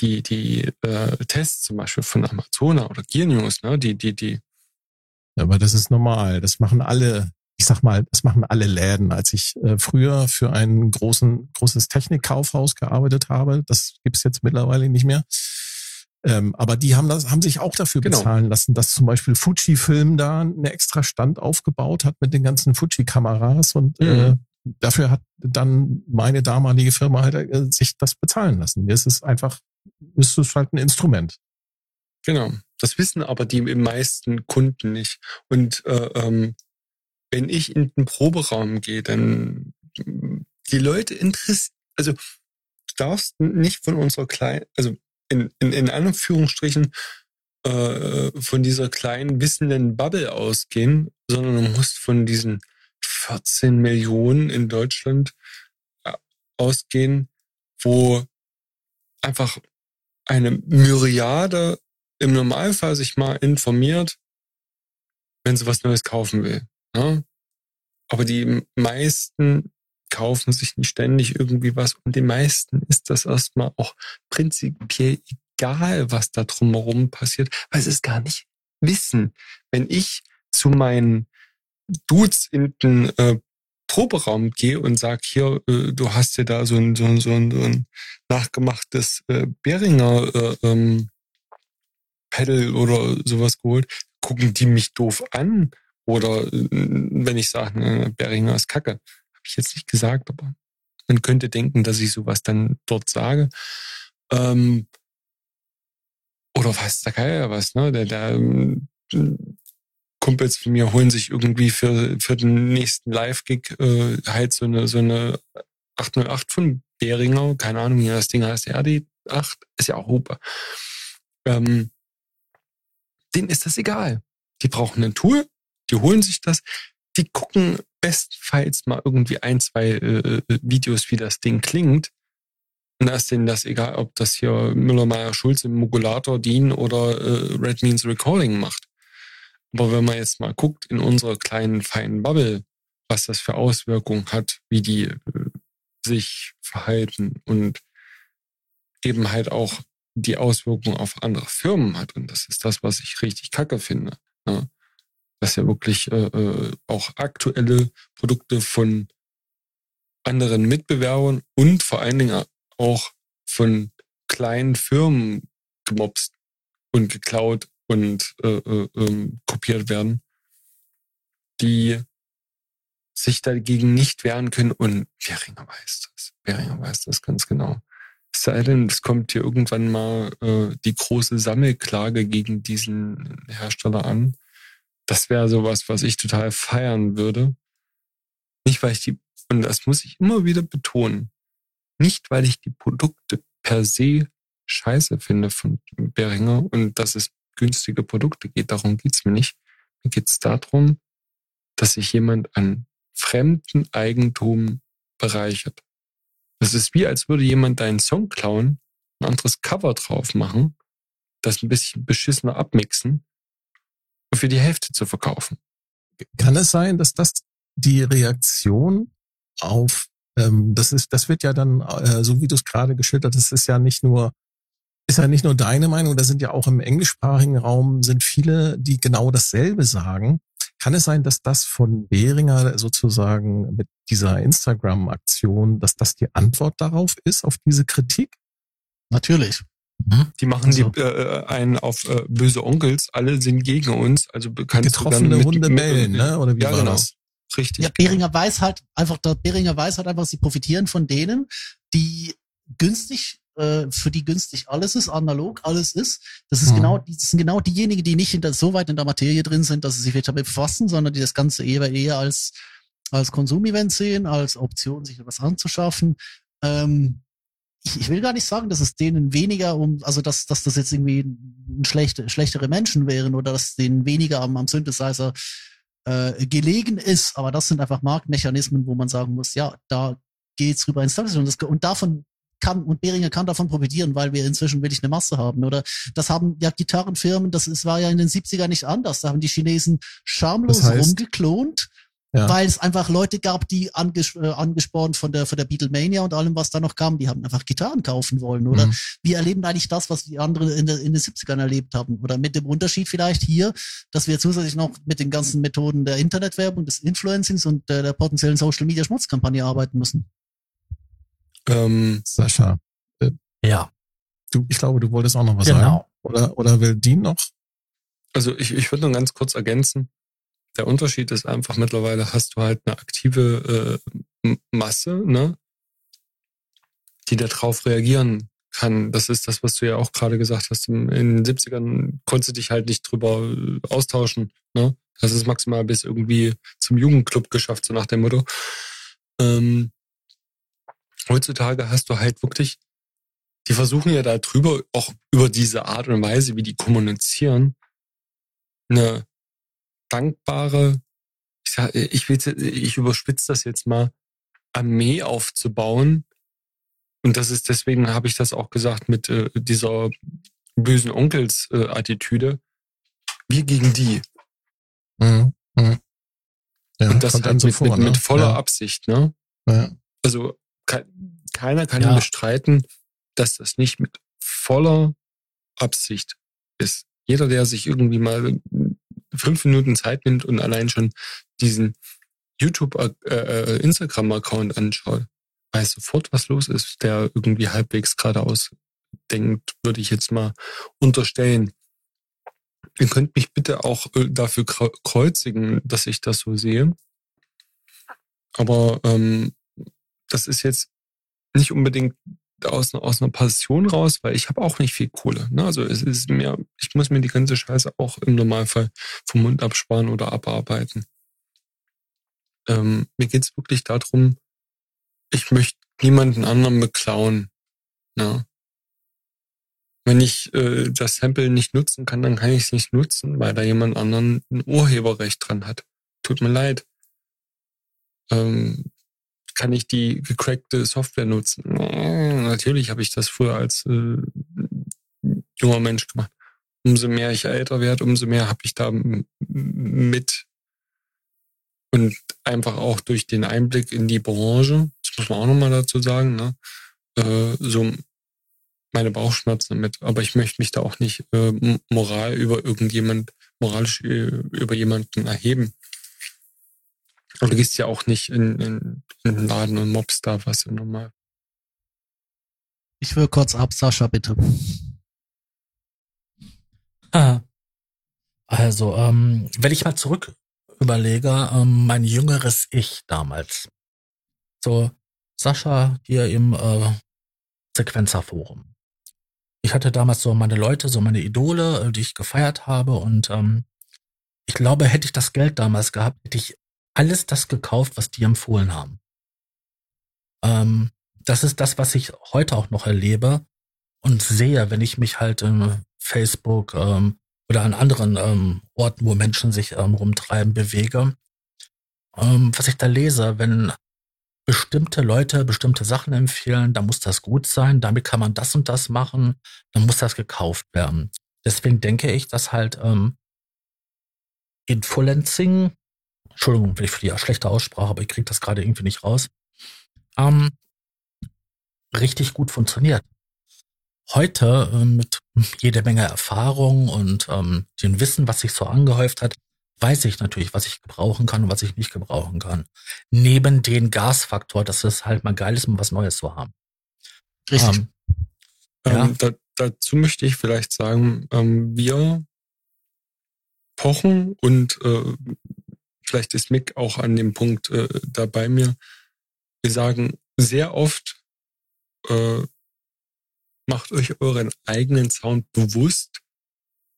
die, die äh, Tests zum Beispiel von Amazona oder Gear News, ne, die, die, die, Aber das ist normal. Das machen alle, ich sag mal, das machen alle Läden. Als ich äh, früher für ein großen, großes Technikkaufhaus gearbeitet habe, das gibt's jetzt mittlerweile nicht mehr. Ähm, aber die haben das, haben sich auch dafür Genau. bezahlen lassen, dass zum Beispiel Fujifilm da einen extra Stand aufgebaut hat mit den ganzen Fuji-Kameras und äh, Mhm. dafür hat dann meine damalige Firma halt äh, sich das bezahlen lassen. Es ist einfach, es ist halt ein Instrument. Genau. Das wissen aber die meisten Kunden nicht. Und äh, ähm, wenn ich in den Proberaum gehe, dann die Leute interessieren, also du darfst nicht von unserer kleinen, also in, in, in Anführungsstrichen äh, von dieser kleinen wissenden Bubble ausgehen, sondern du musst von diesen 14 Millionen in Deutschland äh, ausgehen, wo einfach eine Myriade im Normalfall sich mal informiert, wenn sie was Neues kaufen will. Ne? Aber die meisten kaufen sich nicht ständig irgendwie was und den meisten ist das erstmal auch prinzipiell egal, was da drumherum passiert, weil sie es gar nicht wissen. Wenn ich zu meinen Dudes in den äh, Proberaum gehe und sag hier, äh, du hast dir da so ein, so ein, so ein, so ein nachgemachtes äh, Beringer äh, ähm, Pedal oder sowas geholt, gucken die mich doof an. Oder äh, wenn ich sage, ne, Beringer ist Kacke, habe ich jetzt nicht gesagt, aber man könnte denken, dass ich sowas dann dort sage. Ähm, oder weiß der Geier was, ne? Der, der ähm, Kumpels von mir holen sich irgendwie für, für den nächsten Live-Gig äh, halt so eine, so eine 808 von Behringer, keine Ahnung, wie das Ding heißt, RD8, ist ja auch Hupe. Ähm, denen ist das egal. Die brauchen ein Tool, die holen sich das, die gucken bestenfalls mal irgendwie ein, zwei äh, äh Videos, wie das Ding klingt. Und da ist denen das egal, ob das hier Müller-Meyer-Schulz im Modulator DIN oder äh, Red Means Recording macht. Aber wenn man jetzt mal guckt in unserer kleinen, feinen Bubble, was das für Auswirkungen hat, wie die äh, sich verhalten und eben halt auch die Auswirkungen auf andere Firmen hat. Und das ist das, was ich richtig kacke finde. Ne? Dass ja wirklich äh, äh, auch aktuelle Produkte von anderen Mitbewerbern und vor allen Dingen auch von kleinen Firmen gemobst und geklaut und äh, äh, ähm, kopiert werden, die sich dagegen nicht wehren können. Und Beringer weiß das. Beringer weiß das ganz genau. Es sei denn, es kommt hier irgendwann mal äh, die große Sammelklage gegen diesen Hersteller an. Das wäre sowas, was ich total feiern würde. Nicht, weil ich die, und das muss ich immer wieder betonen, nicht, weil ich die Produkte per se scheiße finde von Beringer und dass es günstige Produkte geht. Darum geht's mir nicht. Mir geht's darum, dass sich jemand an fremden Eigentum bereichert. Das ist wie, als würde jemand deinen Song klauen, ein anderes Cover drauf machen, das ein bisschen beschissener abmixen und für die Hälfte zu verkaufen. Kann es sein, dass das die Reaktion auf ähm, das ist, das wird ja dann, äh, so wie du es gerade geschildert hast, ist ja nicht nur ist ja nicht nur deine Meinung, da sind ja auch im englischsprachigen Raum sind viele, die genau dasselbe sagen. Kann es sein, dass das von Behringer sozusagen mit dieser Instagram-Aktion, dass das die Antwort darauf ist, auf diese Kritik? Natürlich. Mhm. Die machen also, die äh, einen auf äh, böse Onkels, alle sind gegen uns, also bekannt getroffene Hunde bellen, ne? Oder wie ja, war genau. das? Richtig. Ja, Behringer weiß halt einfach, der Behringer weiß halt einfach, sie profitieren von denen, die günstig äh, für die günstig alles ist, analog alles ist. Das ist mhm. genau, das sind genau diejenigen, die nicht hinter, so weit in der Materie drin sind, dass sie sich damit befassen, sondern die das Ganze eher, eher als, als Konsumevent sehen, als Option, sich etwas anzuschaffen. Ähm, ich, ich will gar nicht sagen, dass es denen weniger um, also dass, dass das jetzt irgendwie schlechte, schlechtere Menschen wären oder dass denen weniger am, am Synthesizer äh, gelegen ist, aber das sind einfach Marktmechanismen, wo man sagen muss, ja, da geht's rüber ins das, und davon kann und Behringer kann davon profitieren, weil wir inzwischen wirklich eine Masse haben. Oder das haben ja Gitarrenfirmen, das ist, war ja in den 70er nicht anders. Da haben die Chinesen schamlos das heißt, rumgeklont. Ja. Weil es einfach Leute gab, die anges äh, angespornt von der, von der Beatlemania und allem, was da noch kam, die haben einfach Gitarren kaufen wollen. Oder mhm. wir erleben eigentlich das, was die anderen in, der, in den 70ern erlebt haben. Oder mit dem Unterschied vielleicht hier, dass wir zusätzlich noch mit den ganzen Methoden der Internetwerbung, des Influencings und der, der potenziellen Social Media Schmutzkampagne arbeiten müssen. Ähm, Sascha. Äh, ja. Du, ich glaube, du wolltest auch noch was genau. sagen. Oder, oder will Dean noch? Also ich, ich würde nur ganz kurz ergänzen. Der Unterschied ist einfach, mittlerweile hast du halt eine aktive äh, Masse, ne, die darauf reagieren kann. Das ist das, was du ja auch gerade gesagt hast. In den 70ern konntest du dich halt nicht drüber äh, austauschen. Ne? Das ist maximal bis irgendwie zum Jugendclub geschafft, so nach dem Motto. Ähm, heutzutage hast du halt wirklich, die versuchen ja da drüber, auch über diese Art und Weise, wie die kommunizieren, eine dankbare, ich, sag, ich, will, ich überspitze das jetzt mal, Armee aufzubauen. Und das ist deswegen, habe ich das auch gesagt, mit äh, dieser bösen Onkels-Attitüde. Äh, Wir gegen die. Mhm. Mhm. Ja, und das halt einem so mit, vor, mit, ne? mit voller ja. Absicht, ne? Ja. Also keiner kann Ja. bestreiten, dass das nicht mit voller Absicht ist. Jeder, der sich irgendwie mal fünf Minuten Zeit nimmt und allein schon diesen YouTube, äh, äh, Instagram-Account anschaut, weiß sofort, was los ist, der irgendwie halbwegs geradeaus denkt, würde ich jetzt mal unterstellen. Ihr könnt mich bitte auch äh, dafür kreu- kreuzigen, dass ich das so sehe. Aber ähm, das ist jetzt nicht unbedingt aus, aus einer Passion raus, weil ich habe auch nicht viel Kohle. Ne? Also es ist mir, ich muss mir die ganze Scheiße auch im Normalfall vom Mund absparen oder abarbeiten. Ähm, mir geht's wirklich darum, ich möchte niemanden anderen beklauen. Ne? Wenn ich äh, das Sample nicht nutzen kann, dann kann ich es nicht nutzen, weil da jemand anderen ein Urheberrecht dran hat. Tut mir leid. Ähm, kann ich die gecrackte Software nutzen? Natürlich habe ich das früher als äh, junger Mensch gemacht. Umso mehr ich älter werde, umso mehr habe ich da mit und einfach auch durch den Einblick in die Branche, das muss man auch nochmal dazu sagen, ne, äh, so meine Bauchschmerzen damit. Aber ich möchte mich da auch nicht äh, moral über irgendjemand, moralisch äh, über jemanden erheben. Aber du gehst ja auch nicht in, in, in den Laden und mobst da was ja normal. Ich will kurz ab, Sascha, bitte. Ah. Also, ähm, wenn ich mal zurück überlege, ähm, mein jüngeres Ich damals. So, Sascha hier im äh, Sequenzerforum. Ich hatte damals so meine Leute, so meine Idole, äh, die ich gefeiert habe und ähm, ich glaube, hätte ich das Geld damals gehabt, hätte ich alles das gekauft, was die empfohlen haben. Ähm, das ist das, was ich heute auch noch erlebe und sehe, wenn ich mich halt in Facebook ähm, oder an anderen ähm, Orten, wo Menschen sich ähm, rumtreiben, bewege. Ähm, was ich da lese, wenn bestimmte Leute bestimmte Sachen empfehlen, dann muss das gut sein, damit kann man das und das machen, dann muss das gekauft werden. Deswegen denke ich, dass halt ähm, Influencing, Entschuldigung für die schlechte Aussprache, aber ich kriege das gerade irgendwie nicht raus, ähm, richtig gut funktioniert. Heute ähm, mit jeder Menge Erfahrung und ähm, dem Wissen, was sich so angehäuft hat, weiß ich natürlich, was ich gebrauchen kann und was ich nicht gebrauchen kann. Neben den Gasfaktor, dass es halt mal geil ist, um was Neues zu haben. Richtig. Ähm, Ja. Ähm, da, dazu möchte ich vielleicht sagen, ähm, wir pochen und äh, vielleicht ist Mick auch an dem Punkt äh, da bei mir. Wir sagen sehr oft, äh, macht euch euren eigenen Sound bewusst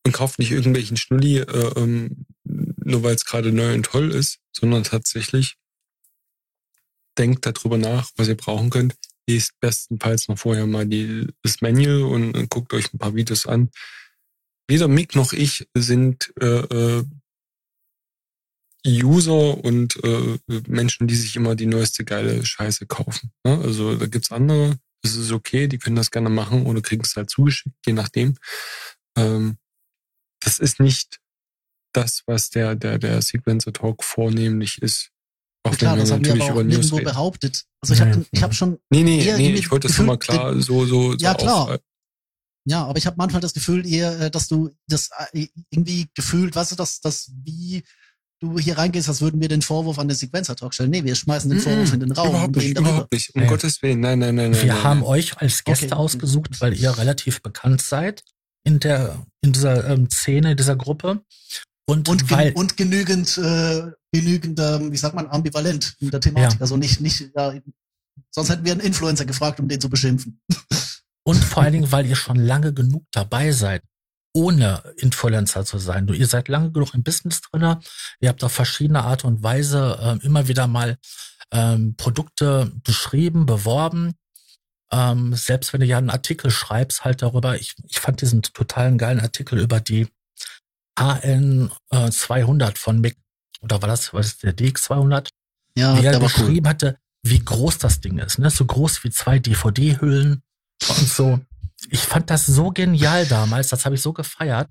und kauft nicht irgendwelchen Schnulli, äh, ähm, nur weil es gerade neu und toll ist, sondern tatsächlich denkt darüber nach, was ihr brauchen könnt. Lest bestenfalls noch vorher mal die, das Manual und, und guckt euch ein paar Videos an. Weder Mick noch ich sind äh, äh, User und äh, Menschen, die sich immer die neueste geile Scheiße kaufen. Ne? Also da gibt's andere, das ist okay, die können das gerne machen oder kriegen es halt zugeschickt, je nachdem. Ähm, das ist nicht das, was der, der, der Sequencer Talk vornehmlich ist. Auch Klar, wenn das haben wir natürlich aber auch über News nirgendwo reden. behauptet. Also ich Nee. habe ich hab schon, Nee, nee, eher nee, ich wollte das nochmal klar so, so, so Ja, klar. auf- ja, aber ich habe manchmal das Gefühl eher, äh, dass du das äh, irgendwie gefühlt, weißt du, dass, dass wie du hier reingehst, als würden wir den Vorwurf an den Sequencer-Talk stellen. Nee, wir schmeißen den Vorwurf in den Raum Überhaupt und nicht, überhaupt nicht. Um Nee. Gottes Willen, nein, nein, nein, nein. Wir nein, haben nein. euch als Gäste Okay. ausgesucht, weil ihr relativ bekannt seid in der in dieser ähm, Szene, dieser Gruppe. Und, Und, weil und genügend, äh, genügend, ähm, wie sagt man, ambivalent in der Thematik. Ja. Also nicht, nicht, ja, sonst hätten wir einen Influencer gefragt, um den zu beschimpfen. Und vor allen Dingen, weil ihr schon lange genug dabei seid, ohne Influencer zu sein. Du, ihr seid lange genug im Business drinne. Ihr habt auf verschiedene Art und Weise ähm, immer wieder mal ähm, Produkte beschrieben, beworben. Ähm, selbst wenn du ja einen Artikel schreibst, halt darüber. Ich, ich fand diesen totalen geilen Artikel über die AN äh, 200 von Mick. Oder war das, was ist der DX 200? Ja, wie er der war cool. beschrieben hatte, wie groß das Ding ist, ne? So groß wie zwei DVD-Hüllen und so. Ich fand das so genial damals, das habe ich so gefeiert,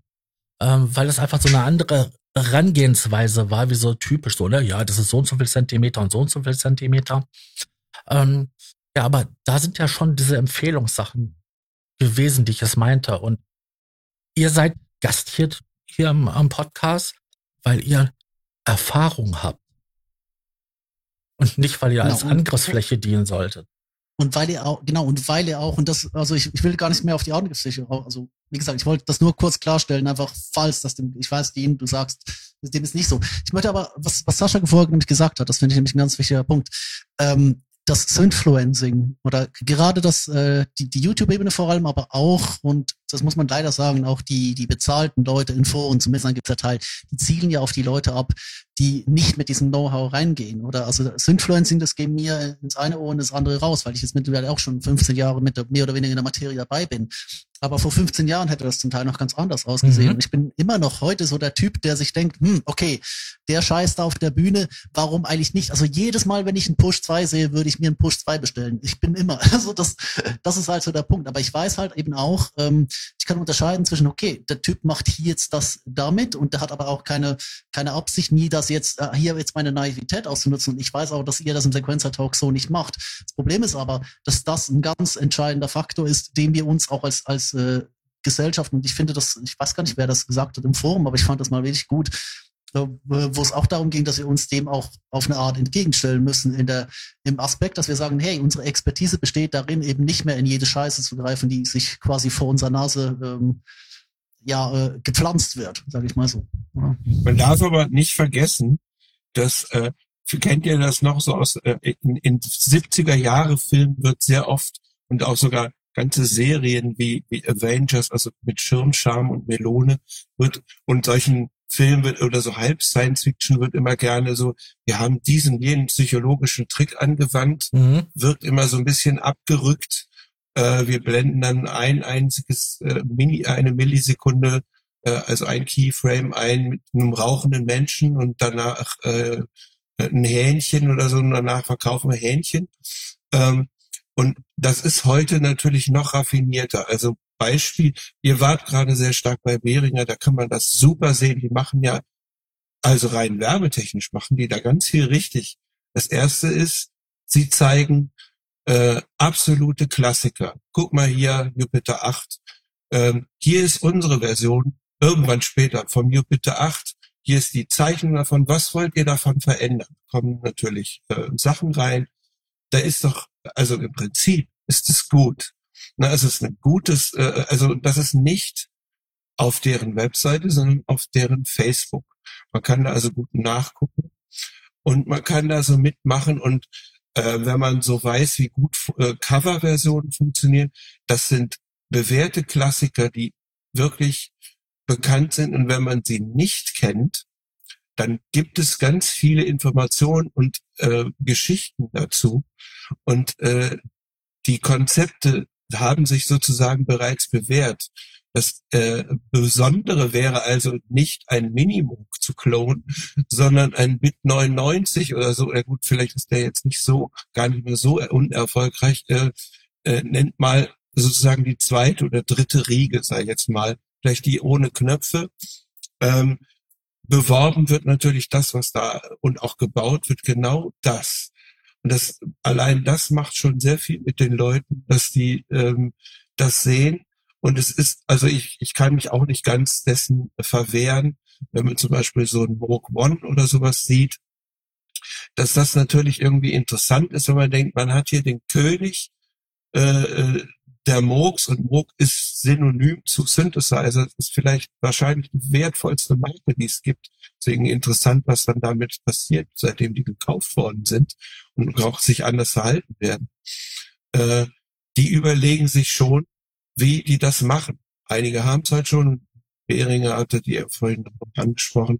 ähm, weil es einfach so eine andere Herangehensweise war wie so typisch so, ne? Ja, das ist so und so viel Zentimeter und so und so viel Zentimeter. Ähm, ja, aber da sind ja schon diese Empfehlungssachen gewesen, die ich es meinte. Und ihr seid gastiert hier am, am Podcast, weil ihr Erfahrung habt. Und nicht, weil ihr als Angriffsfläche dienen solltet. Und weil ihr auch, genau, und weil ihr auch, und das, also ich, ich will gar nicht mehr auf die Angriffsfläche, also wie gesagt, ich wollte das nur kurz klarstellen, einfach falls das dem, ich weiß, Dean, du sagst, dem ist nicht so. Ich möchte aber, was, was Sascha vorher nämlich gesagt hat, das finde ich nämlich ein ganz wichtiger Punkt. Ähm, das Influencing oder gerade das, äh, die, die YouTube-Ebene vor allem, aber auch, und das muss man leider sagen, auch die, die bezahlten Leute in Foren, zumindest gibt es ja Teil, die zielen ja auf die Leute ab, die nicht mit diesem Know-how reingehen. Oder also das Influencing, das geht mir ins eine Ohr und das andere raus, weil ich jetzt mittlerweile auch schon 15 Jahre mit der, mehr oder weniger in der Materie dabei bin. Aber vor 15 Jahren hätte das zum Teil noch ganz anders ausgesehen. Mhm. Und ich bin immer noch heute so der Typ, der sich denkt, hm, okay, der Scheiß da auf der Bühne, warum eigentlich nicht? Also jedes Mal, wenn ich einen Push 2 sehe, würde ich mir einen Push 2 bestellen. Ich bin immer, also das, das ist halt so der Punkt. Aber ich weiß halt eben auch, ähm, ich kann unterscheiden zwischen, okay, der Typ macht hier jetzt das damit und der hat aber auch keine, keine Absicht, nie das jetzt, äh, hier jetzt meine Naivität auszunutzen. Und ich weiß auch, dass ihr das im Sequencer Talk so nicht macht. Das Problem ist aber, dass das ein ganz entscheidender Faktor ist, den wir uns auch als, als äh, Gesellschaft, und ich finde das, ich weiß gar nicht, wer das gesagt hat im Forum, aber ich fand das mal wirklich gut, wo es auch darum ging, dass wir uns dem auch auf eine Art entgegenstellen müssen, in der, im Aspekt, dass wir sagen, hey, unsere Expertise besteht darin, eben nicht mehr in jede Scheiße zu greifen, die sich quasi vor unserer Nase ähm, ja, äh, gepflanzt wird, sage ich mal so. Ja. Man darf aber nicht vergessen, dass, äh, kennt ihr das noch so aus, äh, in, in 70er Jahre Filmen wird sehr oft und auch sogar ganze Serien wie, wie Avengers, also mit Schirmscham und Melone wird und solchen Filmen wird oder so halb Science Fiction wird immer gerne so, wir haben diesen jenen psychologischen Trick angewandt, Mhm. wird immer so ein bisschen abgerückt. Äh, wir blenden dann ein einziges äh, Mini, eine Millisekunde, äh, also ein Keyframe ein mit einem rauchenden Menschen und danach äh, ein Hähnchen oder so und danach verkaufen wir Hähnchen. Ähm, und das ist heute natürlich noch raffinierter. Also Beispiel, ihr wart gerade sehr stark bei Behringer, da kann man das super sehen. Die machen ja, also rein werbetechnisch machen die da ganz viel richtig. Das erste ist, sie zeigen äh, absolute Klassiker. Guck mal hier, Jupiter 8. Ähm, hier ist unsere Version, irgendwann später, vom Jupiter 8. Hier ist die Zeichnung davon. Was wollt ihr davon verändern? Kommen natürlich äh, Sachen rein. Da ist doch, also im Prinzip ist es gut. Na, es ist ein gutes, äh, also das ist nicht auf deren Webseite, sondern auf deren Facebook. Man kann da also gut nachgucken und man kann da so mitmachen und äh, wenn man so weiß, wie gut äh, Coverversionen funktionieren, das sind bewährte Klassiker, die wirklich bekannt sind und wenn man sie nicht kennt, dann gibt es ganz viele Informationen und äh, Geschichten dazu und äh, die Konzepte haben sich sozusagen bereits bewährt. Das äh, Besondere wäre also nicht ein Minimoog zu klonen, sondern ein Bit 99 oder so. Ja gut, vielleicht ist der jetzt nicht so, gar nicht mehr so unerfolgreich. Äh, äh, nennt mal sozusagen die zweite oder dritte Riege, sei jetzt mal, vielleicht die ohne Knöpfe. Ähm, beworben wird natürlich das, was da und auch gebaut wird, genau das. Und das allein das macht schon sehr viel mit den Leuten, dass die ähm, das sehen. Und es ist, also ich, ich kann mich auch nicht ganz dessen verwehren, wenn man zum Beispiel so ein Rogue One oder sowas sieht, dass das natürlich irgendwie interessant ist, wenn man denkt, man hat hier den König äh, äh, der Moogs und Moog ist synonym zu Synthesizer. Das ist vielleicht wahrscheinlich die wertvollste Marke, die es gibt. Deswegen interessant, was dann damit passiert, seitdem die gekauft worden sind und auch sich anders verhalten werden. Äh, die überlegen sich schon, wie die das machen. Einige haben es halt schon. Behringer hatte die vorhin noch angesprochen.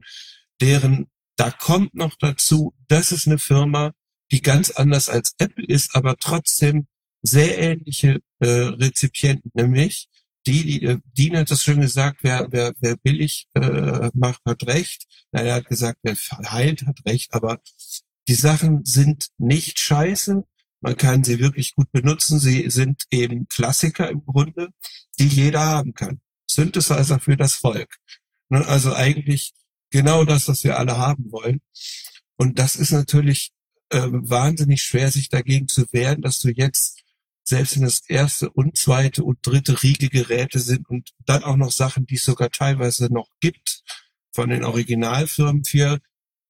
Deren, da kommt noch dazu, das ist eine Firma, die ganz anders als Apple ist, aber trotzdem sehr ähnliche äh, Rezipienten, nämlich die, die, äh, Dean hat das schon gesagt, wer, wer, wer billig äh, macht, hat recht. Er hat gesagt, wer heilt, hat recht, aber die Sachen sind nicht scheiße. Man kann sie wirklich gut benutzen. Sie sind eben Klassiker im Grunde, die jeder haben kann. Synthesizer für das Volk. Ne, Also eigentlich genau das, was wir alle haben wollen. Und das ist natürlich äh, wahnsinnig schwer, sich dagegen zu wehren, dass du jetzt selbst wenn das erste und zweite und dritte Riegegeräte sind und dann auch noch Sachen, die es sogar teilweise noch gibt von den Originalfirmen für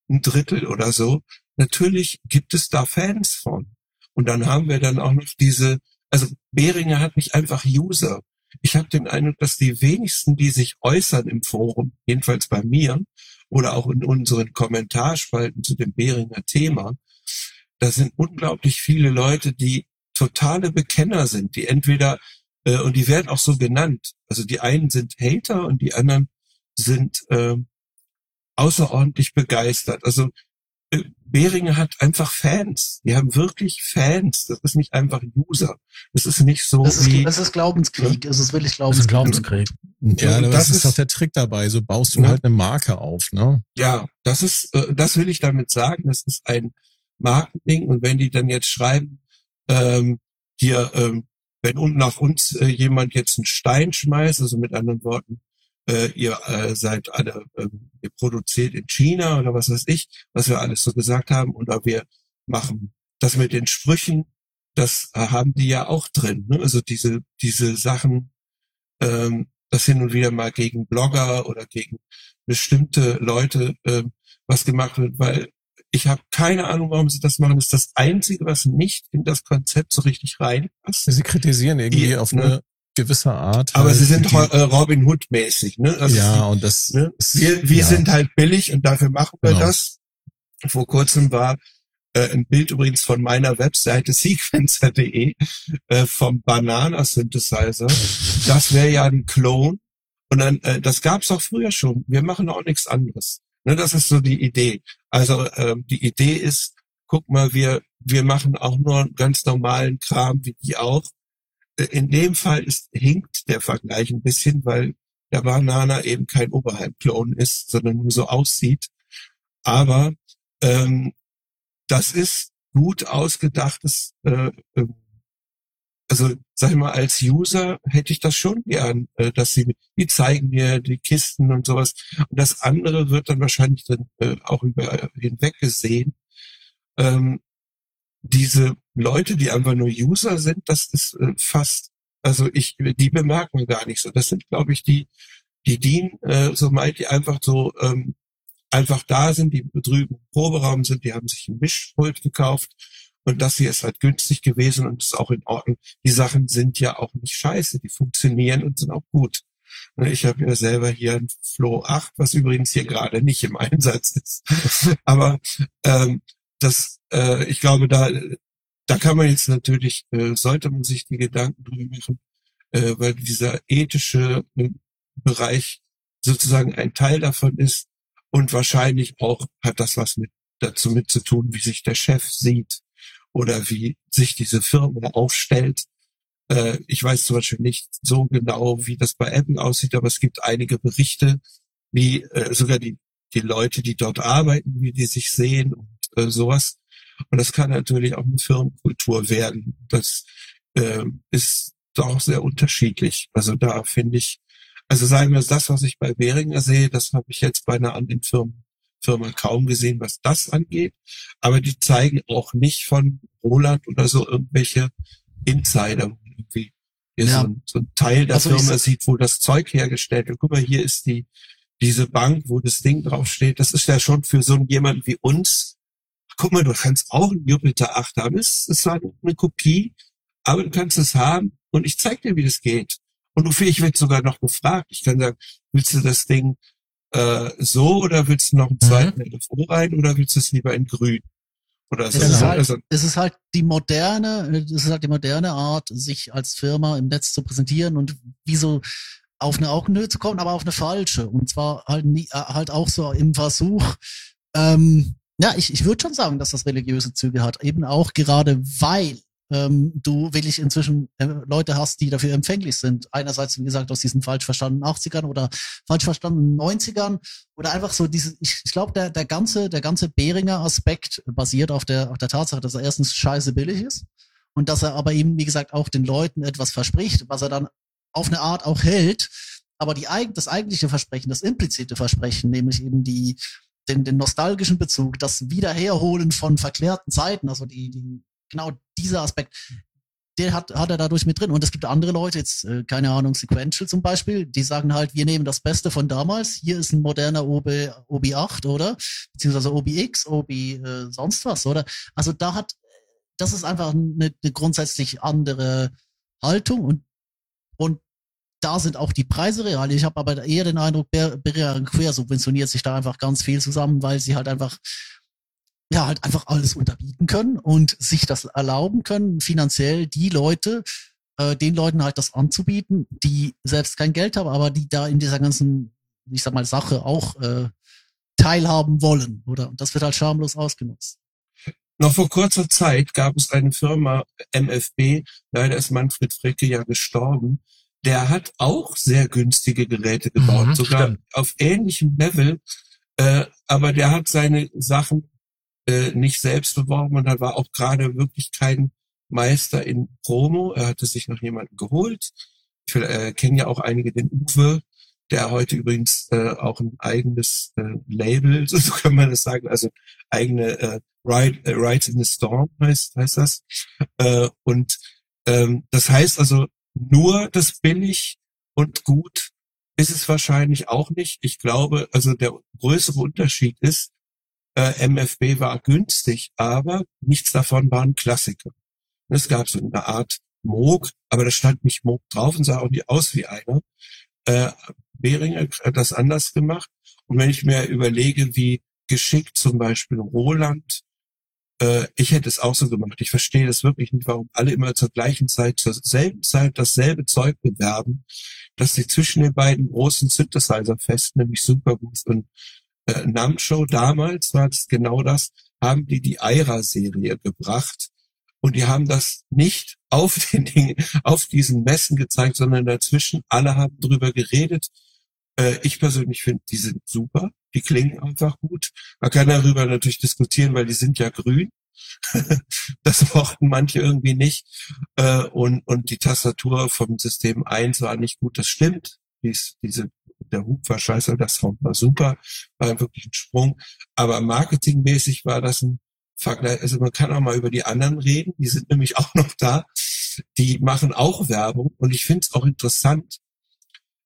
ein Drittel oder so. Natürlich gibt es da Fans von. Und dann haben wir dann auch noch diese, also Behringer hat nicht einfach User. Ich habe den Eindruck, dass die wenigsten, die sich äußern im Forum, jedenfalls bei mir oder auch in unseren Kommentarspalten zu dem Behringer Thema, da sind unglaublich viele Leute, die totale Bekenner sind, die entweder, äh, und die werden auch so genannt, also die einen sind Hater und die anderen sind äh, außerordentlich begeistert. Also äh, Behringer hat einfach Fans. Die haben wirklich Fans. Das ist nicht einfach User. Das ist nicht so Das ist, wie... das ist Glaubenskrieg. Es ist wirklich Das ist ein Glaubenskrieg. Glaubenskrieg. Ja, aber das ist- doch der Trick dabei. So baust du Ja. halt eine Marke auf, ne? Ja, das ist, äh, das will ich damit sagen. Das ist ein Marketing. Und wenn die dann jetzt schreiben, ähm, hier, ähm, wenn un- nach uns äh, jemand jetzt einen Stein schmeißt, also mit anderen Worten, äh, ihr äh, seid alle, ähm, ihr produziert in China oder was weiß ich, was wir alles so gesagt haben, oder wir machen das mit den Sprüchen, das äh, haben die ja auch drin. Ne? Also diese, diese Sachen, ähm, das hin und wieder mal gegen Blogger oder gegen bestimmte Leute ähm, was gemacht wird, weil ich habe keine Ahnung, warum sie das machen. Das ist das Einzige, was nicht in das Konzept so richtig reinpasst. Sie kritisieren irgendwie Ja, auf ne? eine gewisse Art. Aber halt sie sind die, äh, Robin Hood mäßig. Ne? Also ja, und das Ne? Wir, wir ja. sind halt billig und dafür machen wir Genau. das. Vor kurzem war äh, ein Bild übrigens von meiner Webseite sequencer.de äh, vom Banana Synthesizer. Das wäre ja ein Clone. Und dann, äh, das gab's auch früher schon. Wir machen auch nichts anderes. Ne, das ist so die Idee. Also ähm, die Idee ist, guck mal, wir wir machen auch nur ganz normalen Kram wie die auch. Äh, In dem Fall ist hinkt der Vergleich ein bisschen, weil der Banana eben kein Oberhalb-Klon ist, sondern nur so aussieht. Aber ähm, das ist gut ausgedachtes, äh, ähm, also sag ich mal, als User hätte ich das schon gern, äh, dass sie, die zeigen mir die Kisten und sowas. Und das andere wird dann wahrscheinlich dann äh, auch über hinweg gesehen. Ähm, diese Leute, die einfach nur User sind, das ist äh, fast, also ich, die bemerken wir gar nicht so. Das sind, glaube ich, die, die dienen, äh, so meint die einfach so, ähm, einfach da sind, die drüben im Proberaum sind, die haben sich ein Mischpult gekauft und das hier ist halt günstig gewesen und ist auch in Ordnung. Die Sachen sind ja auch nicht scheiße, die funktionieren und sind auch gut. Ne, Ich habe ja selber hier ein Flow 8, was übrigens hier gerade nicht im Einsatz ist. Aber ähm, das, äh, ich glaube, da, da kann man jetzt natürlich, äh, sollte man sich die Gedanken drüber machen, äh, weil dieser ethische äh, Bereich sozusagen ein Teil davon ist und wahrscheinlich auch hat das was mit dazu mit zu tun, wie sich der Chef sieht oder wie sich diese Firma aufstellt. Äh, ich weiß zum Beispiel nicht so genau, wie das bei Apple aussieht, aber es gibt einige Berichte, wie äh, sogar die, die Leute, die dort arbeiten, wie die sich sehen und äh, sowas. Und das kann natürlich auch eine Firmenkultur werden. Das äh, ist doch sehr unterschiedlich. Also da finde ich, also sagen wir das, was ich bei Behringer sehe, das habe ich jetzt bei einer anderen Firma, Firma kaum gesehen, was das angeht. Aber die zeigen auch nicht von Roland oder so irgendwelche Insider, wo irgendwie Ja. so, ein, so ein Teil der Also Firma sieht, wo das Zeug hergestellt wird. Guck mal, hier ist die diese Bank, wo das Ding draufsteht. Das ist ja schon für so jemanden wie uns. Guck mal, du kannst auch einen Jupiter 8 haben. Es ist zwar eine Kopie, aber du kannst es haben und ich zeig dir, wie das geht. Und du, ich werde sogar noch gefragt. Ich kann sagen, willst du das Ding äh, so oder willst du noch einen Mhm. zweiten LFO rein oder willst du es lieber in grün? Oder so. Es, ist halt, Also, es ist halt die moderne, es ist halt die moderne Art, sich als Firma im Netz zu präsentieren und wie so auf eine Augenhöhe zu kommen, aber auf eine falsche. Und zwar halt nie, äh, halt auch so im Versuch, ähm, ja, ich, ich würde schon sagen, dass das religiöse Züge hat. Eben auch gerade, weil ähm, du wirklich inzwischen äh, Leute hast, die dafür empfänglich sind. Einerseits, wie gesagt, aus diesen falsch verstandenen 80ern oder falsch verstandenen 90ern oder einfach so diese, ich, ich glaube, der, der ganze, der ganze Behringer Aspekt basiert auf der, auf der Tatsache, dass er erstens scheiße billig ist und dass er aber eben, wie gesagt, auch den Leuten etwas verspricht, was er dann auf eine Art auch hält. Aber die, das eigentliche Versprechen, das implizite Versprechen, nämlich eben die, den, den nostalgischen Bezug, das Wiederherholen von verklärten Zeiten, also die, die, genau dieser Aspekt, der hat, hat er dadurch mit drin. Und es gibt andere Leute, jetzt, äh, keine Ahnung, Sequential zum Beispiel, die sagen halt, wir nehmen das Beste von damals. Hier ist ein moderner OB, OB8, oder? Beziehungsweise OBX, OB äh, sonst was, oder? Also da hat, das ist einfach eine, eine grundsätzlich andere Haltung und, und da sind auch die Preise real. Ich habe aber eher den Eindruck, Berger Quer subventioniert sich da einfach ganz viel zusammen, weil sie halt einfach ja halt einfach alles unterbieten können und sich das erlauben können, finanziell die Leute, äh, den Leuten halt das anzubieten, die selbst kein Geld haben, aber die da in dieser ganzen, ich sag mal, Sache auch äh, teilhaben wollen, oder? Und das wird halt schamlos ausgenutzt. Noch vor kurzer Zeit gab es eine Firma MFB, leider ist Manfred Fricke ja gestorben, der hat auch sehr günstige Geräte gebaut, mhm, sogar stimmt. auf ähnlichem Level, äh, aber der hat seine Sachen äh, nicht selbst beworben und da war auch gerade wirklich kein Meister in Promo. Er hatte sich noch jemanden geholt. Ich äh, kenne ja auch einige den Uwe, der heute übrigens äh, auch ein eigenes äh, Label, so kann man das sagen, also eigene äh, Ride, äh, Ride in the Storm heißt, heißt das. Äh, und ähm, das heißt also, nur das billig und gut ist es wahrscheinlich auch nicht. Ich glaube, also der größere Unterschied ist, äh, MFB war günstig, aber nichts davon war ein Klassiker. Es gab so eine Art Moog, aber da stand nicht Moog drauf und sah auch nicht aus wie einer. Äh, Behringer hat das anders gemacht. Und wenn ich mir überlege, wie geschickt zum Beispiel Roland, äh, ich hätte es auch so gemacht. Ich verstehe das wirklich nicht, warum alle immer zur gleichen Zeit, zur selben Zeit dasselbe Zeug bewerben, dass sie zwischen den beiden großen Synthesizer fest, nämlich Superboost und äh, Namco damals war es genau das, haben die die Aira-Serie gebracht und die haben das nicht auf den Dingen, auf diesen Messen gezeigt, sondern dazwischen alle haben drüber geredet. Äh, ich persönlich finde, die sind super, die klingen einfach gut. Man kann darüber natürlich diskutieren, weil die sind ja grün. das mochten manche irgendwie nicht. Äh, und, und die Tastatur vom System 1 war nicht gut, das stimmt. Dies, diese der Hub war scheiße, das war super, war wirklich ein Sprung. Aber marketingmäßig war das ein Vergleich. Also man kann auch mal über die anderen reden, die sind nämlich auch noch da. Die machen auch Werbung und ich finde es auch interessant,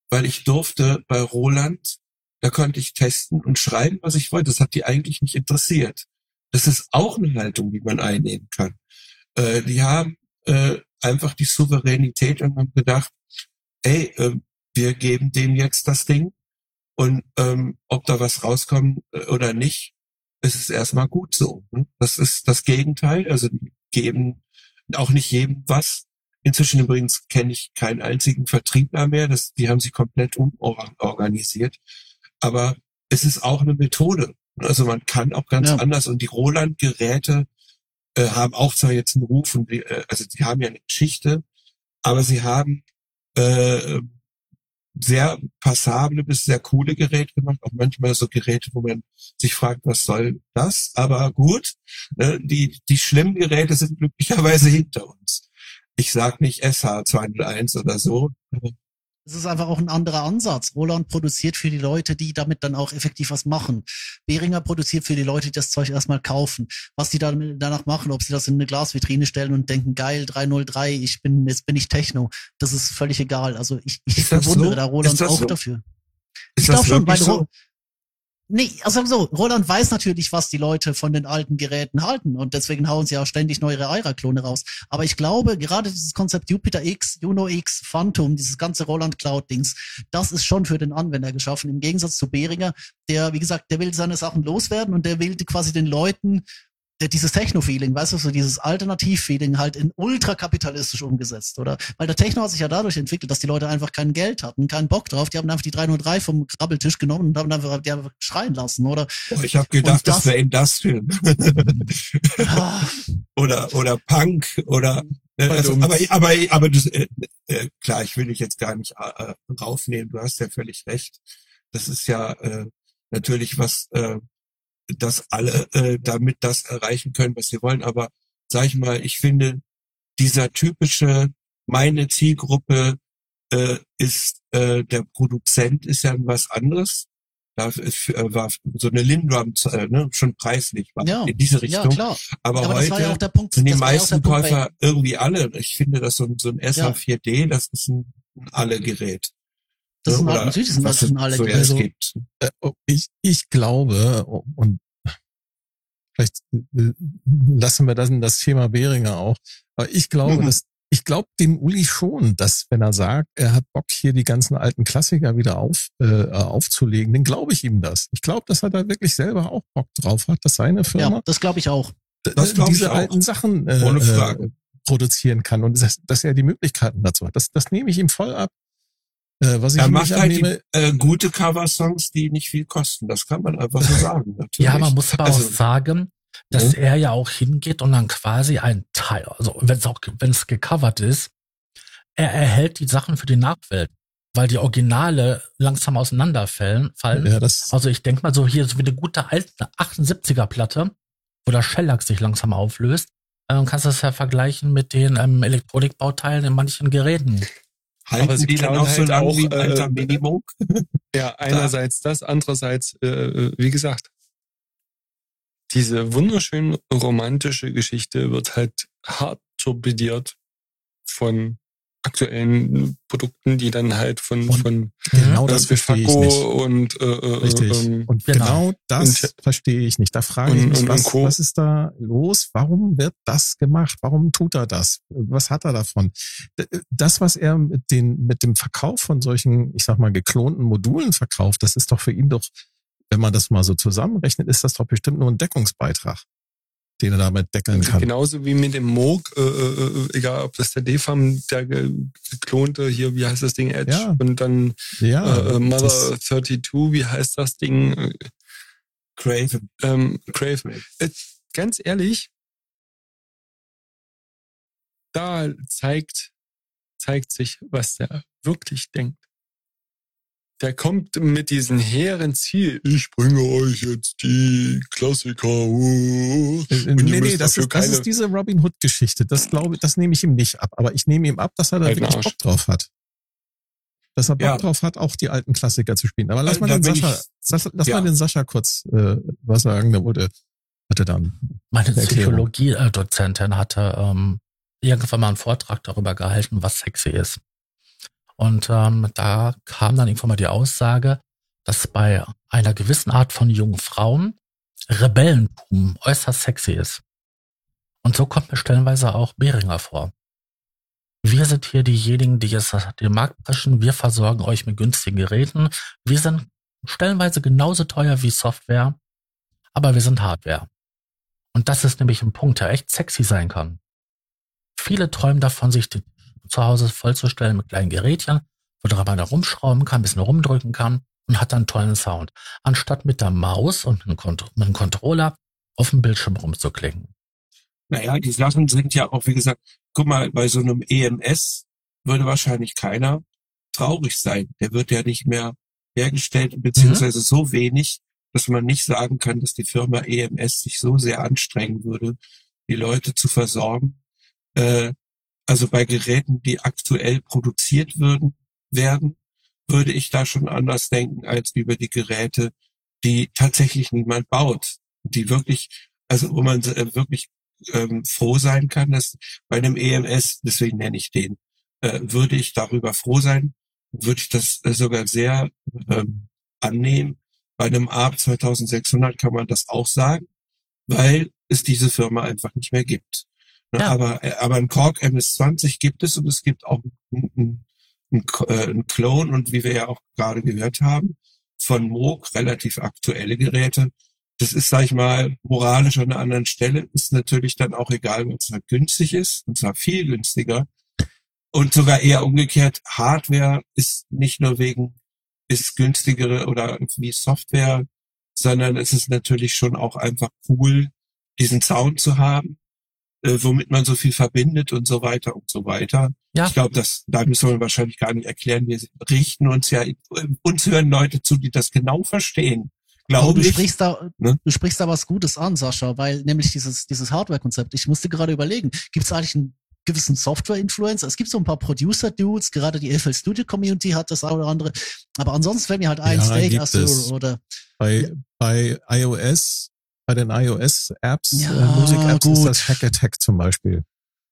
weil ich durfte bei Roland, da konnte ich testen und schreiben, was ich wollte. Das hat die eigentlich nicht interessiert. Das ist auch eine Haltung, die man einnehmen kann. Äh, die haben äh, einfach die Souveränität und haben gedacht, ey, äh, wir geben dem jetzt das Ding und ähm, ob da was rauskommt äh, oder nicht, ist es erstmal gut so. Ne? Das ist das Gegenteil. Also die geben auch nicht jedem was. Inzwischen übrigens kenne ich keinen einzigen Vertriebler mehr. Das, die haben sich komplett umorganisiert. Aber es ist auch eine Methode. Also man kann auch ganz ja. anders. Und die Roland-Geräte äh, haben auch zwar jetzt einen Ruf und die, äh, also die haben ja eine Geschichte, aber sie haben äh, sehr passable bis sehr coole Geräte gemacht, auch manchmal so Geräte, wo man sich fragt, was soll das? Aber gut, ne, die, die schlimmen Geräte sind glücklicherweise hinter uns. Ich sag nicht SH201 oder so, es ist einfach auch ein anderer Ansatz. Roland produziert für die Leute, die damit dann auch effektiv was machen. Behringer produziert für die Leute, die das Zeug erstmal kaufen. Was die dann danach machen, ob sie das in eine Glasvitrine stellen und denken, geil, 303, ich bin, jetzt bin ich Techno. Das ist völlig egal. Also ich, ich bewundere so? da Roland auch so? dafür. Ist ich glaube schon, weil so? Nee, also so, Roland weiß natürlich, was die Leute von den alten Geräten halten und deswegen hauen sie auch ständig neue Aira-Klone raus. Aber ich glaube, gerade dieses Konzept Jupiter X, Juno X, Phantom, dieses ganze Roland Cloud-Dings, das ist schon für den Anwender geschaffen. Im Gegensatz zu Behringer, der, wie gesagt, der will seine Sachen loswerden und der will quasi den Leuten dieses Techno-Feeling, weißt du, so dieses Alternativ-Feeling halt in ultrakapitalistisch umgesetzt, oder? Weil der Techno hat sich ja dadurch entwickelt, dass die Leute einfach kein Geld hatten, keinen Bock drauf. Die haben einfach die 303 vom Krabbeltisch genommen und haben einfach, die einfach schreien lassen, oder? Oh, ich habe gedacht, das, das wäre Industrial. ah. oder, oder Punk, oder, äh, also, aber, aber, aber das, äh, äh, klar, ich will dich jetzt gar nicht äh, raufnehmen. Du hast ja völlig recht. Das ist ja äh, natürlich was, äh, dass alle äh, damit das erreichen können, was sie wollen. Aber sag ich mal, ich finde, dieser typische, meine Zielgruppe äh, ist äh, der Produzent ist ja was anderes. Da äh, war so eine Lindrum äh, ne, schon preislich war Ja, in diese Ja, Richtung. klar. aber, Aber heute ja Punkt. sind die ja meisten Punkt Käufer irgendwie alle. Ich finde, dass so ein, so ein SH4D, das ist ein, ein Alle-Gerät. Das ist ein, Oder natürlich ist ein, was das ist ein es alle, so also, gibt. Äh, ich, ich glaube, und vielleicht äh, lassen wir das in das Thema Behringer auch, aber ich glaube, Mhm. dass ich glaube dem Uli schon, dass wenn er sagt, er hat Bock hier die ganzen alten Klassiker wieder auf, äh, aufzulegen, dann glaube ich ihm das. Ich glaube, dass er da wirklich selber auch Bock drauf hat, dass seine Firma ja, das glaube ich auch. d- das glaub ich diese auch. alten Sachen äh, Ohne äh, Frage. produzieren kann und dass, dass er die Möglichkeiten dazu hat. Das, das nehme ich ihm voll ab. Äh, was ich Er macht halt die, äh, gute Cover-Songs, die nicht viel kosten. Das kann man einfach so sagen. Natürlich. Ja, man muss aber Also, auch sagen, dass er ja auch hingeht und dann quasi ein Teil, also wenn es auch, wenn es gecovert ist, er erhält die Sachen für die Nachwelt, weil die Originale langsam auseinanderfallen. Fallen. ja, Also ich denke mal so hier so wie eine gute alte 78er Platte, wo der Shellac sich langsam auflöst. Ähm, kannst du das ja vergleichen mit den ähm, Elektronikbauteilen in manchen Geräten. Halten Aber sie die dann auch so halt lange auch, wie ein äh, Minimum? Ja, einerseits das, andererseits, äh, äh, wie gesagt, diese wunderschön romantische Geschichte wird halt hart torpediert von aktuellen Produkten, die dann halt von, Und von genau äh, das ich nicht. und äh, äh, Richtig. ähm, Und Genau. genau, das Und- verstehe ich nicht. Da frage ich und- mich, und- und was, was ist da los? Warum wird das gemacht? Warum tut er das? Was hat er davon? Das, was er mit, den, mit dem Verkauf von solchen, ich sag mal, geklonten Modulen verkauft, das ist doch für ihn doch, wenn man das mal so zusammenrechnet, ist das doch bestimmt nur ein Deckungsbeitrag, den er damit deckeln kann. genauso wie mit dem Moog, äh, äh, egal ob das der DFAM, der ge- geklonte hier, wie heißt das Ding, Edge Ja. und dann Ja, äh, äh, Mother das, 32, wie heißt das Ding? Craven. Ähm, Crave. Äh, ganz ehrlich, da zeigt, zeigt sich, was der wirklich denkt. Der kommt mit diesem hehren Ziel. Ich bringe euch jetzt die Klassiker. Äh, und ihr nee, nee, das ist, das keine- ist diese Robin Hood Geschichte. Das glaube ich, das nehme ich ihm nicht ab. Aber ich nehme ihm ab, dass er da Halt wirklich Arsch. Bock drauf hat. Dass er Bock Ja. drauf hat, auch die alten Klassiker zu spielen. Aber lass Also, mal den Sascha, ich- Sascha lass ja. mal den Sascha kurz äh, was sagen. Der wurde, hatte dann. Meine. Psychologie-Dozentin hatte ähm, irgendwann mal einen Vortrag darüber gehalten, was sexy ist. Und ähm, da kam dann irgendwann mal die Aussage, dass bei einer gewissen Art von jungen Frauen Rebellentum äußerst sexy ist. Und so kommt mir stellenweise auch Behringer vor. Wir sind hier diejenigen, die jetzt den Markt preschen. Wir versorgen euch mit günstigen Geräten. Wir sind stellenweise genauso teuer wie Software, aber wir sind Hardware. Und das ist nämlich ein Punkt, der echt sexy sein kann. Viele träumen davon, sich die zu Hause vollzustellen mit kleinen Gerätchen, wo man da rumschrauben kann, ein bisschen rumdrücken kann und hat dann tollen Sound. Anstatt mit der Maus und mit einem Controller auf dem Bildschirm rumzuklicken. Naja, die Sachen sind ja auch, wie gesagt, guck mal, bei so einem EMS würde wahrscheinlich keiner traurig sein. Der wird ja nicht mehr hergestellt, beziehungsweise so wenig, dass man nicht sagen kann, dass die Firma EMS sich so sehr anstrengen würde, die Leute zu versorgen. Äh, also bei Geräten, die aktuell produziert würden, werden, würde ich da schon anders denken als über die Geräte, die tatsächlich niemand baut, die wirklich, also wo man äh, wirklich ähm, froh sein kann, dass bei einem EMS, deswegen nenne ich den, äh, würde ich darüber froh sein, würde ich das äh, sogar sehr ähm, annehmen. Bei einem ARP 2600 kann man das auch sagen, weil es diese Firma einfach nicht mehr gibt. Ne, Ja. Aber, äh, aber ein Korg MS20 gibt es und es gibt auch ein, ein, ein, äh, ein Clone und wie wir ja auch gerade gehört haben, von Moog relativ aktuelle Geräte. Das ist, sag ich mal, moralisch an einer anderen Stelle, ist natürlich dann auch egal, weil es halt günstig ist, und zwar viel günstiger. Und sogar eher umgekehrt, Hardware ist nicht nur wegen, ist günstigere oder wie Software, sondern es ist natürlich schon auch einfach cool, diesen Sound zu haben, äh, womit man so viel verbindet und so weiter und so weiter. Ja. Ich glaube, das, da müssen wir wahrscheinlich gar nicht erklären. Wir richten uns ja, uns hören Leute zu, die das genau verstehen. Glaube du ich. sprichst da, Ne? du sprichst da was Gutes an, Sascha, weil nämlich dieses, dieses Hardware-Konzept, ich musste gerade überlegen, gibt es eigentlich ein gewissen Software-Influencer. Es gibt so ein paar Producer-Dudes, gerade die FL Studio Community hat das eine oder andere. Aber ansonsten fällt mir halt ein, Ja, gibt Azure oder Bei, bei iOS, bei den iOS-Apps, Ja, äh, Musik-Apps ist das Hack Attack zum Beispiel.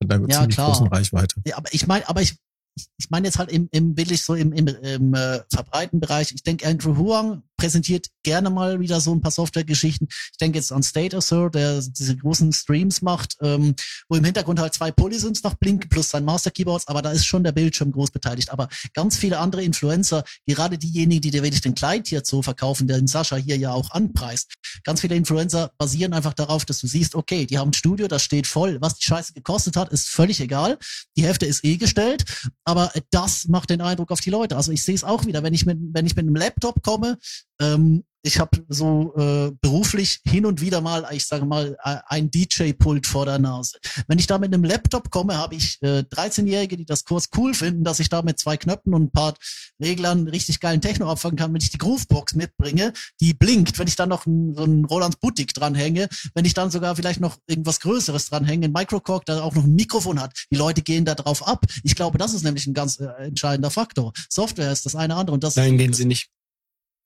Mit einer Ja, ziemlich klar. großen Reichweite. Ja, aber ich meine, aber ich, ich, meine jetzt halt im, im wirklich so im, im, im äh, verbreiten Bereich. Ich denke, Andrew Huang präsentiert gerne mal wieder so ein paar Softwaregeschichten. Ich denke jetzt an State Azure, der diese großen Streams macht, ähm, wo im Hintergrund halt zwei Polysons noch blinken plus sein Master Keyboards, aber da ist schon der Bildschirm groß beteiligt. Aber ganz viele andere Influencer, gerade diejenigen, die dir wirklich den Kleidtier so verkaufen, den Sascha hier ja auch anpreist, ganz viele Influencer basieren einfach darauf, dass du siehst, okay, die haben ein Studio, das steht voll. Was die Scheiße gekostet hat, ist völlig egal. Die Hälfte ist eh gestellt, aber das macht den Eindruck auf die Leute. Also ich sehe es auch wieder, wenn ich mit, wenn ich mit einem Laptop komme, ähm, ich habe so äh, beruflich hin und wieder mal, ich sage mal, ein DJ-Pult vor der Nase. Wenn ich da mit einem Laptop komme, habe ich äh, 13-Jährige, die das kurz cool finden, dass ich da mit zwei Knöpfen und ein paar Reglern richtig geilen Techno abfangen kann, wenn ich die Groovebox mitbringe, die blinkt, wenn ich dann noch ein, so ein Rolands Boutique dranhänge, wenn ich dann sogar vielleicht noch irgendwas Größeres dranhänge, ein Microcork, der auch noch ein Mikrofon hat. Die Leute gehen da drauf ab. Ich glaube, das ist nämlich ein ganz äh, entscheidender Faktor. Software ist das eine andere und das Nein, gehen sie nicht.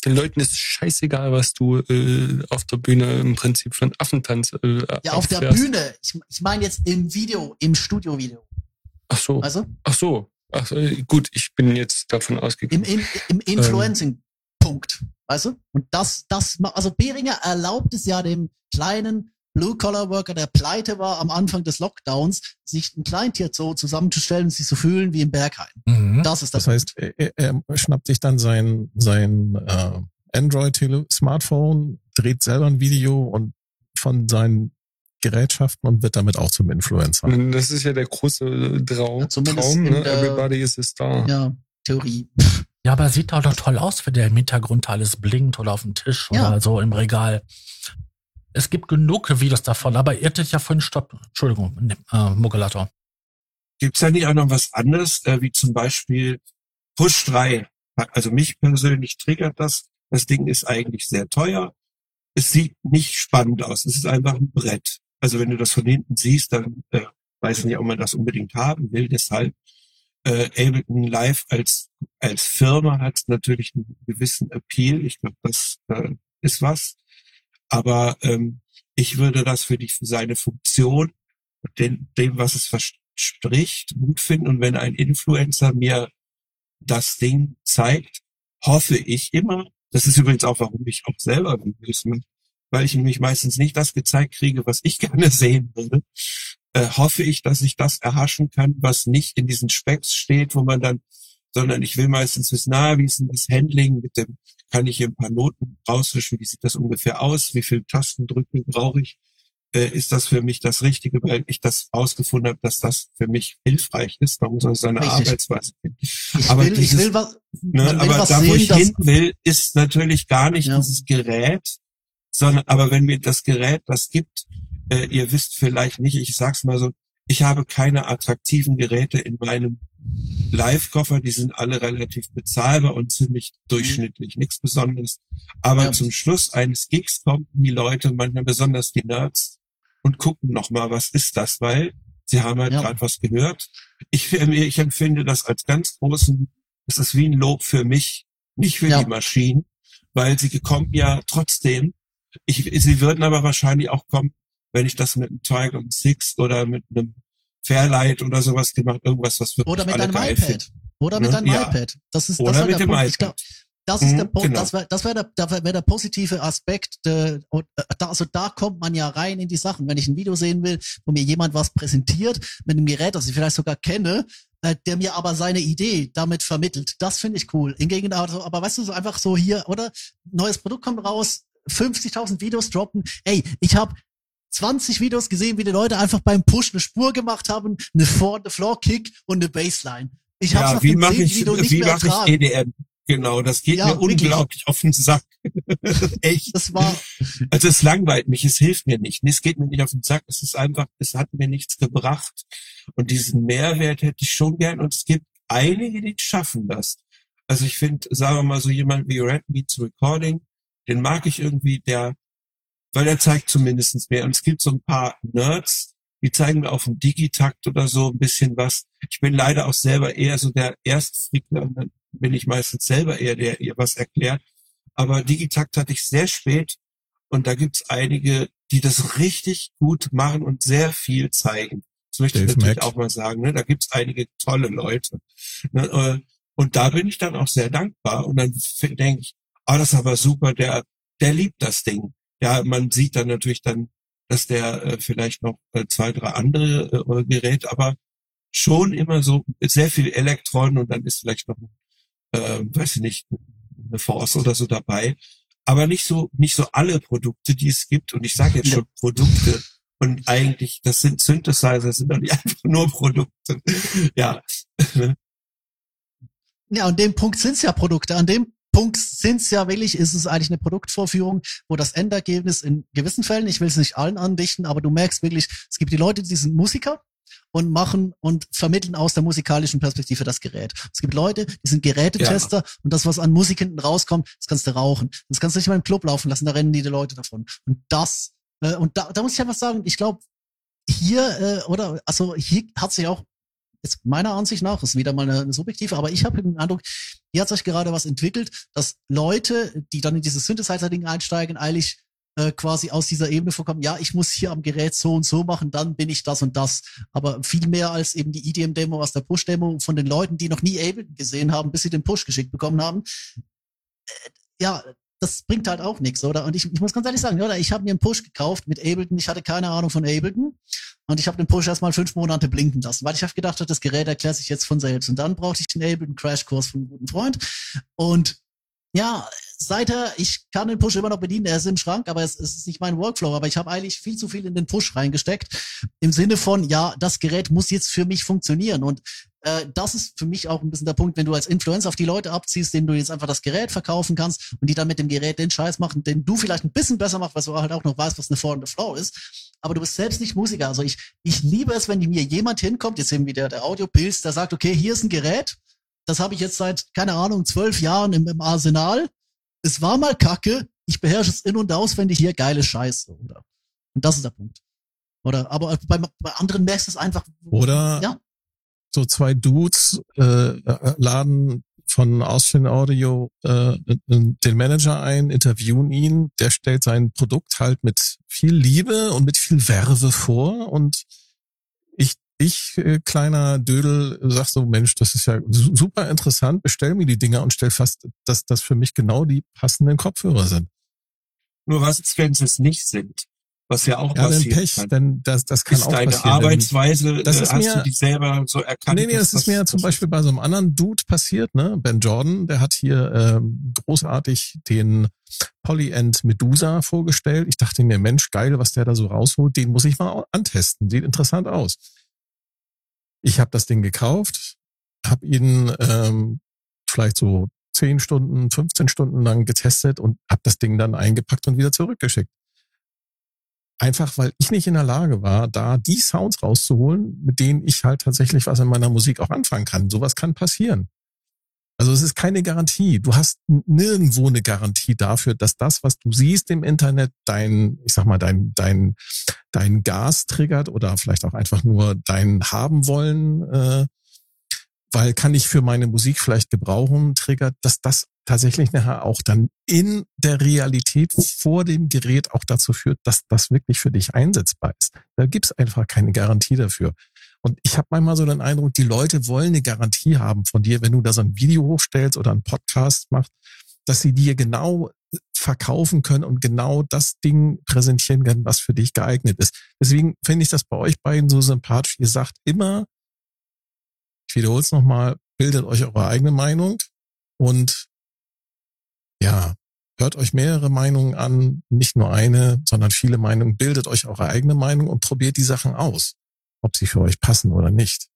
Den Leuten ist scheißegal, was du äh, auf der Bühne im Prinzip für einen Affentanz äh, Ja, auf der. Bühne. Ich, ich meine jetzt im Video, im Studio-Video. Ach so, Also ach so. Ach, äh, gut, ich bin jetzt davon ausgegangen. im, im Influencing-Punkt. Weißt du? Und das, das, also Behringer erlaubt es ja dem kleinen Blue-Collar-Worker, der pleite war am Anfang des Lockdowns, sich ein Kleintier so zusammenzustellen und sich zu fühlen wie im Berghain. Mhm. Das ist das. Das heißt, er, er schnappt sich dann sein, sein äh, Android-Smartphone, dreht selber ein Video und von seinen Gerätschaften und wird damit auch zum Influencer. Das ist ja der große Trau Ja, zumindest Traum, ne? der- Everybody is a star. ja, Theorie. Ja, aber sieht doch doch toll aus, wenn der im Hintergrund alles blinkt oder auf dem Tisch Ja. oder so im Regal. Es gibt genug Videos davon, aber ihr hattet ja vorhin Stopp. Entschuldigung, ne, äh, Muggelator. Gibt's da nicht auch noch was anderes, äh, wie zum Beispiel Push 3? Also mich persönlich triggert das. Das Ding ist eigentlich sehr teuer. Es sieht nicht spannend aus. Es ist einfach ein Brett. Also wenn du das von hinten siehst, dann äh, weiß ich nicht, ob man das unbedingt haben will. Deshalb äh, Ableton Live als als Firma hat natürlich einen gewissen Appeal. Ich glaube, das äh, ist was. Aber ähm, ich würde das für die für seine Funktion und den, dem, was es verspricht, gut finden. Und wenn ein Influencer mir das Ding zeigt, hoffe ich immer, das ist übrigens auch, warum ich auch selber Videos mache, weil ich nämlich meistens nicht das gezeigt kriege, was ich gerne sehen würde, äh, hoffe ich, dass ich das erhaschen kann, was nicht in diesen Specs steht, wo man dann, sondern ich will meistens wissen, na, wie ist denn das Handling mit dem, kann ich hier ein paar Noten rausfischen, wie sieht das ungefähr aus, wie viele Tastendrücke brauche ich, äh, ist das für mich das Richtige, weil ich das ausgefunden habe, dass das für mich hilfreich ist. Man muss also seine Richtig. Arbeitsweise finden. Ich Aber will, ich dieses- will was, Ne, will aber was da, wo sehen, ich hin will, ist natürlich gar nicht Ja. dieses Gerät, sondern aber wenn mir das Gerät das gibt, äh, ihr wisst vielleicht nicht, ich sag's mal so, ich habe keine attraktiven Geräte in meinem Live-Koffer, die sind alle relativ bezahlbar und ziemlich durchschnittlich, nichts Besonderes. Aber Ja. zum Schluss eines Gigs kommen die Leute, manchmal besonders die Nerds, und gucken nochmal, was ist das, weil sie haben halt Ja. gerade was gehört. Ich, ich empfinde das als ganz großen, das ist wie ein Lob für mich, nicht für Ja. die Maschinen, weil sie kommen ja trotzdem. Ich, sie würden aber wahrscheinlich auch kommen, wenn ich das mit einem Tiger und Six oder mit einem Fairlight oder sowas gemacht, irgendwas, was wirklich oder mit einem iPad. finden. Oder mit Ne? einem Ja. iPad. Das ist, das Oder war mit der dem Punkt. Ich glaub, iPad. Das ist Mhm, der Punkt, genau. das wäre das wär der, das wär der positive Aspekt. Der, und, äh, da, also da kommt man ja rein in die Sachen. Wenn ich ein Video sehen will, wo mir jemand was präsentiert mit einem Gerät, das ich vielleicht sogar kenne, äh, der mir aber seine Idee damit vermittelt, das finde ich cool. Hingegen, also, aber weißt du, so einfach so hier, oder? Neues Produkt kommt raus, 50.000 Videos droppen. Ey, ich habe 20 Videos gesehen, wie die Leute einfach beim Push eine Spur gemacht haben, eine, For eine Floor Kick und eine Bassline. Ich hab's Ja, wie mache ich, Video nicht wie mehr mache ich. EDM? Genau, das geht Ja, mir wirklich. unglaublich auf den Sack. Echt. Das war, Also es langweilt mich, es hilft mir nicht. Es geht mir nicht auf den Sack, es ist einfach, es hat mir nichts gebracht. Und diesen Mehrwert hätte ich schon gern. Und es gibt einige, die schaffen das. Also ich finde, sagen wir mal so jemand wie Red Meets Recording, den mag ich irgendwie, der, weil er zeigt zumindest mehr. Und es gibt so ein paar Nerds, Die zeigen mir auf dem Digitakt oder so ein bisschen was. Ich bin leider auch selber eher so der Erstfrickler und dann bin ich meistens selber eher der, ihr was erklärt. Aber Digitakt hatte ich sehr spät und da gibt's einige, die das richtig gut machen und sehr viel zeigen. Das möchte Dave ich natürlich Mack. auch mal sagen. Ne? Da gibt's einige tolle Leute. Ne? äh, Und da bin ich dann auch sehr dankbar. Und dann denke ich, ah, das ist aber super, der, der liebt das Ding. Ja, man sieht dann natürlich dann, dass der äh, vielleicht noch äh, zwei, drei andere äh, Geräte, aber schon immer so sehr viel Elektron und dann ist vielleicht noch, äh, weiß ich nicht, eine Force oder so dabei. Aber nicht so, nicht so alle Produkte, die es gibt. Und ich sage jetzt schon Produkte. Und eigentlich, das sind Synthesizer, das sind doch nicht einfach nur Produkte. Ja. Ja, an dem Punkt sind's ja Produkte. An dem Punkt sind's ja wirklich, ist es eigentlich eine Produktvorführung, wo das Endergebnis in gewissen Fällen, ich will es nicht allen andichten, aber du merkst wirklich, es gibt die Leute, die sind Musiker und machen und vermitteln aus der musikalischen Perspektive das Gerät. Es gibt Leute, die sind Gerätetester und das, was an Musik hinten rauskommt, das kannst du rauchen. Das kannst du nicht mal im Club laufen lassen, da rennen die, die Leute davon. Und das, äh, und da, da muss ich einfach sagen, ich glaube, hier, äh, oder, also hier hat sich auch jetzt meiner Ansicht nach, ist wieder mal eine, eine subjektive, aber ich habe den Eindruck, hier hat sich gerade was entwickelt, dass Leute, die dann in dieses Synthesizer-Ding einsteigen, eigentlich äh, quasi aus dieser Ebene vorkommen, ja, ich muss hier am Gerät so und so machen, dann bin ich das und das. Aber viel mehr als eben die EDM-Demo aus der Push-Demo von den Leuten, die noch nie Ableton gesehen haben, bis sie den Push geschickt bekommen haben. Äh, ja, das bringt halt auch nichts, oder? Und ich, ich muss ganz ehrlich sagen, oder? Ich habe mir einen Push gekauft mit Ableton. Ich hatte keine Ahnung von Ableton. Und ich habe den Push erstmal fünf Monate blinken lassen, weil ich habe gedacht, das Gerät erklärt sich jetzt von selbst. Und dann brauchte ich den Ableton Crashkurs von einem guten Freund. Und ja, seither, ich kann den Push immer noch bedienen, er ist im Schrank, aber es, es ist nicht mein Workflow. Aber ich habe eigentlich viel zu viel in den Push reingesteckt. Im Sinne von, ja, das Gerät muss jetzt für mich funktionieren. Und äh, das ist für mich auch ein bisschen der Punkt, wenn du als Influencer auf die Leute abziehst, denen du jetzt einfach das Gerät verkaufen kannst und die dann mit dem Gerät den Scheiß machen, den du vielleicht ein bisschen besser machst, weil du halt auch noch weißt, was eine For und eine Flow ist. Aber du bist selbst nicht Musiker. Also ich, ich liebe es, wenn mir jemand hinkommt, jetzt eben wieder der Audiopilz, der sagt, okay, hier ist ein Gerät, das habe ich jetzt seit, keine Ahnung, zwölf Jahren im, im Arsenal. Es war mal kacke, ich beherrsche es in- und auswendig, hier geile Scheiße, oder? Und das ist der Punkt. Oder, aber bei, bei anderen merkst du es einfach. Oder Ja. So zwei Dudes äh, laden von Austrian Audio äh, den Manager ein, interviewen ihn, der stellt sein Produkt halt mit viel Liebe und mit viel Werbe vor und ich, ich äh, kleiner Dödel, sag so, Mensch, das ist ja su- super interessant, bestell mir die Dinger und stell fast, dass das für mich genau die passenden Kopfhörer sind. Nur was ist, wenn sie es nicht sind? Was ja auch Ja, dann passieren Pech, kann. denn das, das kann ist auch deine passieren. Arbeitsweise, Das äh, ist hast mir- du dich selber so erkannt? Nee, nee, das ist mir zum Beispiel bei so einem anderen Dude passiert, ne? Ben Jordan, der hat hier ähm, großartig den Polyend Medusa vorgestellt. Ich dachte mir, Mensch, geil, was der da so rausholt, den muss ich mal antesten. Sieht interessant aus. Ich habe das Ding gekauft, habe ihn ähm, vielleicht so 10 Stunden, 15 Stunden lang getestet und habe das Ding dann eingepackt und wieder zurückgeschickt. Einfach weil ich nicht in der Lage war, da die Sounds rauszuholen, mit denen ich halt tatsächlich was in meiner Musik auch anfangen kann. Sowas kann passieren. Also es ist keine Garantie. Du hast nirgendwo eine Garantie dafür, dass das, was du siehst im Internet, dein, ich sag mal, dein, dein, dein Gas triggert oder vielleicht auch einfach nur dein haben wollen, äh, weil kann ich für meine Musik vielleicht gebrauchen, triggert, dass das tatsächlich nachher auch dann in der Realität vor dem Gerät auch dazu führt, dass das wirklich für dich einsetzbar ist. Da gibt's einfach keine Garantie dafür. Und ich habe manchmal so den Eindruck, die Leute wollen eine Garantie haben von dir, wenn du da so ein Video hochstellst oder einen Podcast machst, dass sie dir genau verkaufen können und genau das Ding präsentieren können, was für dich geeignet ist. Deswegen finde ich das bei euch beiden so sympathisch. Ihr sagt immer, ich wiederhole es nochmal, bildet euch eure eigene Meinung und ja, hört euch mehrere Meinungen an, nicht nur eine, sondern viele Meinungen, bildet euch eure eigene Meinung und probiert die Sachen aus, ob sie für euch passen oder nicht.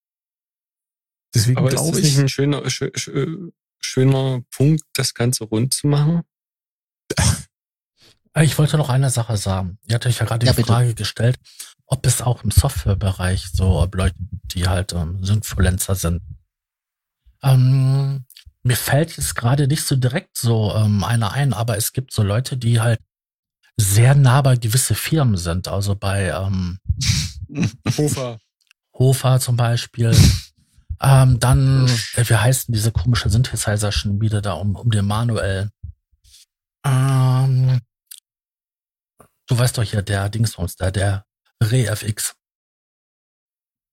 Deswegen Aber ist glaube das ich, nicht ein schöner, schö- schö- schöner Punkt, das Ganze rund zu machen? Ich wollte noch eine Sache sagen. Ihr hattet euch ja gerade Ja, die bitte. Frage gestellt, ob es auch im Softwarebereich so, ob Leute, gibt, die halt ähm, Synfluencer sind. Ähm, mir fällt jetzt gerade nicht so direkt so ähm, einer ein, aber es gibt so Leute, die halt sehr nah bei gewisse Firmen sind. Also bei, ähm, Hofer. Hofer zum Beispiel. ähm, dann, äh, wie heißt denn diese komische Synthesizer-Schmiede da um, um den Manuel? Ähm, du weißt doch hier, der Dingsbums da, der ReFX.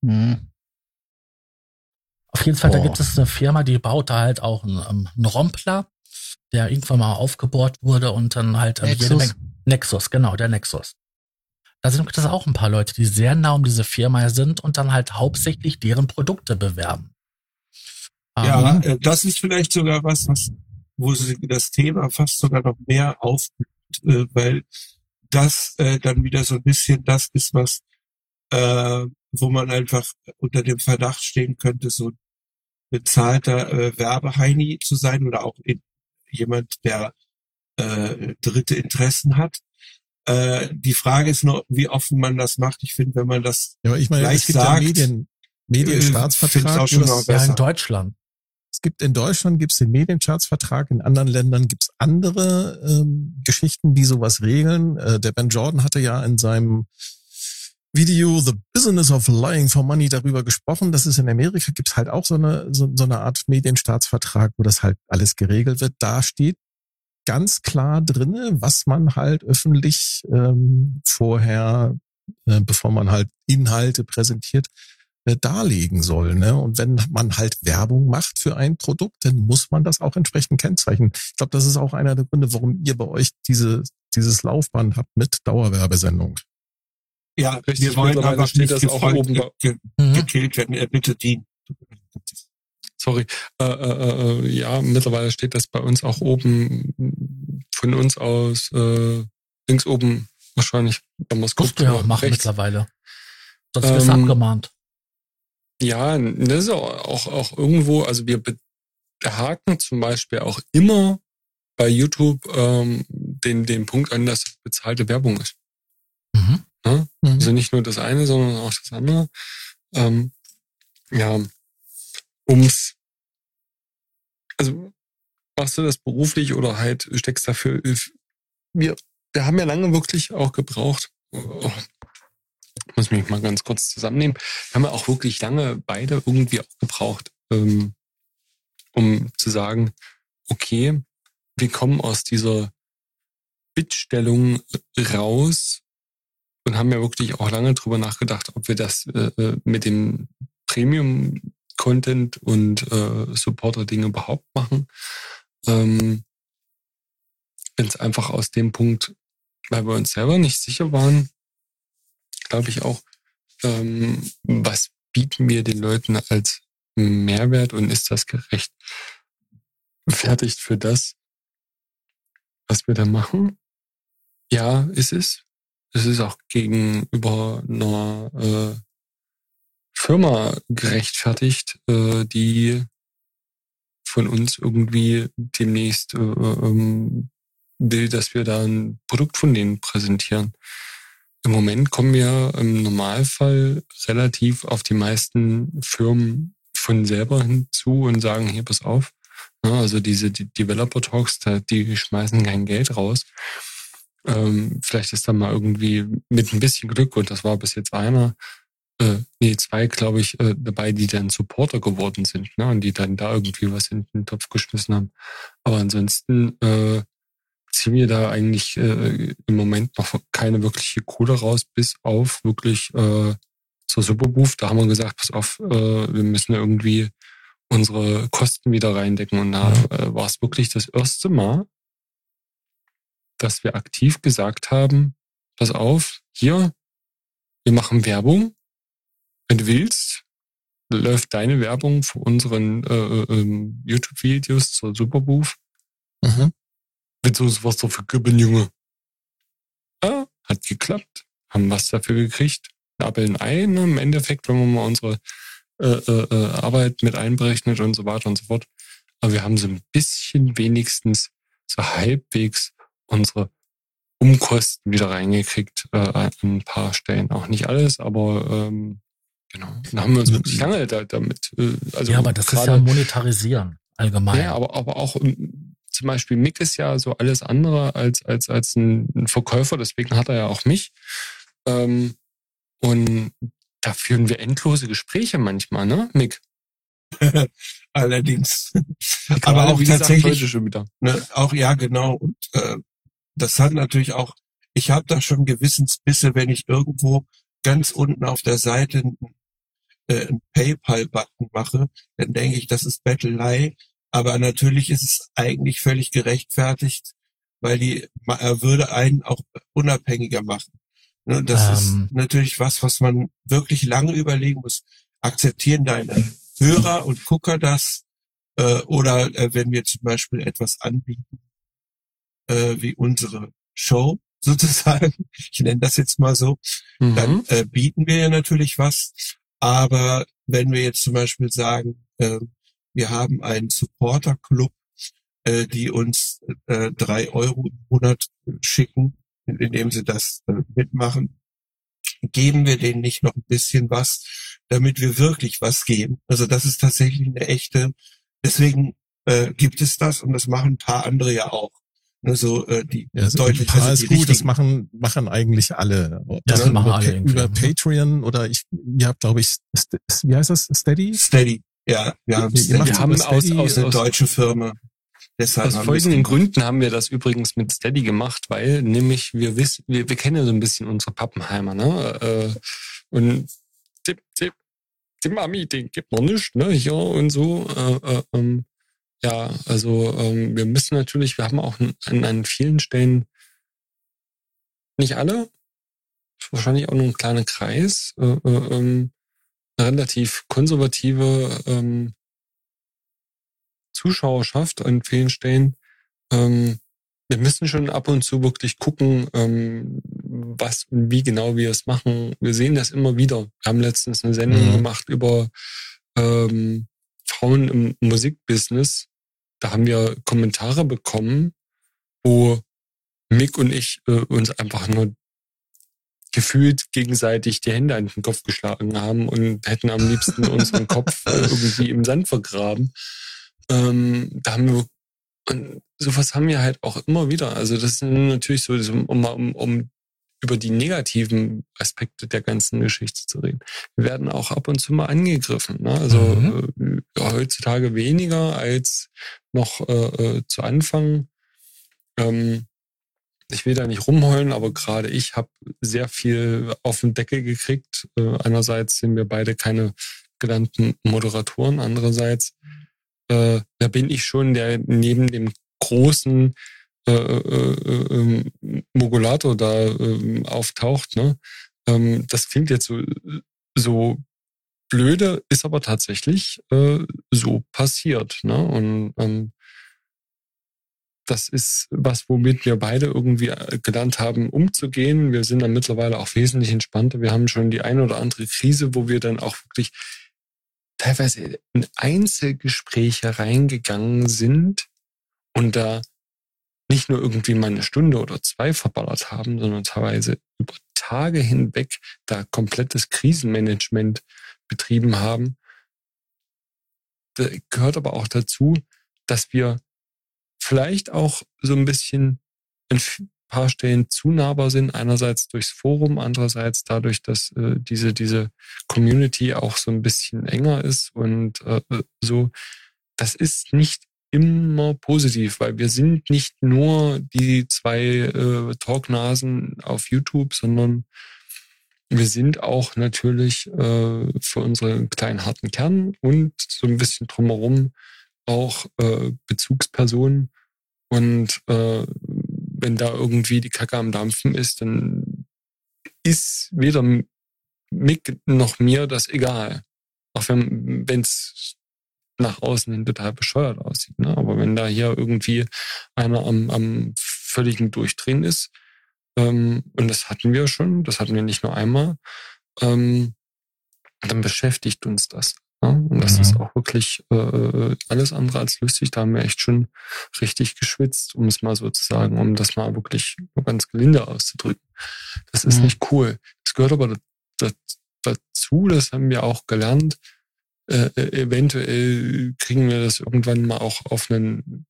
Hm. Auf jeden Fall, da Boah. gibt es eine Firma, die baut da halt auch einen, ähm, einen Rompler, der irgendwann mal aufgebohrt wurde und dann halt ähm, jede Nexus. Menge. Nexus, genau, der Nexus. Da sind das auch ein paar Leute, die sehr nah um diese Firma sind und dann halt hauptsächlich deren Produkte bewerben. Ja, Ähm, äh, das ist vielleicht sogar was, was, wo sie das Thema fast sogar noch mehr aufblüht, äh, weil das äh, dann wieder so ein bisschen das ist, was, äh, wo man einfach unter dem Verdacht stehen könnte, so bezahlter äh, Werbeheini zu sein oder auch in, jemand, der äh, dritte Interessen hat. Äh, die Frage ist nur, wie offen man das macht. Ich finde, wenn man das Ja, ich meine, Gleich es gibt sagt, ja Medien, äh, Medienstaatsvertrag. auch schon das- ja, in Deutschland. Es gibt in Deutschland gibt's den Medienstaatsvertrag, in anderen Ländern gibt's andere ähm, Geschichten, die sowas regeln. Äh, der Ben Jordan hatte ja in seinem Video The Business of Lying for Money darüber gesprochen. Das ist in Amerika gibt's halt auch so eine so, so eine Art Medienstaatsvertrag, wo das halt alles geregelt wird. Da steht ganz klar drinne, was man halt öffentlich ähm, vorher, äh, bevor man halt Inhalte präsentiert, äh, darlegen soll. Ne? Und wenn man halt Werbung macht für ein Produkt, dann muss man das auch entsprechend kennzeichnen. Ich glaube, das ist auch einer der Gründe, warum ihr bei euch diese, dieses Laufband habt mit Dauerwerbesendung. Ja, Richtig, wir wollen steht nicht das auch oben bei- ge Mhm. gekillt werden. Er bitte dient. Sorry. Äh, äh, äh, ja, mittlerweile steht das bei uns auch oben von uns aus äh, links oben wahrscheinlich, wenn Musst guckt. du ja auch äh, machen rechts. mittlerweile. Sonst wirst du Ähm, abgemahnt. Ja, das ist auch, auch, auch irgendwo, also wir behaken zum Beispiel auch immer bei YouTube ähm, den, den Punkt an, dass es bezahlte Werbung ist. Mhm. Also nicht nur das eine, sondern auch das andere. Ähm, ja, ums, also machst du das beruflich oder halt steckst dafür, wir, wir haben ja lange wirklich auch gebraucht, oh, muss mich mal ganz kurz zusammennehmen, wir haben ja auch wirklich lange beide irgendwie auch gebraucht, ähm, um zu sagen, okay, wir kommen aus dieser Bittstellung raus und haben ja wirklich auch lange drüber nachgedacht, ob wir das äh, äh, mit dem Premium-Content und äh, Supporter-Ding überhaupt machen. Ähm, Ganz einfach aus dem Punkt, weil wir uns selber nicht sicher waren, glaube ich auch, ähm, was bieten wir den Leuten als Mehrwert und ist das gerecht fertigt für das, was wir da machen? Ja, ist es. Es ist auch gegenüber einer äh, Firma gerechtfertigt, äh, die von uns irgendwie demnächst äh, ähm, will, dass wir da ein Produkt von denen präsentieren. Im Moment kommen wir im Normalfall relativ auf die meisten Firmen von selber hinzu und sagen, hier, pass auf. Ja, also diese die Developer Talks, die schmeißen kein Geld raus. Ähm, vielleicht ist da mal irgendwie mit ein bisschen Glück, und das war bis jetzt einer, äh, nee, zwei, glaube ich, äh, dabei, die dann Supporter geworden sind, ne? Und die dann da irgendwie was in den Topf geschmissen haben. Aber ansonsten äh, ziehen wir da eigentlich äh, im Moment noch keine wirkliche Kohle raus, bis auf wirklich äh, zur Superbooth. Da haben wir gesagt, pass auf, äh, wir müssen irgendwie unsere Kosten wieder reindecken. Und da äh, war es wirklich das erste Mal, dass wir aktiv gesagt haben, pass auf, hier, wir machen Werbung. Wenn du willst, läuft deine Werbung für unseren äh, ähm, YouTube-Videos zur Superbooth. Mhm. Willst du uns was dafür geben, Junge? Ja, hat geklappt. Haben was dafür gekriegt. Ein Appel ein Ei? Im Endeffekt, wenn man mal unsere äh, äh, äh, Arbeit mit einberechnet und so weiter und so fort. Aber wir haben so ein bisschen wenigstens so halbwegs unsere Umkosten wieder reingekriegt äh, an ein paar Stellen. Auch nicht alles, aber ähm, genau. Dann haben wir uns wirklich lange da, damit. Äh, also ja, aber das ist gerade- ja Monetarisieren allgemein. ja, aber, aber auch ähm, zum Beispiel Mick ist ja so alles andere als, als, als ein, ein Verkäufer, deswegen hat er ja auch mich. Ähm, Und da führen wir endlose Gespräche manchmal, ne, Mick? Allerdings. Aber auch wie gesagt, tatsächlich, heute schon wieder. ne, auch ja genau. Und äh, das hat natürlich auch, ich habe da schon Gewissensbisse, wenn ich irgendwo ganz unten auf der Seite einen, äh, einen PayPal-Button mache, dann denke ich, das ist Battlelei. Aber natürlich ist es eigentlich völlig gerechtfertigt, weil die äh, würde einen auch unabhängiger machen. Ne, das Ähm. ist natürlich was, was man wirklich lange überlegen muss. Akzeptieren deine Hörer und Gucker das? Äh, oder äh, wenn wir zum Beispiel etwas anbieten, äh, wie unsere Show sozusagen, ich nenne das jetzt mal so, dann Mhm. äh, bieten wir ja natürlich was. Aber wenn wir jetzt zum Beispiel sagen, äh, wir haben einen Supporter-Club, äh, die uns äh, drei Euro im Monat schicken, in- indem sie das äh, mitmachen, geben wir denen nicht noch ein bisschen was, damit wir wirklich was geben. Also das ist tatsächlich eine echte, deswegen äh, gibt es das und das machen ein paar andere ja auch. Ne, so äh, die Ja, so deutlich ein paar also ist die gut, das machen, machen eigentlich alle. Das dann machen über, alle über ne? Patreon oder ich, ihr habt, glaube ich, wie heißt das? Steady? Steady. Ja, wir haben Wir haben aus, Steady, aus, eine aus, deutsche Firma. Deshalb aus haben wir es folgenden. Gründen haben wir das übrigens mit Steady gemacht, weil nämlich wir wissen, wir, wir kennen ja so ein bisschen unsere Pappenheimer, ne? Äh, und die, die, die Mami, den gibt noch nicht, ne? Hier und so. Äh, äh, ähm, ja, also ähm, wir müssen natürlich, wir haben auch an, an, vielen Stellen nicht alle, wahrscheinlich auch nur ein kleiner Kreis, äh, äh, ähm, eine relativ konservative ähm, Zuschauerschaft an vielen Stellen. Ähm, wir müssen schon ab und zu wirklich gucken, ähm, was und wie genau wir es machen. Wir sehen das immer wieder. Wir haben letztens eine Sendung Mhm. gemacht über ähm, Frauen im Musikbusiness. Da haben wir Kommentare bekommen, wo Mick und ich äh, uns einfach nur gefühlt gegenseitig die Hände an den Kopf geschlagen haben und hätten am liebsten unseren Kopf äh, irgendwie im Sand vergraben. Ähm, da haben wir und sowas haben wir halt auch immer wieder. Also das sind natürlich so, so, um, um, um über die negativen Aspekte der ganzen Geschichte zu reden. Wir werden auch ab und zu mal angegriffen. Ne? Also Mhm. äh, heutzutage weniger als noch äh, äh, zu Anfang. Ähm, ich will da nicht rumheulen, aber gerade ich habe sehr viel auf den Deckel gekriegt. Äh, einerseits sind wir beide keine gelernten Moderatoren, andererseits äh, da bin ich schon der neben dem großen äh, äh, äh, Mogulator da äh, auftaucht. Ne? Ähm, das klingt jetzt so, so blöde, ist aber tatsächlich äh, so passiert. Ne? Und ähm, das ist was, womit wir beide irgendwie äh, gelernt haben, umzugehen. Wir sind dann mittlerweile auch wesentlich entspannter. Wir haben schon die eine oder andere Krise, wo wir dann auch wirklich teilweise in Einzelgespräche reingegangen sind und da nicht nur irgendwie mal eine Stunde oder zwei verballert haben, sondern teilweise über Tage hinweg da komplettes Krisenmanagement betrieben haben. Da gehört aber auch dazu, dass wir vielleicht auch so ein bisschen ein paar Stellen zu nahbar sind. Einerseits durchs Forum, andererseits dadurch, dass äh, diese, diese Community auch so ein bisschen enger ist und äh, so. Das ist nicht immer positiv, weil wir sind nicht nur die zwei äh, Talknasen auf YouTube, sondern wir sind auch natürlich äh, für unseren kleinen harten Kern und so ein bisschen drumherum auch äh, Bezugspersonen. Und äh, wenn da irgendwie die Kacke am Dampfen ist, dann ist weder Mick noch mir das egal. Auch wenn es nach außen hin total bescheuert aussieht. Ne? Aber wenn da hier irgendwie einer am, am völligen Durchdrehen ist, ähm, und das hatten wir schon, das hatten wir nicht nur einmal, ähm, dann beschäftigt uns das. Ne? Und das Mhm. ist auch wirklich äh, alles andere als lustig. Da haben wir echt schon richtig geschwitzt, um es mal so zu sagen, um das mal wirklich ganz gelinde auszudrücken. Das ist Mhm. nicht cool. Das gehört aber da, dazu, das haben wir auch gelernt. Äh, eventuell kriegen wir das irgendwann mal auch auf ein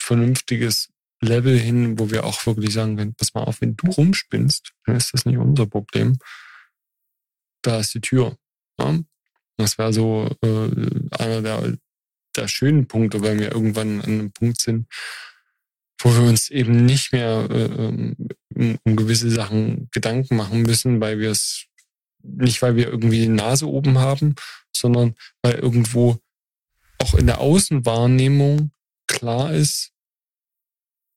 vernünftiges Level hin, wo wir auch wirklich sagen können, pass mal auf, wenn du rumspinnst, dann ist das nicht unser Problem. da ist die Tür. Ja? Das wäre so äh, einer der, der schönen Punkte, weil wir irgendwann an einem Punkt sind, wo wir uns eben nicht mehr äh, um, um gewisse Sachen Gedanken machen müssen, weil wir es nicht, weil wir irgendwie die Nase oben haben, sondern weil irgendwo auch in der Außenwahrnehmung klar ist,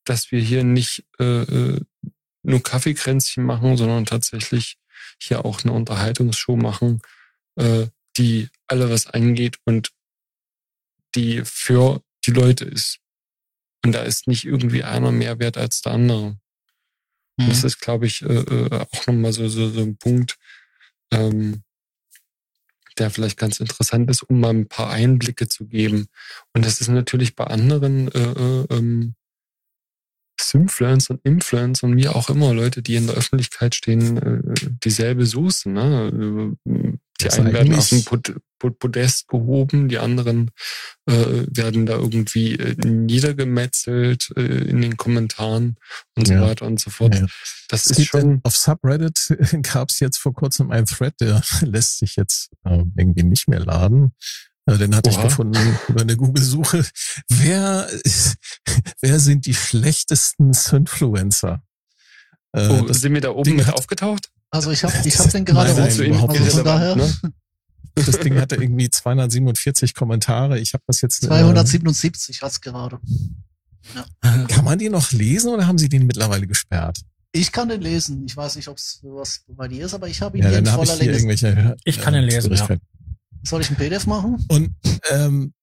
dass wir hier nicht äh, äh nur Kaffeekränzchen machen, sondern tatsächlich hier auch eine Unterhaltungsshow machen, äh, die alle was angeht und die für die Leute ist. Und da ist nicht irgendwie einer mehr wert als der andere. Mhm. Das ist, glaube ich, äh, äh, auch nochmal so, so, so ein Punkt, ähm, der vielleicht ganz interessant ist, um mal ein paar Einblicke zu geben. Und das ist natürlich bei anderen äh, äh, ähm, Influencern, Influencern, wie auch immer, Leute, die in der Öffentlichkeit stehen, äh, dieselbe Soße. Ne? Die das einen werden auf dem Pod Podest gehoben, die anderen äh, werden da irgendwie äh, niedergemetzelt äh, in den Kommentaren und ja. so weiter und so fort. Ja. Das es ist schon. Auf Subreddit gab es jetzt vor kurzem einen Thread, der lässt sich jetzt äh, irgendwie nicht mehr laden. Äh, den hatte Oha. ich gefunden über eine Google-Suche. Wer, wer sind die schlechtesten Influencer? Äh, oh, das sind wir da oben Ding mit hat, aufgetaucht? Also ich habe ich hab den gerade nein, nein, überhaupt also von daher. Ne? Das Ding hatte irgendwie 247 Kommentare. Ich habe das jetzt. 277 äh, hat's gerade. Ja. Kann man die noch lesen oder haben sie den mittlerweile gesperrt? Ich kann den lesen. Ich weiß nicht, ob es was bei dir ist, aber ich habe ihn ja, hier in voller Länge. Ich kann ihn lesen. Ja. Soll ich ein PDF machen? Und ähm,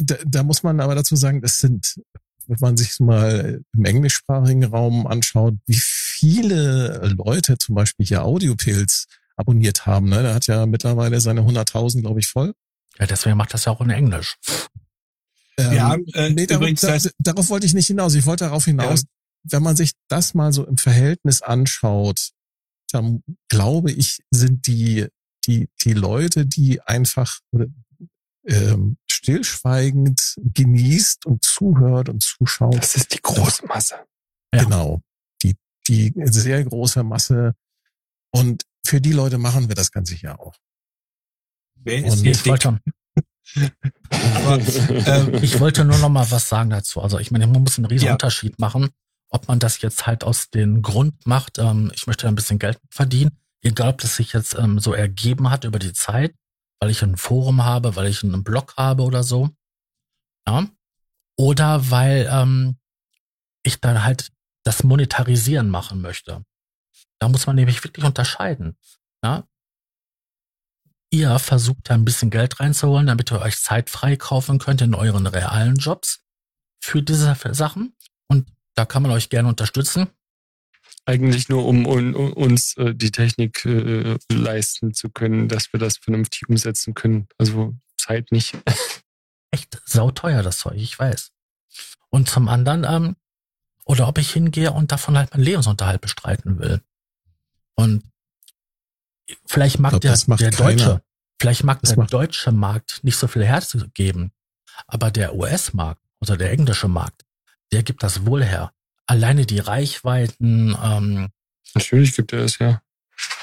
da, da muss man aber dazu sagen, das sind, wenn man sich mal im englischsprachigen Raum anschaut, wie viele Leute zum Beispiel hier Audiopilz abonniert haben. Ne? Der hat ja mittlerweile seine 100.000, glaube ich, voll. Ja, deswegen macht das ja auch in Englisch. Ähm, ja, äh, nee, darauf, da, darauf wollte ich nicht hinaus. Ich wollte darauf hinaus, ja. wenn man sich das mal so im Verhältnis anschaut, dann glaube ich, sind die die, die Leute, die einfach oder, ähm, stillschweigend genießt und zuhört und zuschaut. Das ist die große Masse. Ja. Genau. Die, die sehr große Masse. Und für die Leute machen wir das Ganze hier auch. Wer ist und ich wollte, Aber, ähm, ich wollte nur noch mal was sagen dazu. Also ich meine, man muss einen riesen ja. Unterschied machen, ob man das jetzt halt aus dem Grund macht, ähm, ich möchte ein bisschen Geld verdienen, egal ob das sich jetzt ähm, so ergeben hat über die Zeit, weil ich ein Forum habe, weil ich einen Blog habe oder so. Ja. Oder weil ähm, ich dann halt das Monetarisieren machen möchte. Da muss man nämlich wirklich unterscheiden. Ja? Ihr versucht da ein bisschen Geld reinzuholen, damit ihr euch Zeit freikaufen könnt in euren realen Jobs für diese Sachen. Und da kann man euch gerne unterstützen eigentlich nur, um, um, um uns äh, die Technik äh, leisten zu können, dass wir das vernünftig umsetzen können. Also Zeit nicht. Echt sauteuer, das Zeug, ich weiß. Und zum anderen, ähm, oder ob ich hingehe und davon halt meinen Lebensunterhalt bestreiten will. Und vielleicht mag glaub, der, der deutsche, vielleicht mag das der deutsche Markt nicht so viel herzugeben, aber der US-Markt oder der englische Markt, der gibt das wohl her alleine die Reichweiten. Ähm, Natürlich gibt er es ja.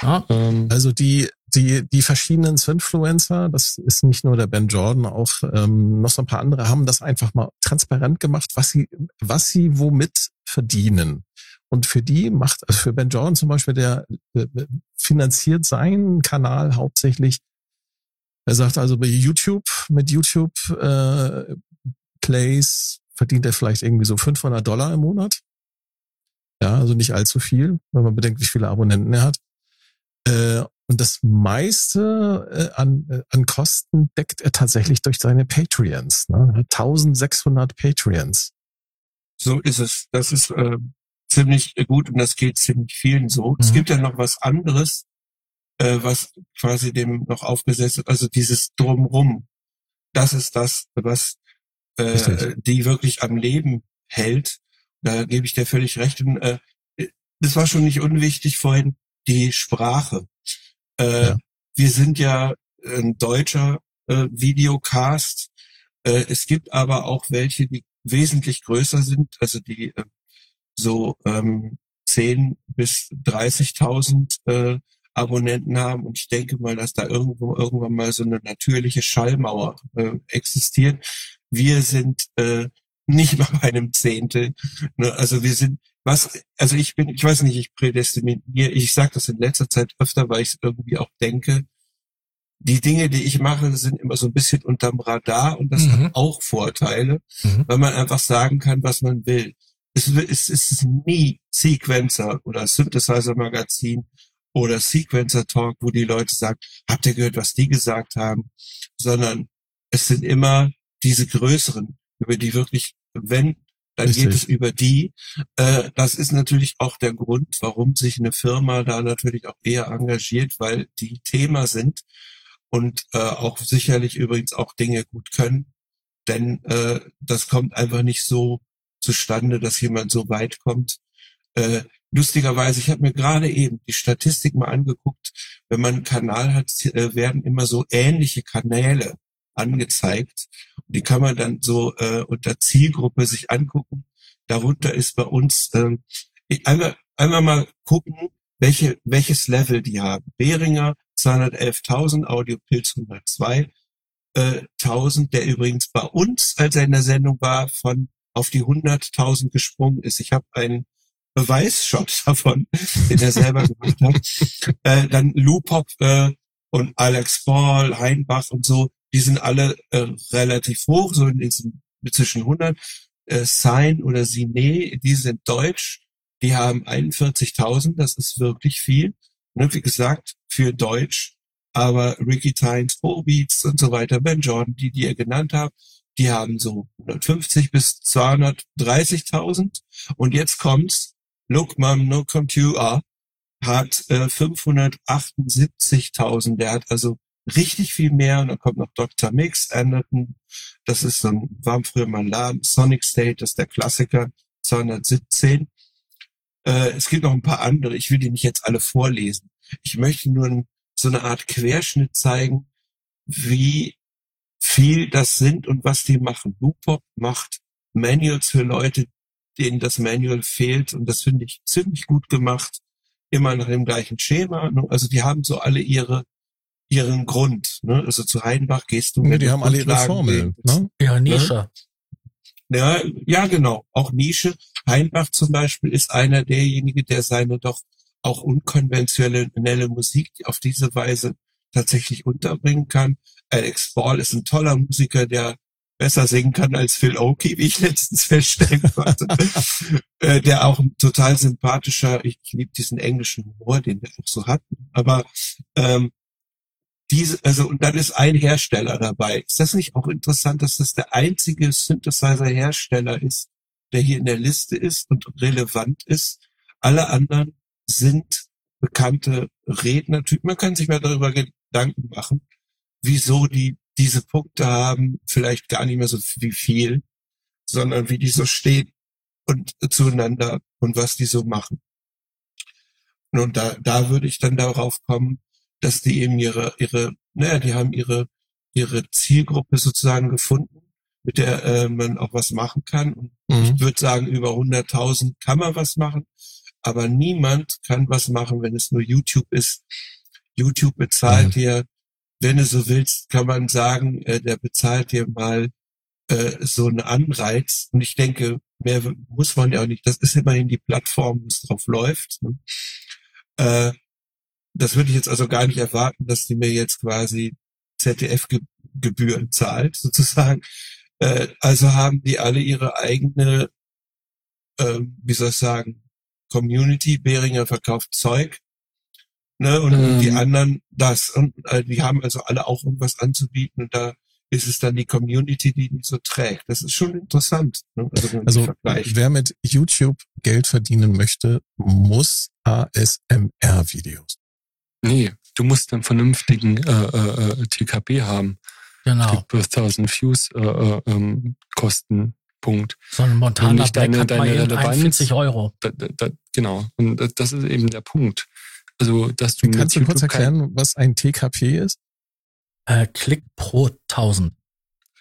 ja. Ähm, also die die die verschiedenen Influencer, das ist nicht nur der Ben Jordan, auch ähm, noch so ein paar andere haben das einfach mal transparent gemacht, was sie was sie womit verdienen. Und für die macht, also für Ben Jordan zum Beispiel, der äh, finanziert seinen Kanal hauptsächlich. Er sagt also bei YouTube mit YouTube äh, Plays verdient er vielleicht irgendwie so 500 Dollar im Monat. Ja, also nicht allzu viel, wenn man bedenkt, wie viele Abonnenten er hat. Äh, und das meiste äh, an, äh, an Kosten deckt er tatsächlich durch seine Patreons. Ne? 1600 Patreons. So ist es. Das ist äh, ziemlich gut und das geht ziemlich vielen so. Mhm. Es gibt ja noch was anderes, äh, was quasi dem noch aufgesetzt wird, also dieses Drumrum. Das ist das, was äh, die wirklich am Leben hält da gebe ich dir völlig recht. Und, äh, das war schon nicht unwichtig vorhin, die Sprache. Äh, ja. Wir sind ja ein deutscher äh, Videocast. Äh, es gibt aber auch welche, die wesentlich größer sind, also die äh, so ähm, 10 bis 30.000 äh, Abonnenten haben und ich denke mal, dass da irgendwo irgendwann mal so eine natürliche Schallmauer äh, existiert. Wir sind äh, nicht mal bei einem Zehntel. Ne? Also wir sind, was, also ich bin, ich weiß nicht, ich prädestiniere, ich sage das in letzter Zeit öfter, weil ich irgendwie auch denke, die Dinge, die ich mache, sind immer so ein bisschen unterm Radar und das Mhm. hat auch Vorteile, Mhm. weil man einfach sagen kann, was man will. Es, es, es ist nie Sequencer oder Synthesizer Magazin oder Sequencer Talk, wo die Leute sagen, habt ihr gehört, was die gesagt haben, sondern es sind immer diese größeren, über die wirklich, wenn, dann Richtig. geht es über die. Äh, das ist natürlich auch der Grund, warum sich eine Firma da natürlich auch eher engagiert, weil die Thema sind und äh, auch sicherlich übrigens auch Dinge gut können. Denn äh, das kommt einfach nicht so zustande, dass jemand so weit kommt. Äh, lustigerweise, ich habe mir gerade eben die Statistik mal angeguckt. Wenn man einen Kanal hat, äh, werden immer so ähnliche Kanäle angezeigt. Die kann man dann so äh, unter Zielgruppe sich angucken. Darunter ist bei uns ich- einmal, einmal mal gucken, welche, welches Level die haben. Behringer 211.000, Audiopilz 102, äh, 1000, der übrigens bei uns, als er in der Sendung war, von auf die 100.000 gesprungen ist. Ich habe einen Beweisshot davon, den er selber gemacht hat. Äh, dann Lupop äh, und Alex Paul, Heinbach und so, die sind alle äh, relativ hoch, so in diesem zwischen 100. Äh, Sein oder Sine, die sind deutsch, die haben 41.000, das ist wirklich viel. Ne, wie gesagt, für Deutsch. Aber Ricky Tynes, Beats und so weiter, Ben Jordan, die, die ihr genannt habt, die haben so 150 bis 230.000. Und jetzt kommt's. Look, Mom, no computer hat äh, 578.000. Der hat also richtig viel mehr. Und dann kommt noch Dr. Mix, Anderton. Das ist so ein, war früher mal ein Laden. Sonic State, das ist der Klassiker. 217. Äh, es gibt noch ein paar andere. Ich will die nicht jetzt alle vorlesen. Ich möchte nur so eine Art Querschnitt zeigen, wie viel das sind und was die machen. Loopop macht Manuals für Leute, denen das Manual fehlt und das finde ich ziemlich gut gemacht. Immer nach dem gleichen Schema. Also die haben so alle ihre ihren Grund. Ne? Also zu Heidenbach gehst du. Nee, die haben alle ihre Formel. Ne? Ja, Nische. Ja, ja, genau. Auch Nische. Heinbach zum Beispiel ist einer derjenige, der seine doch auch unkonventionelle Musik auf diese Weise tatsächlich unterbringen kann. Alex Ball ist ein toller Musiker, der besser singen kann als Phil Oakey, wie ich letztens feststellen konnte. äh, der auch ein total sympathischer, ich, ich liebe diesen englischen Humor, den der auch so hat. Aber ähm, diese, also und dann ist ein Hersteller dabei. Ist das nicht auch interessant, dass das der einzige Synthesizer-Hersteller ist, der hier in der Liste ist und relevant ist? Alle anderen sind bekannte Rednertypen. Man kann sich mal darüber Gedanken machen, wieso die diese Punkte haben, vielleicht gar nicht mehr so wie viel, sondern wie die so stehen und zueinander und was die so machen. Und da, da würde ich dann darauf kommen, dass die eben ihre, ihre, naja, die haben ihre, ihre Zielgruppe sozusagen gefunden, mit der äh, man auch was machen kann. Und Mhm. ich würde sagen, über 100.000 kann man was machen, aber niemand kann was machen, wenn es nur YouTube ist. YouTube bezahlt Mhm. dir, wenn du so willst, kann man sagen, äh, der bezahlt dir mal äh, so einen Anreiz. Und ich denke, mehr muss man ja auch nicht. Das ist immerhin die Plattform, wo es drauf läuft. Ne? Äh, das würde ich jetzt also gar nicht erwarten, dass die mir jetzt quasi ZDF-Gebühren zahlt, sozusagen. Äh, also haben die alle ihre eigene, äh, wie soll ich sagen, Community. Behringer verkauft Zeug. Ne, und Ähm. die anderen das. Und äh, die haben also alle auch irgendwas anzubieten. Und da ist es dann die Community, die die so trägt. Das ist schon interessant. Ne? Also, Also wer mit YouTube Geld verdienen möchte, muss ASMR-Videos. Nee, du musst einen vernünftigen äh, äh, äh, TKP haben. Genau. Die per 1000 Views äh, äh, ähm, kosten. Punkt. So ein Montana deine- hat mal deine eben Relevanz. 41 Euro. Da, da, da, genau. Und das, ist eben der Punkt. Also, dass du Kannst du kurz YouTube kein- erklären, was ein TKP ist? Äh, Klick pro 1000.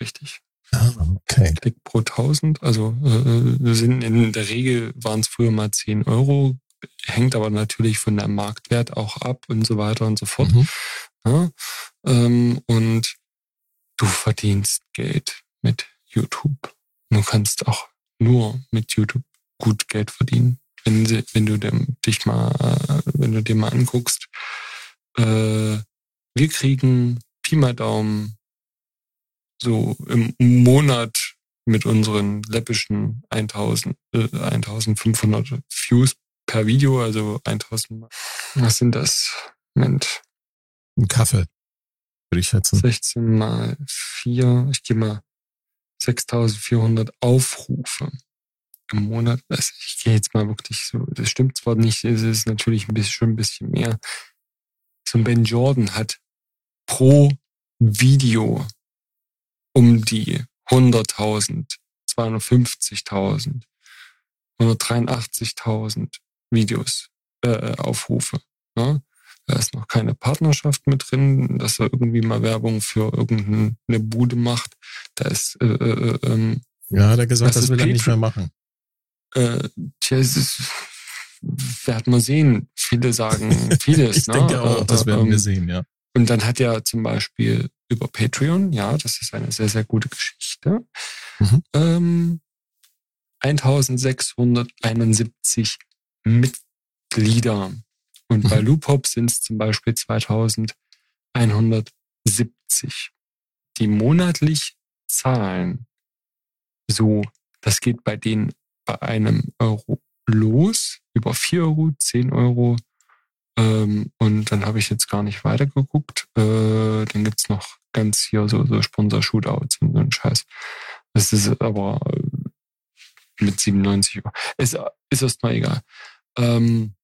Richtig. Ah, okay. Klick pro 1000. Also äh, sind in der Regel waren es früher mal 10 Euro hängt aber natürlich von deinem Marktwert auch ab und so weiter und so fort. Mhm. Ja? Ähm, und du verdienst Geld mit YouTube. Du kannst auch nur mit YouTube gut Geld verdienen. Wenn, sie, wenn du dem, dich mal, äh, wenn du dir mal anguckst, äh, wir kriegen Pi mal Daumen so im Monat mit unseren läppischen 1000, äh, 1500 Views per Video, also 1000, was sind das? Moment, Ein Kaffee, würde ich schätzen. 16 mal 4, ich gehe mal 6400 Aufrufe im Monat. Also ich gehe jetzt mal wirklich so, das stimmt zwar nicht, es ist natürlich ein bisschen, schon ein bisschen mehr. So ein Ben Jordan hat pro Video um die 100.000, 250.000, 183.000 Videos, äh, Aufrufe. Ne? Da ist noch keine Partnerschaft mit drin, dass er irgendwie mal Werbung für irgendeine Bude macht. Da ist, äh, äh, ähm, Ja, der gesagt, Das das, will er nicht mehr machen. äh, tja, es ist, werden wir sehen. Viele sagen vieles. Ich ne? denke auch, Äh, das werden ähm, wir sehen, ja. Und dann hat er zum Beispiel über Patreon, ja, das ist eine sehr, sehr gute Geschichte, Mhm. ähm, 1671 Mitglieder. Und bei Mhm. Loopop sind es zum Beispiel 2170, die monatlich zahlen. So, das geht bei denen bei einem Euro los, über 4 Euro, 10 Euro, ähm, und dann habe ich jetzt gar nicht weitergeguckt. Äh, dann gibt's noch ganz hier so, so Sponsor-Shootouts und so ein Scheiß. Das ist aber äh, mit 97 Euro. Ist, ist erstmal egal. Ähm,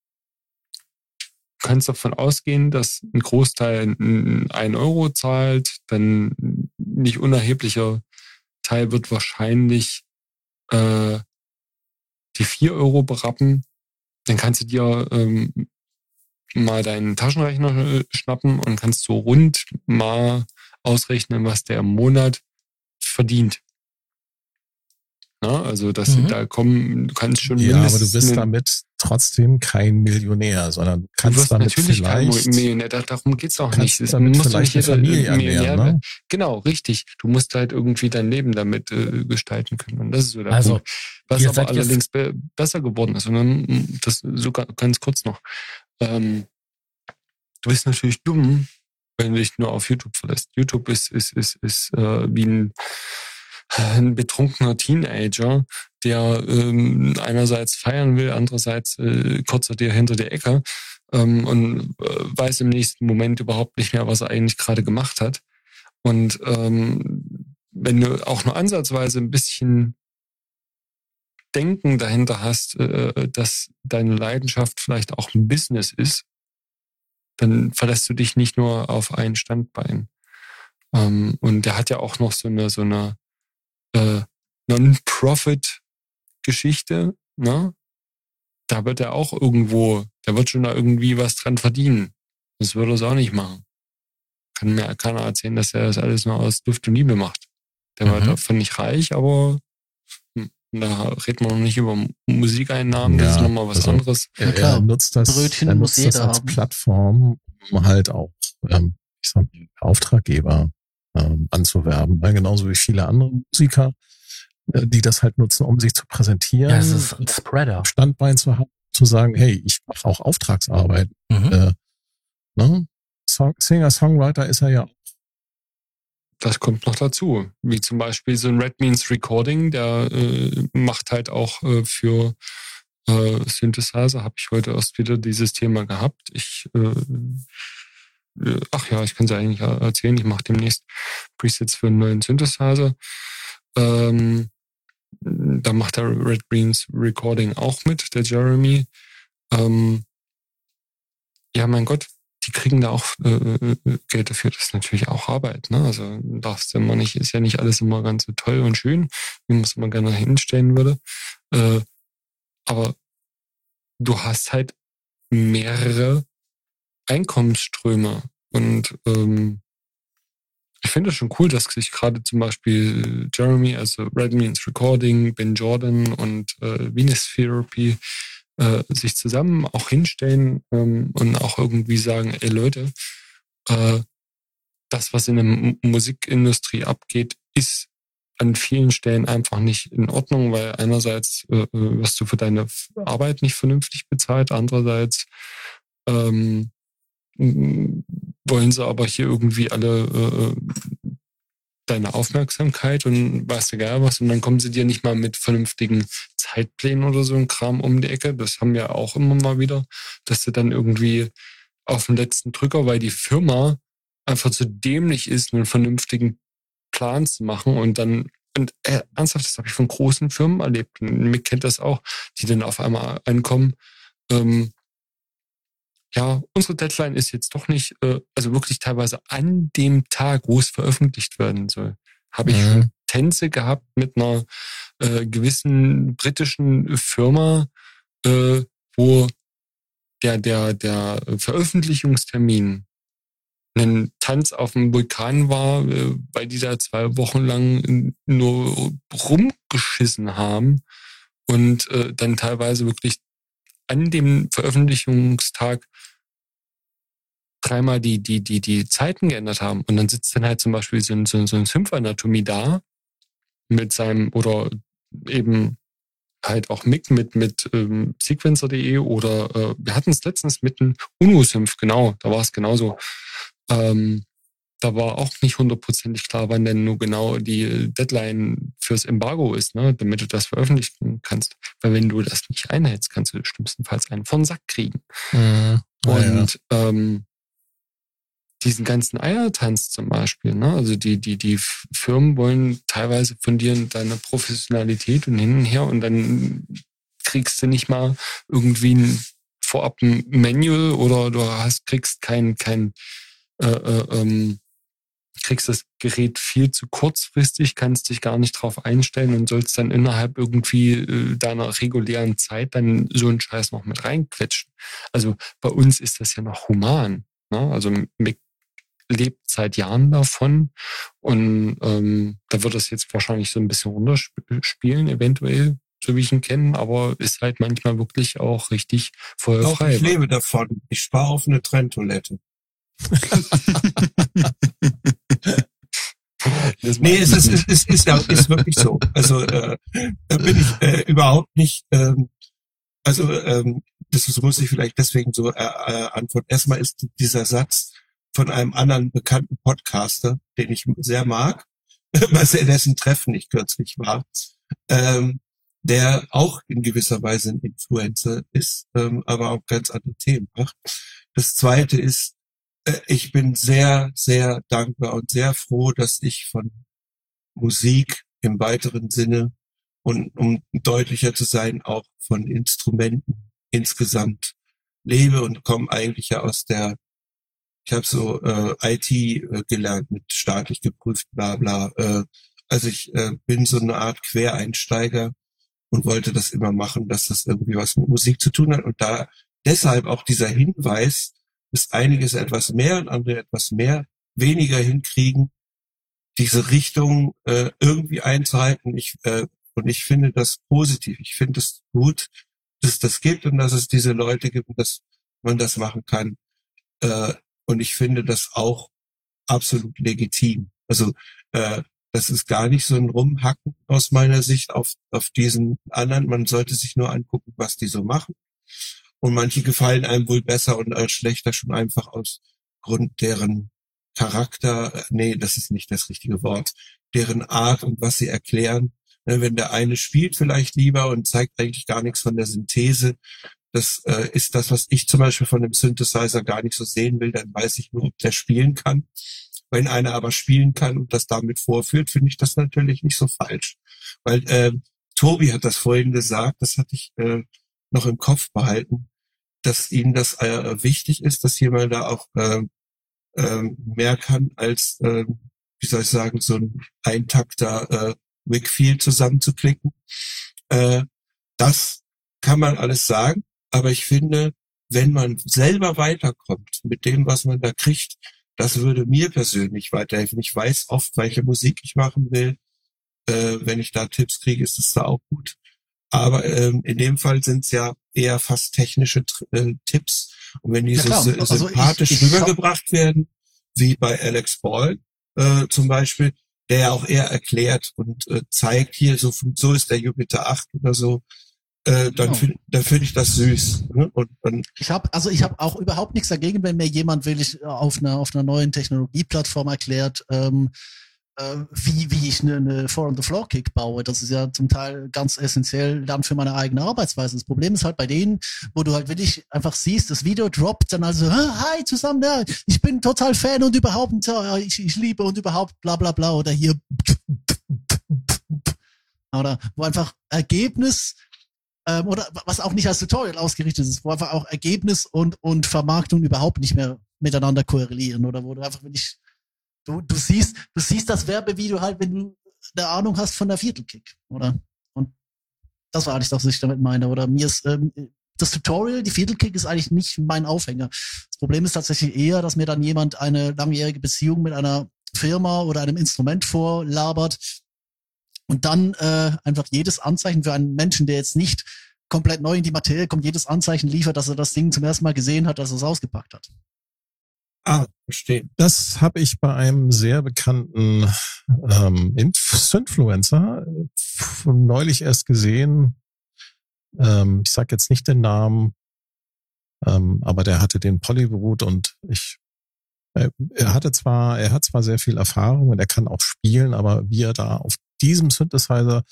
kannst davon ausgehen, dass ein Großteil ein Euro zahlt, dann nicht unerheblicher Teil wird wahrscheinlich äh, die 4 Euro berappen. Dann kannst du dir ähm, mal deinen Taschenrechner äh, schnappen und kannst so rund mal ausrechnen, was der im Monat verdient. Na, also das, Mhm. da kommen, du kannst schon Ja, aber du bist damit trotzdem kein Millionär, sondern du Du kannst wirst damit natürlich kein vielleicht, Millionär, da- darum geht's auch kannst nicht. Es damit muss doch vielleicht nicht eine jeder Familie Millionär ernähren, ne? Genau, richtig. Du musst halt irgendwie dein Leben damit äh, gestalten können. Und das ist so der Also, Punkt. Was aber allerdings be besser geworden ist. Und dann, das sogar ganz kurz noch. Ähm, du bist natürlich dumm, wenn du dich nur auf YouTube verlässt. YouTube ist, ist, ist, ist äh, wie ein, ein betrunkener Teenager, der ähm, einerseits feiern will, andererseits äh, kotzt er dir hinter die Ecke ähm, und äh, weiß im nächsten Moment überhaupt nicht mehr, was er eigentlich gerade gemacht hat. Und ähm, wenn du auch nur ansatzweise ein bisschen Denken dahinter hast, äh, dass deine Leidenschaft vielleicht auch ein Business ist, dann verlässt du dich nicht nur auf ein Standbein. Ähm, und der hat ja auch noch so eine so eine äh, Non-Profit-Geschichte, ne? Da wird er auch irgendwo, der wird schon da irgendwie was dran verdienen. Das würde er auch nicht machen. Kann mir keiner erzählen, dass er das alles nur aus Duft und Liebe macht. Der war Mhm. davon nicht reich, aber hm, da redet man noch nicht über Musikeinnahmen, das Ja, ist nochmal was also- anderes. er, klar. er nutzt das, Brötchen er muss nutzt das als haben. Plattform, um halt auch, ähm, ich sag mal, Auftraggeber ähm, anzuwerben. Ja, genauso wie viele andere Musiker, äh, die das halt nutzen, um sich zu präsentieren. ja, es ist ein Spreader. Standbein zu haben, zu sagen, hey, ich mache auch Auftragsarbeit. Mhm. Äh, ne? Song, Singer, Songwriter ist er ja. Das kommt noch dazu. Wie zum Beispiel so ein Red Means Recording, der äh, macht halt auch äh, für äh, Synthesizer, habe ich heute erst wieder dieses Thema gehabt. Ich, äh, ach ja, ich kann es ja eigentlich erzählen, ich mache demnächst Presets für einen neuen Synthesizer. Ähm, da macht der Red Beans Recording auch mit, der Jeremy. Ähm, ja, mein Gott, die kriegen da auch äh, äh, Geld dafür. Das ist natürlich auch Arbeit. Ne? Also darfst du immer nicht, ist ja nicht alles immer ganz so toll und schön, wie man es immer gerne hinstellen würde. Äh, aber du hast halt mehrere Einkommensströme. Und ähm, ich finde es schon cool, dass sich gerade zum Beispiel Jeremy, also Red Means Recording, Ben Jordan und äh, Venus Therapy äh, sich zusammen auch hinstellen ähm, und auch irgendwie sagen, ey Leute, äh, das, was in der Musikindustrie abgeht, ist an vielen Stellen einfach nicht in Ordnung, weil einerseits äh, äh, wirst du für deine Arbeit nicht vernünftig bezahlt, andererseits ähm, wollen sie aber hier irgendwie alle äh, äh, deine Aufmerksamkeit und weißt du geil was und dann kommen sie dir nicht mal mit vernünftigen Zeitplänen oder so ein Kram um die Ecke. Das haben wir auch immer mal wieder, dass sie dann irgendwie auf den letzten Drücker, weil die Firma einfach zu dämlich ist, einen vernünftigen Plan zu machen und dann und äh, ernsthaft, das habe ich von großen Firmen erlebt. Und Mick kennt das auch, die dann auf einmal ankommen. Ähm, ja, unsere Deadline ist jetzt doch nicht, äh, also wirklich teilweise an dem Tag, wo es veröffentlicht werden soll, habe ich mhm. Tänze gehabt mit einer äh, gewissen britischen Firma, äh, wo der, der, der Veröffentlichungstermin ein Tanz auf dem Vulkan war, äh, weil die da zwei Wochen lang nur rumgeschissen haben und äh, dann teilweise wirklich an dem Veröffentlichungstag dreimal die, die, die, die Zeiten geändert haben. Und dann sitzt dann halt zum Beispiel so ein, so ein, so ein Symph-Anatomie da mit seinem, oder eben halt auch Mick mit, mit ähm, Sequencer.de oder äh, wir hatten es letztens mit einem UNO-Symph, genau, da war es genauso. Ähm, da war auch nicht hundertprozentig klar, wann denn nur genau die Deadline fürs Embargo ist, ne, damit du das veröffentlichen kannst. Weil wenn du das nicht einhältst, kannst du schlimmstenfalls einen von Sack kriegen. Mhm. Und ja. ähm, diesen ganzen Eiertanz zum Beispiel, ne? Also die, die, die Firmen wollen teilweise von dir deine Professionalität und hin und her und dann kriegst du nicht mal irgendwie ein vorab ein Manual oder du hast, kriegst kein, kein äh, äh, ähm, kriegst das Gerät viel zu kurzfristig, kannst dich gar nicht drauf einstellen und sollst dann innerhalb irgendwie äh, deiner regulären Zeit dann so einen Scheiß noch mit reinquetschen. Also bei uns ist das ja noch human. Ne? Also Mick lebt seit Jahren davon und ähm, da wird das jetzt wahrscheinlich so ein bisschen runterspielen, eventuell, so wie ich ihn kenne, aber ist halt manchmal wirklich auch richtig feuerfrei. Auch ich lebe davon. Ich spare auf eine Trenntoilette. Nee, es ist, es ist, ist, ja, ist wirklich so. Also äh, da bin ich äh, überhaupt nicht. Ähm, also ähm, das muss ich vielleicht deswegen so äh, äh, antworten. Erstmal ist dieser Satz von einem anderen bekannten Podcaster, den ich sehr mag, was er dessen Treffen nicht kürzlich war, ähm, der auch in gewisser Weise ein Influencer ist, ähm, aber auch ganz andere Themen macht. Das zweite ist, ich bin sehr, sehr dankbar und sehr froh, dass ich von Musik im weiteren Sinne und um deutlicher zu sein, auch von Instrumenten insgesamt lebe und komme eigentlich ja aus der, ich habe so äh, IT äh, gelernt mit staatlich geprüft, bla bla. Äh, also ich äh, bin so eine Art Quereinsteiger und wollte das immer machen, dass das irgendwie was mit Musik zu tun hat. Und da deshalb auch dieser Hinweis, ist einiges etwas mehr und andere etwas mehr, weniger hinkriegen, diese Richtung äh, irgendwie einzuhalten. Ich, äh, und ich finde das positiv. Ich finde es gut, dass das gibt und dass es diese Leute gibt und dass man das machen kann. Äh, und ich finde das auch absolut legitim. Also äh, das ist gar nicht so ein Rumhacken aus meiner Sicht auf, auf diesen anderen. Man sollte sich nur angucken, was die so machen. Und manche gefallen einem wohl besser und als schlechter schon einfach aus Grund deren Charakter, äh, nee, das ist nicht das richtige Wort, deren Art und was sie erklären. Ne, wenn der eine spielt vielleicht lieber und zeigt eigentlich gar nichts von der Synthese, das äh, ist das, was ich zum Beispiel von dem Synthesizer gar nicht so sehen will, dann weiß ich nur, ob der spielen kann. Wenn einer aber spielen kann und das damit vorführt, finde ich das natürlich nicht so falsch. Weil äh, Tobi hat das vorhin gesagt, das hatte ich äh, noch im Kopf behalten, dass ihnen das äh, wichtig ist, dass jemand da auch äh, äh, mehr kann als, äh, wie soll ich sagen, so ein Eintakter äh, Wickfield zusammenzuklicken. Äh, das kann man alles sagen, aber ich finde, wenn man selber weiterkommt mit dem, was man da kriegt, das würde mir persönlich weiterhelfen. Ich weiß oft, welche Musik ich machen will. Äh, wenn ich da Tipps kriege, ist es da auch gut. Aber ähm, in dem Fall sind es ja eher fast technische äh, Tipps. Und wenn die so Also sympathisch ich- ich rübergebracht werden, wie bei Alex Ball äh, zum Beispiel, der ja auch eher erklärt und äh, zeigt hier, so, so ist der Jupiter 8 oder so, äh, dann Genau. finde dann find ich das süß. Ne? Und, und Ich habe also ich habe auch überhaupt nichts dagegen, wenn mir jemand wirklich auf einer auf einer neuen Technologieplattform erklärt, ähm, äh, wie wie ich eine, eine Four on the Floor Kick baue. Das ist ja zum Teil ganz essentiell dann für meine eigene Arbeitsweise. Das Problem ist halt bei denen, wo du halt wirklich einfach siehst, das Video droppt dann also "Ah, hi zusammen, ja, ich bin total Fan und überhaupt ich, ich liebe und überhaupt bla bla bla oder hier oder wo einfach Ergebnis ähm, oder was auch nicht als Tutorial ausgerichtet ist, wo einfach auch Ergebnis und, und Vermarktung überhaupt nicht mehr miteinander korrelieren oder wo du einfach wirklich, du, du siehst, du siehst das Werbevideo halt, wenn du eine Ahnung hast von der Viertelkick, oder? Und das war eigentlich das, was ich damit meine, oder mir ist, ähm, das Tutorial, die Viertelkick ist eigentlich nicht mein Aufhänger. Das Problem ist tatsächlich eher, dass mir dann jemand eine langjährige Beziehung mit einer Firma oder einem Instrument vorlabert und dann äh, einfach jedes Anzeichen für einen Menschen, der jetzt nicht komplett neu in die Materie kommt, jedes Anzeichen liefert, dass er das Ding zum ersten Mal gesehen hat, dass er es ausgepackt hat. Ah, verstehe. Das habe ich bei einem sehr bekannten ähm, Inf Influencer äh, neulich erst gesehen. Ähm, ich sage jetzt nicht den Namen, ähm, aber der hatte den Pollywood und ich äh, er hatte zwar, er hat zwar sehr viel Erfahrung und er kann auch spielen, aber wie er da auf diesem Synthesizer,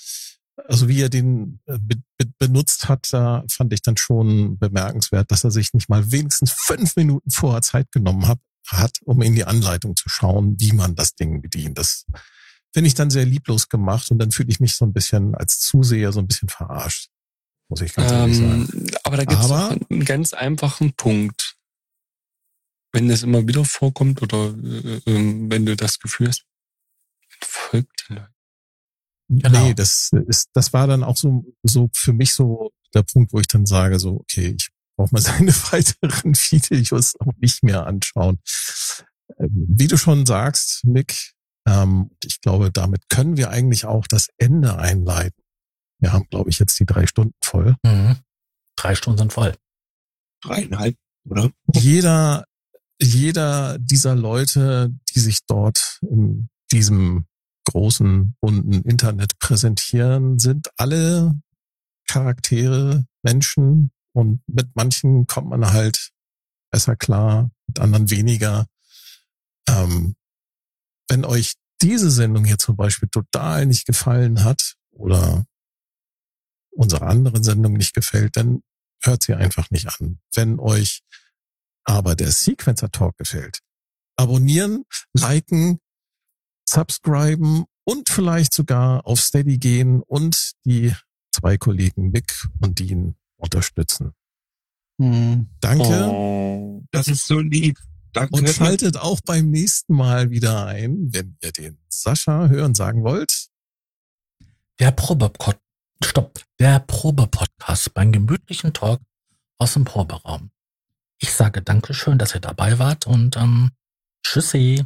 also wie er den äh, be be benutzt hat, da fand ich dann schon bemerkenswert, dass er sich nicht mal wenigstens fünf Minuten vorher Zeit genommen hat, hat, um in die Anleitung zu schauen, wie man das Ding bedient. Das finde ich dann sehr lieblos gemacht und dann fühle ich mich so ein bisschen als Zuseher so ein bisschen verarscht, muss ich ganz ehrlich sagen. Ähm, aber da gibt es einen ganz einfachen Punkt. Wenn das immer wieder vorkommt oder äh, ähm, wenn du das Gefühl hast, folgt den Leuten. Genau. Nee, das ist, das war dann auch so, so für mich so der Punkt, wo ich dann sage, so, okay, ich brauche mal seine weiteren Videos auch nicht mehr anschauen. Ähm, Wie du schon sagst, Mick, ähm, ich glaube, damit können wir eigentlich auch das Ende einleiten. Wir haben, glaube ich, jetzt die drei Stunden voll. Mhm. Drei Stunden sind voll. Dreieinhalb, oder? Jeder, jeder dieser Leute, die sich dort in diesem großen, bunten Internet präsentieren, sind alle Charaktere, Menschen und mit manchen kommt man halt besser klar, mit anderen weniger. Ähm, wenn euch diese Sendung hier zum Beispiel total nicht gefallen hat oder unsere anderen Sendung nicht gefällt, dann hört sie einfach nicht an. Wenn euch aber der Sequencer Talk gefällt, abonnieren, liken, subscriben und vielleicht sogar auf Steady gehen und die zwei Kollegen Mick und Dean unterstützen. Hm. Danke Oh. Das ist so lieb. Danke. und schaltet auch beim nächsten Mal wieder ein, wenn ihr den Sascha hören sagen wollt. Der Probepod Stopp. Der Probepodcast beim gemütlichen Talk aus dem Proberaum. Ich sage Dankeschön, dass ihr dabei wart und ähm, Tschüssi.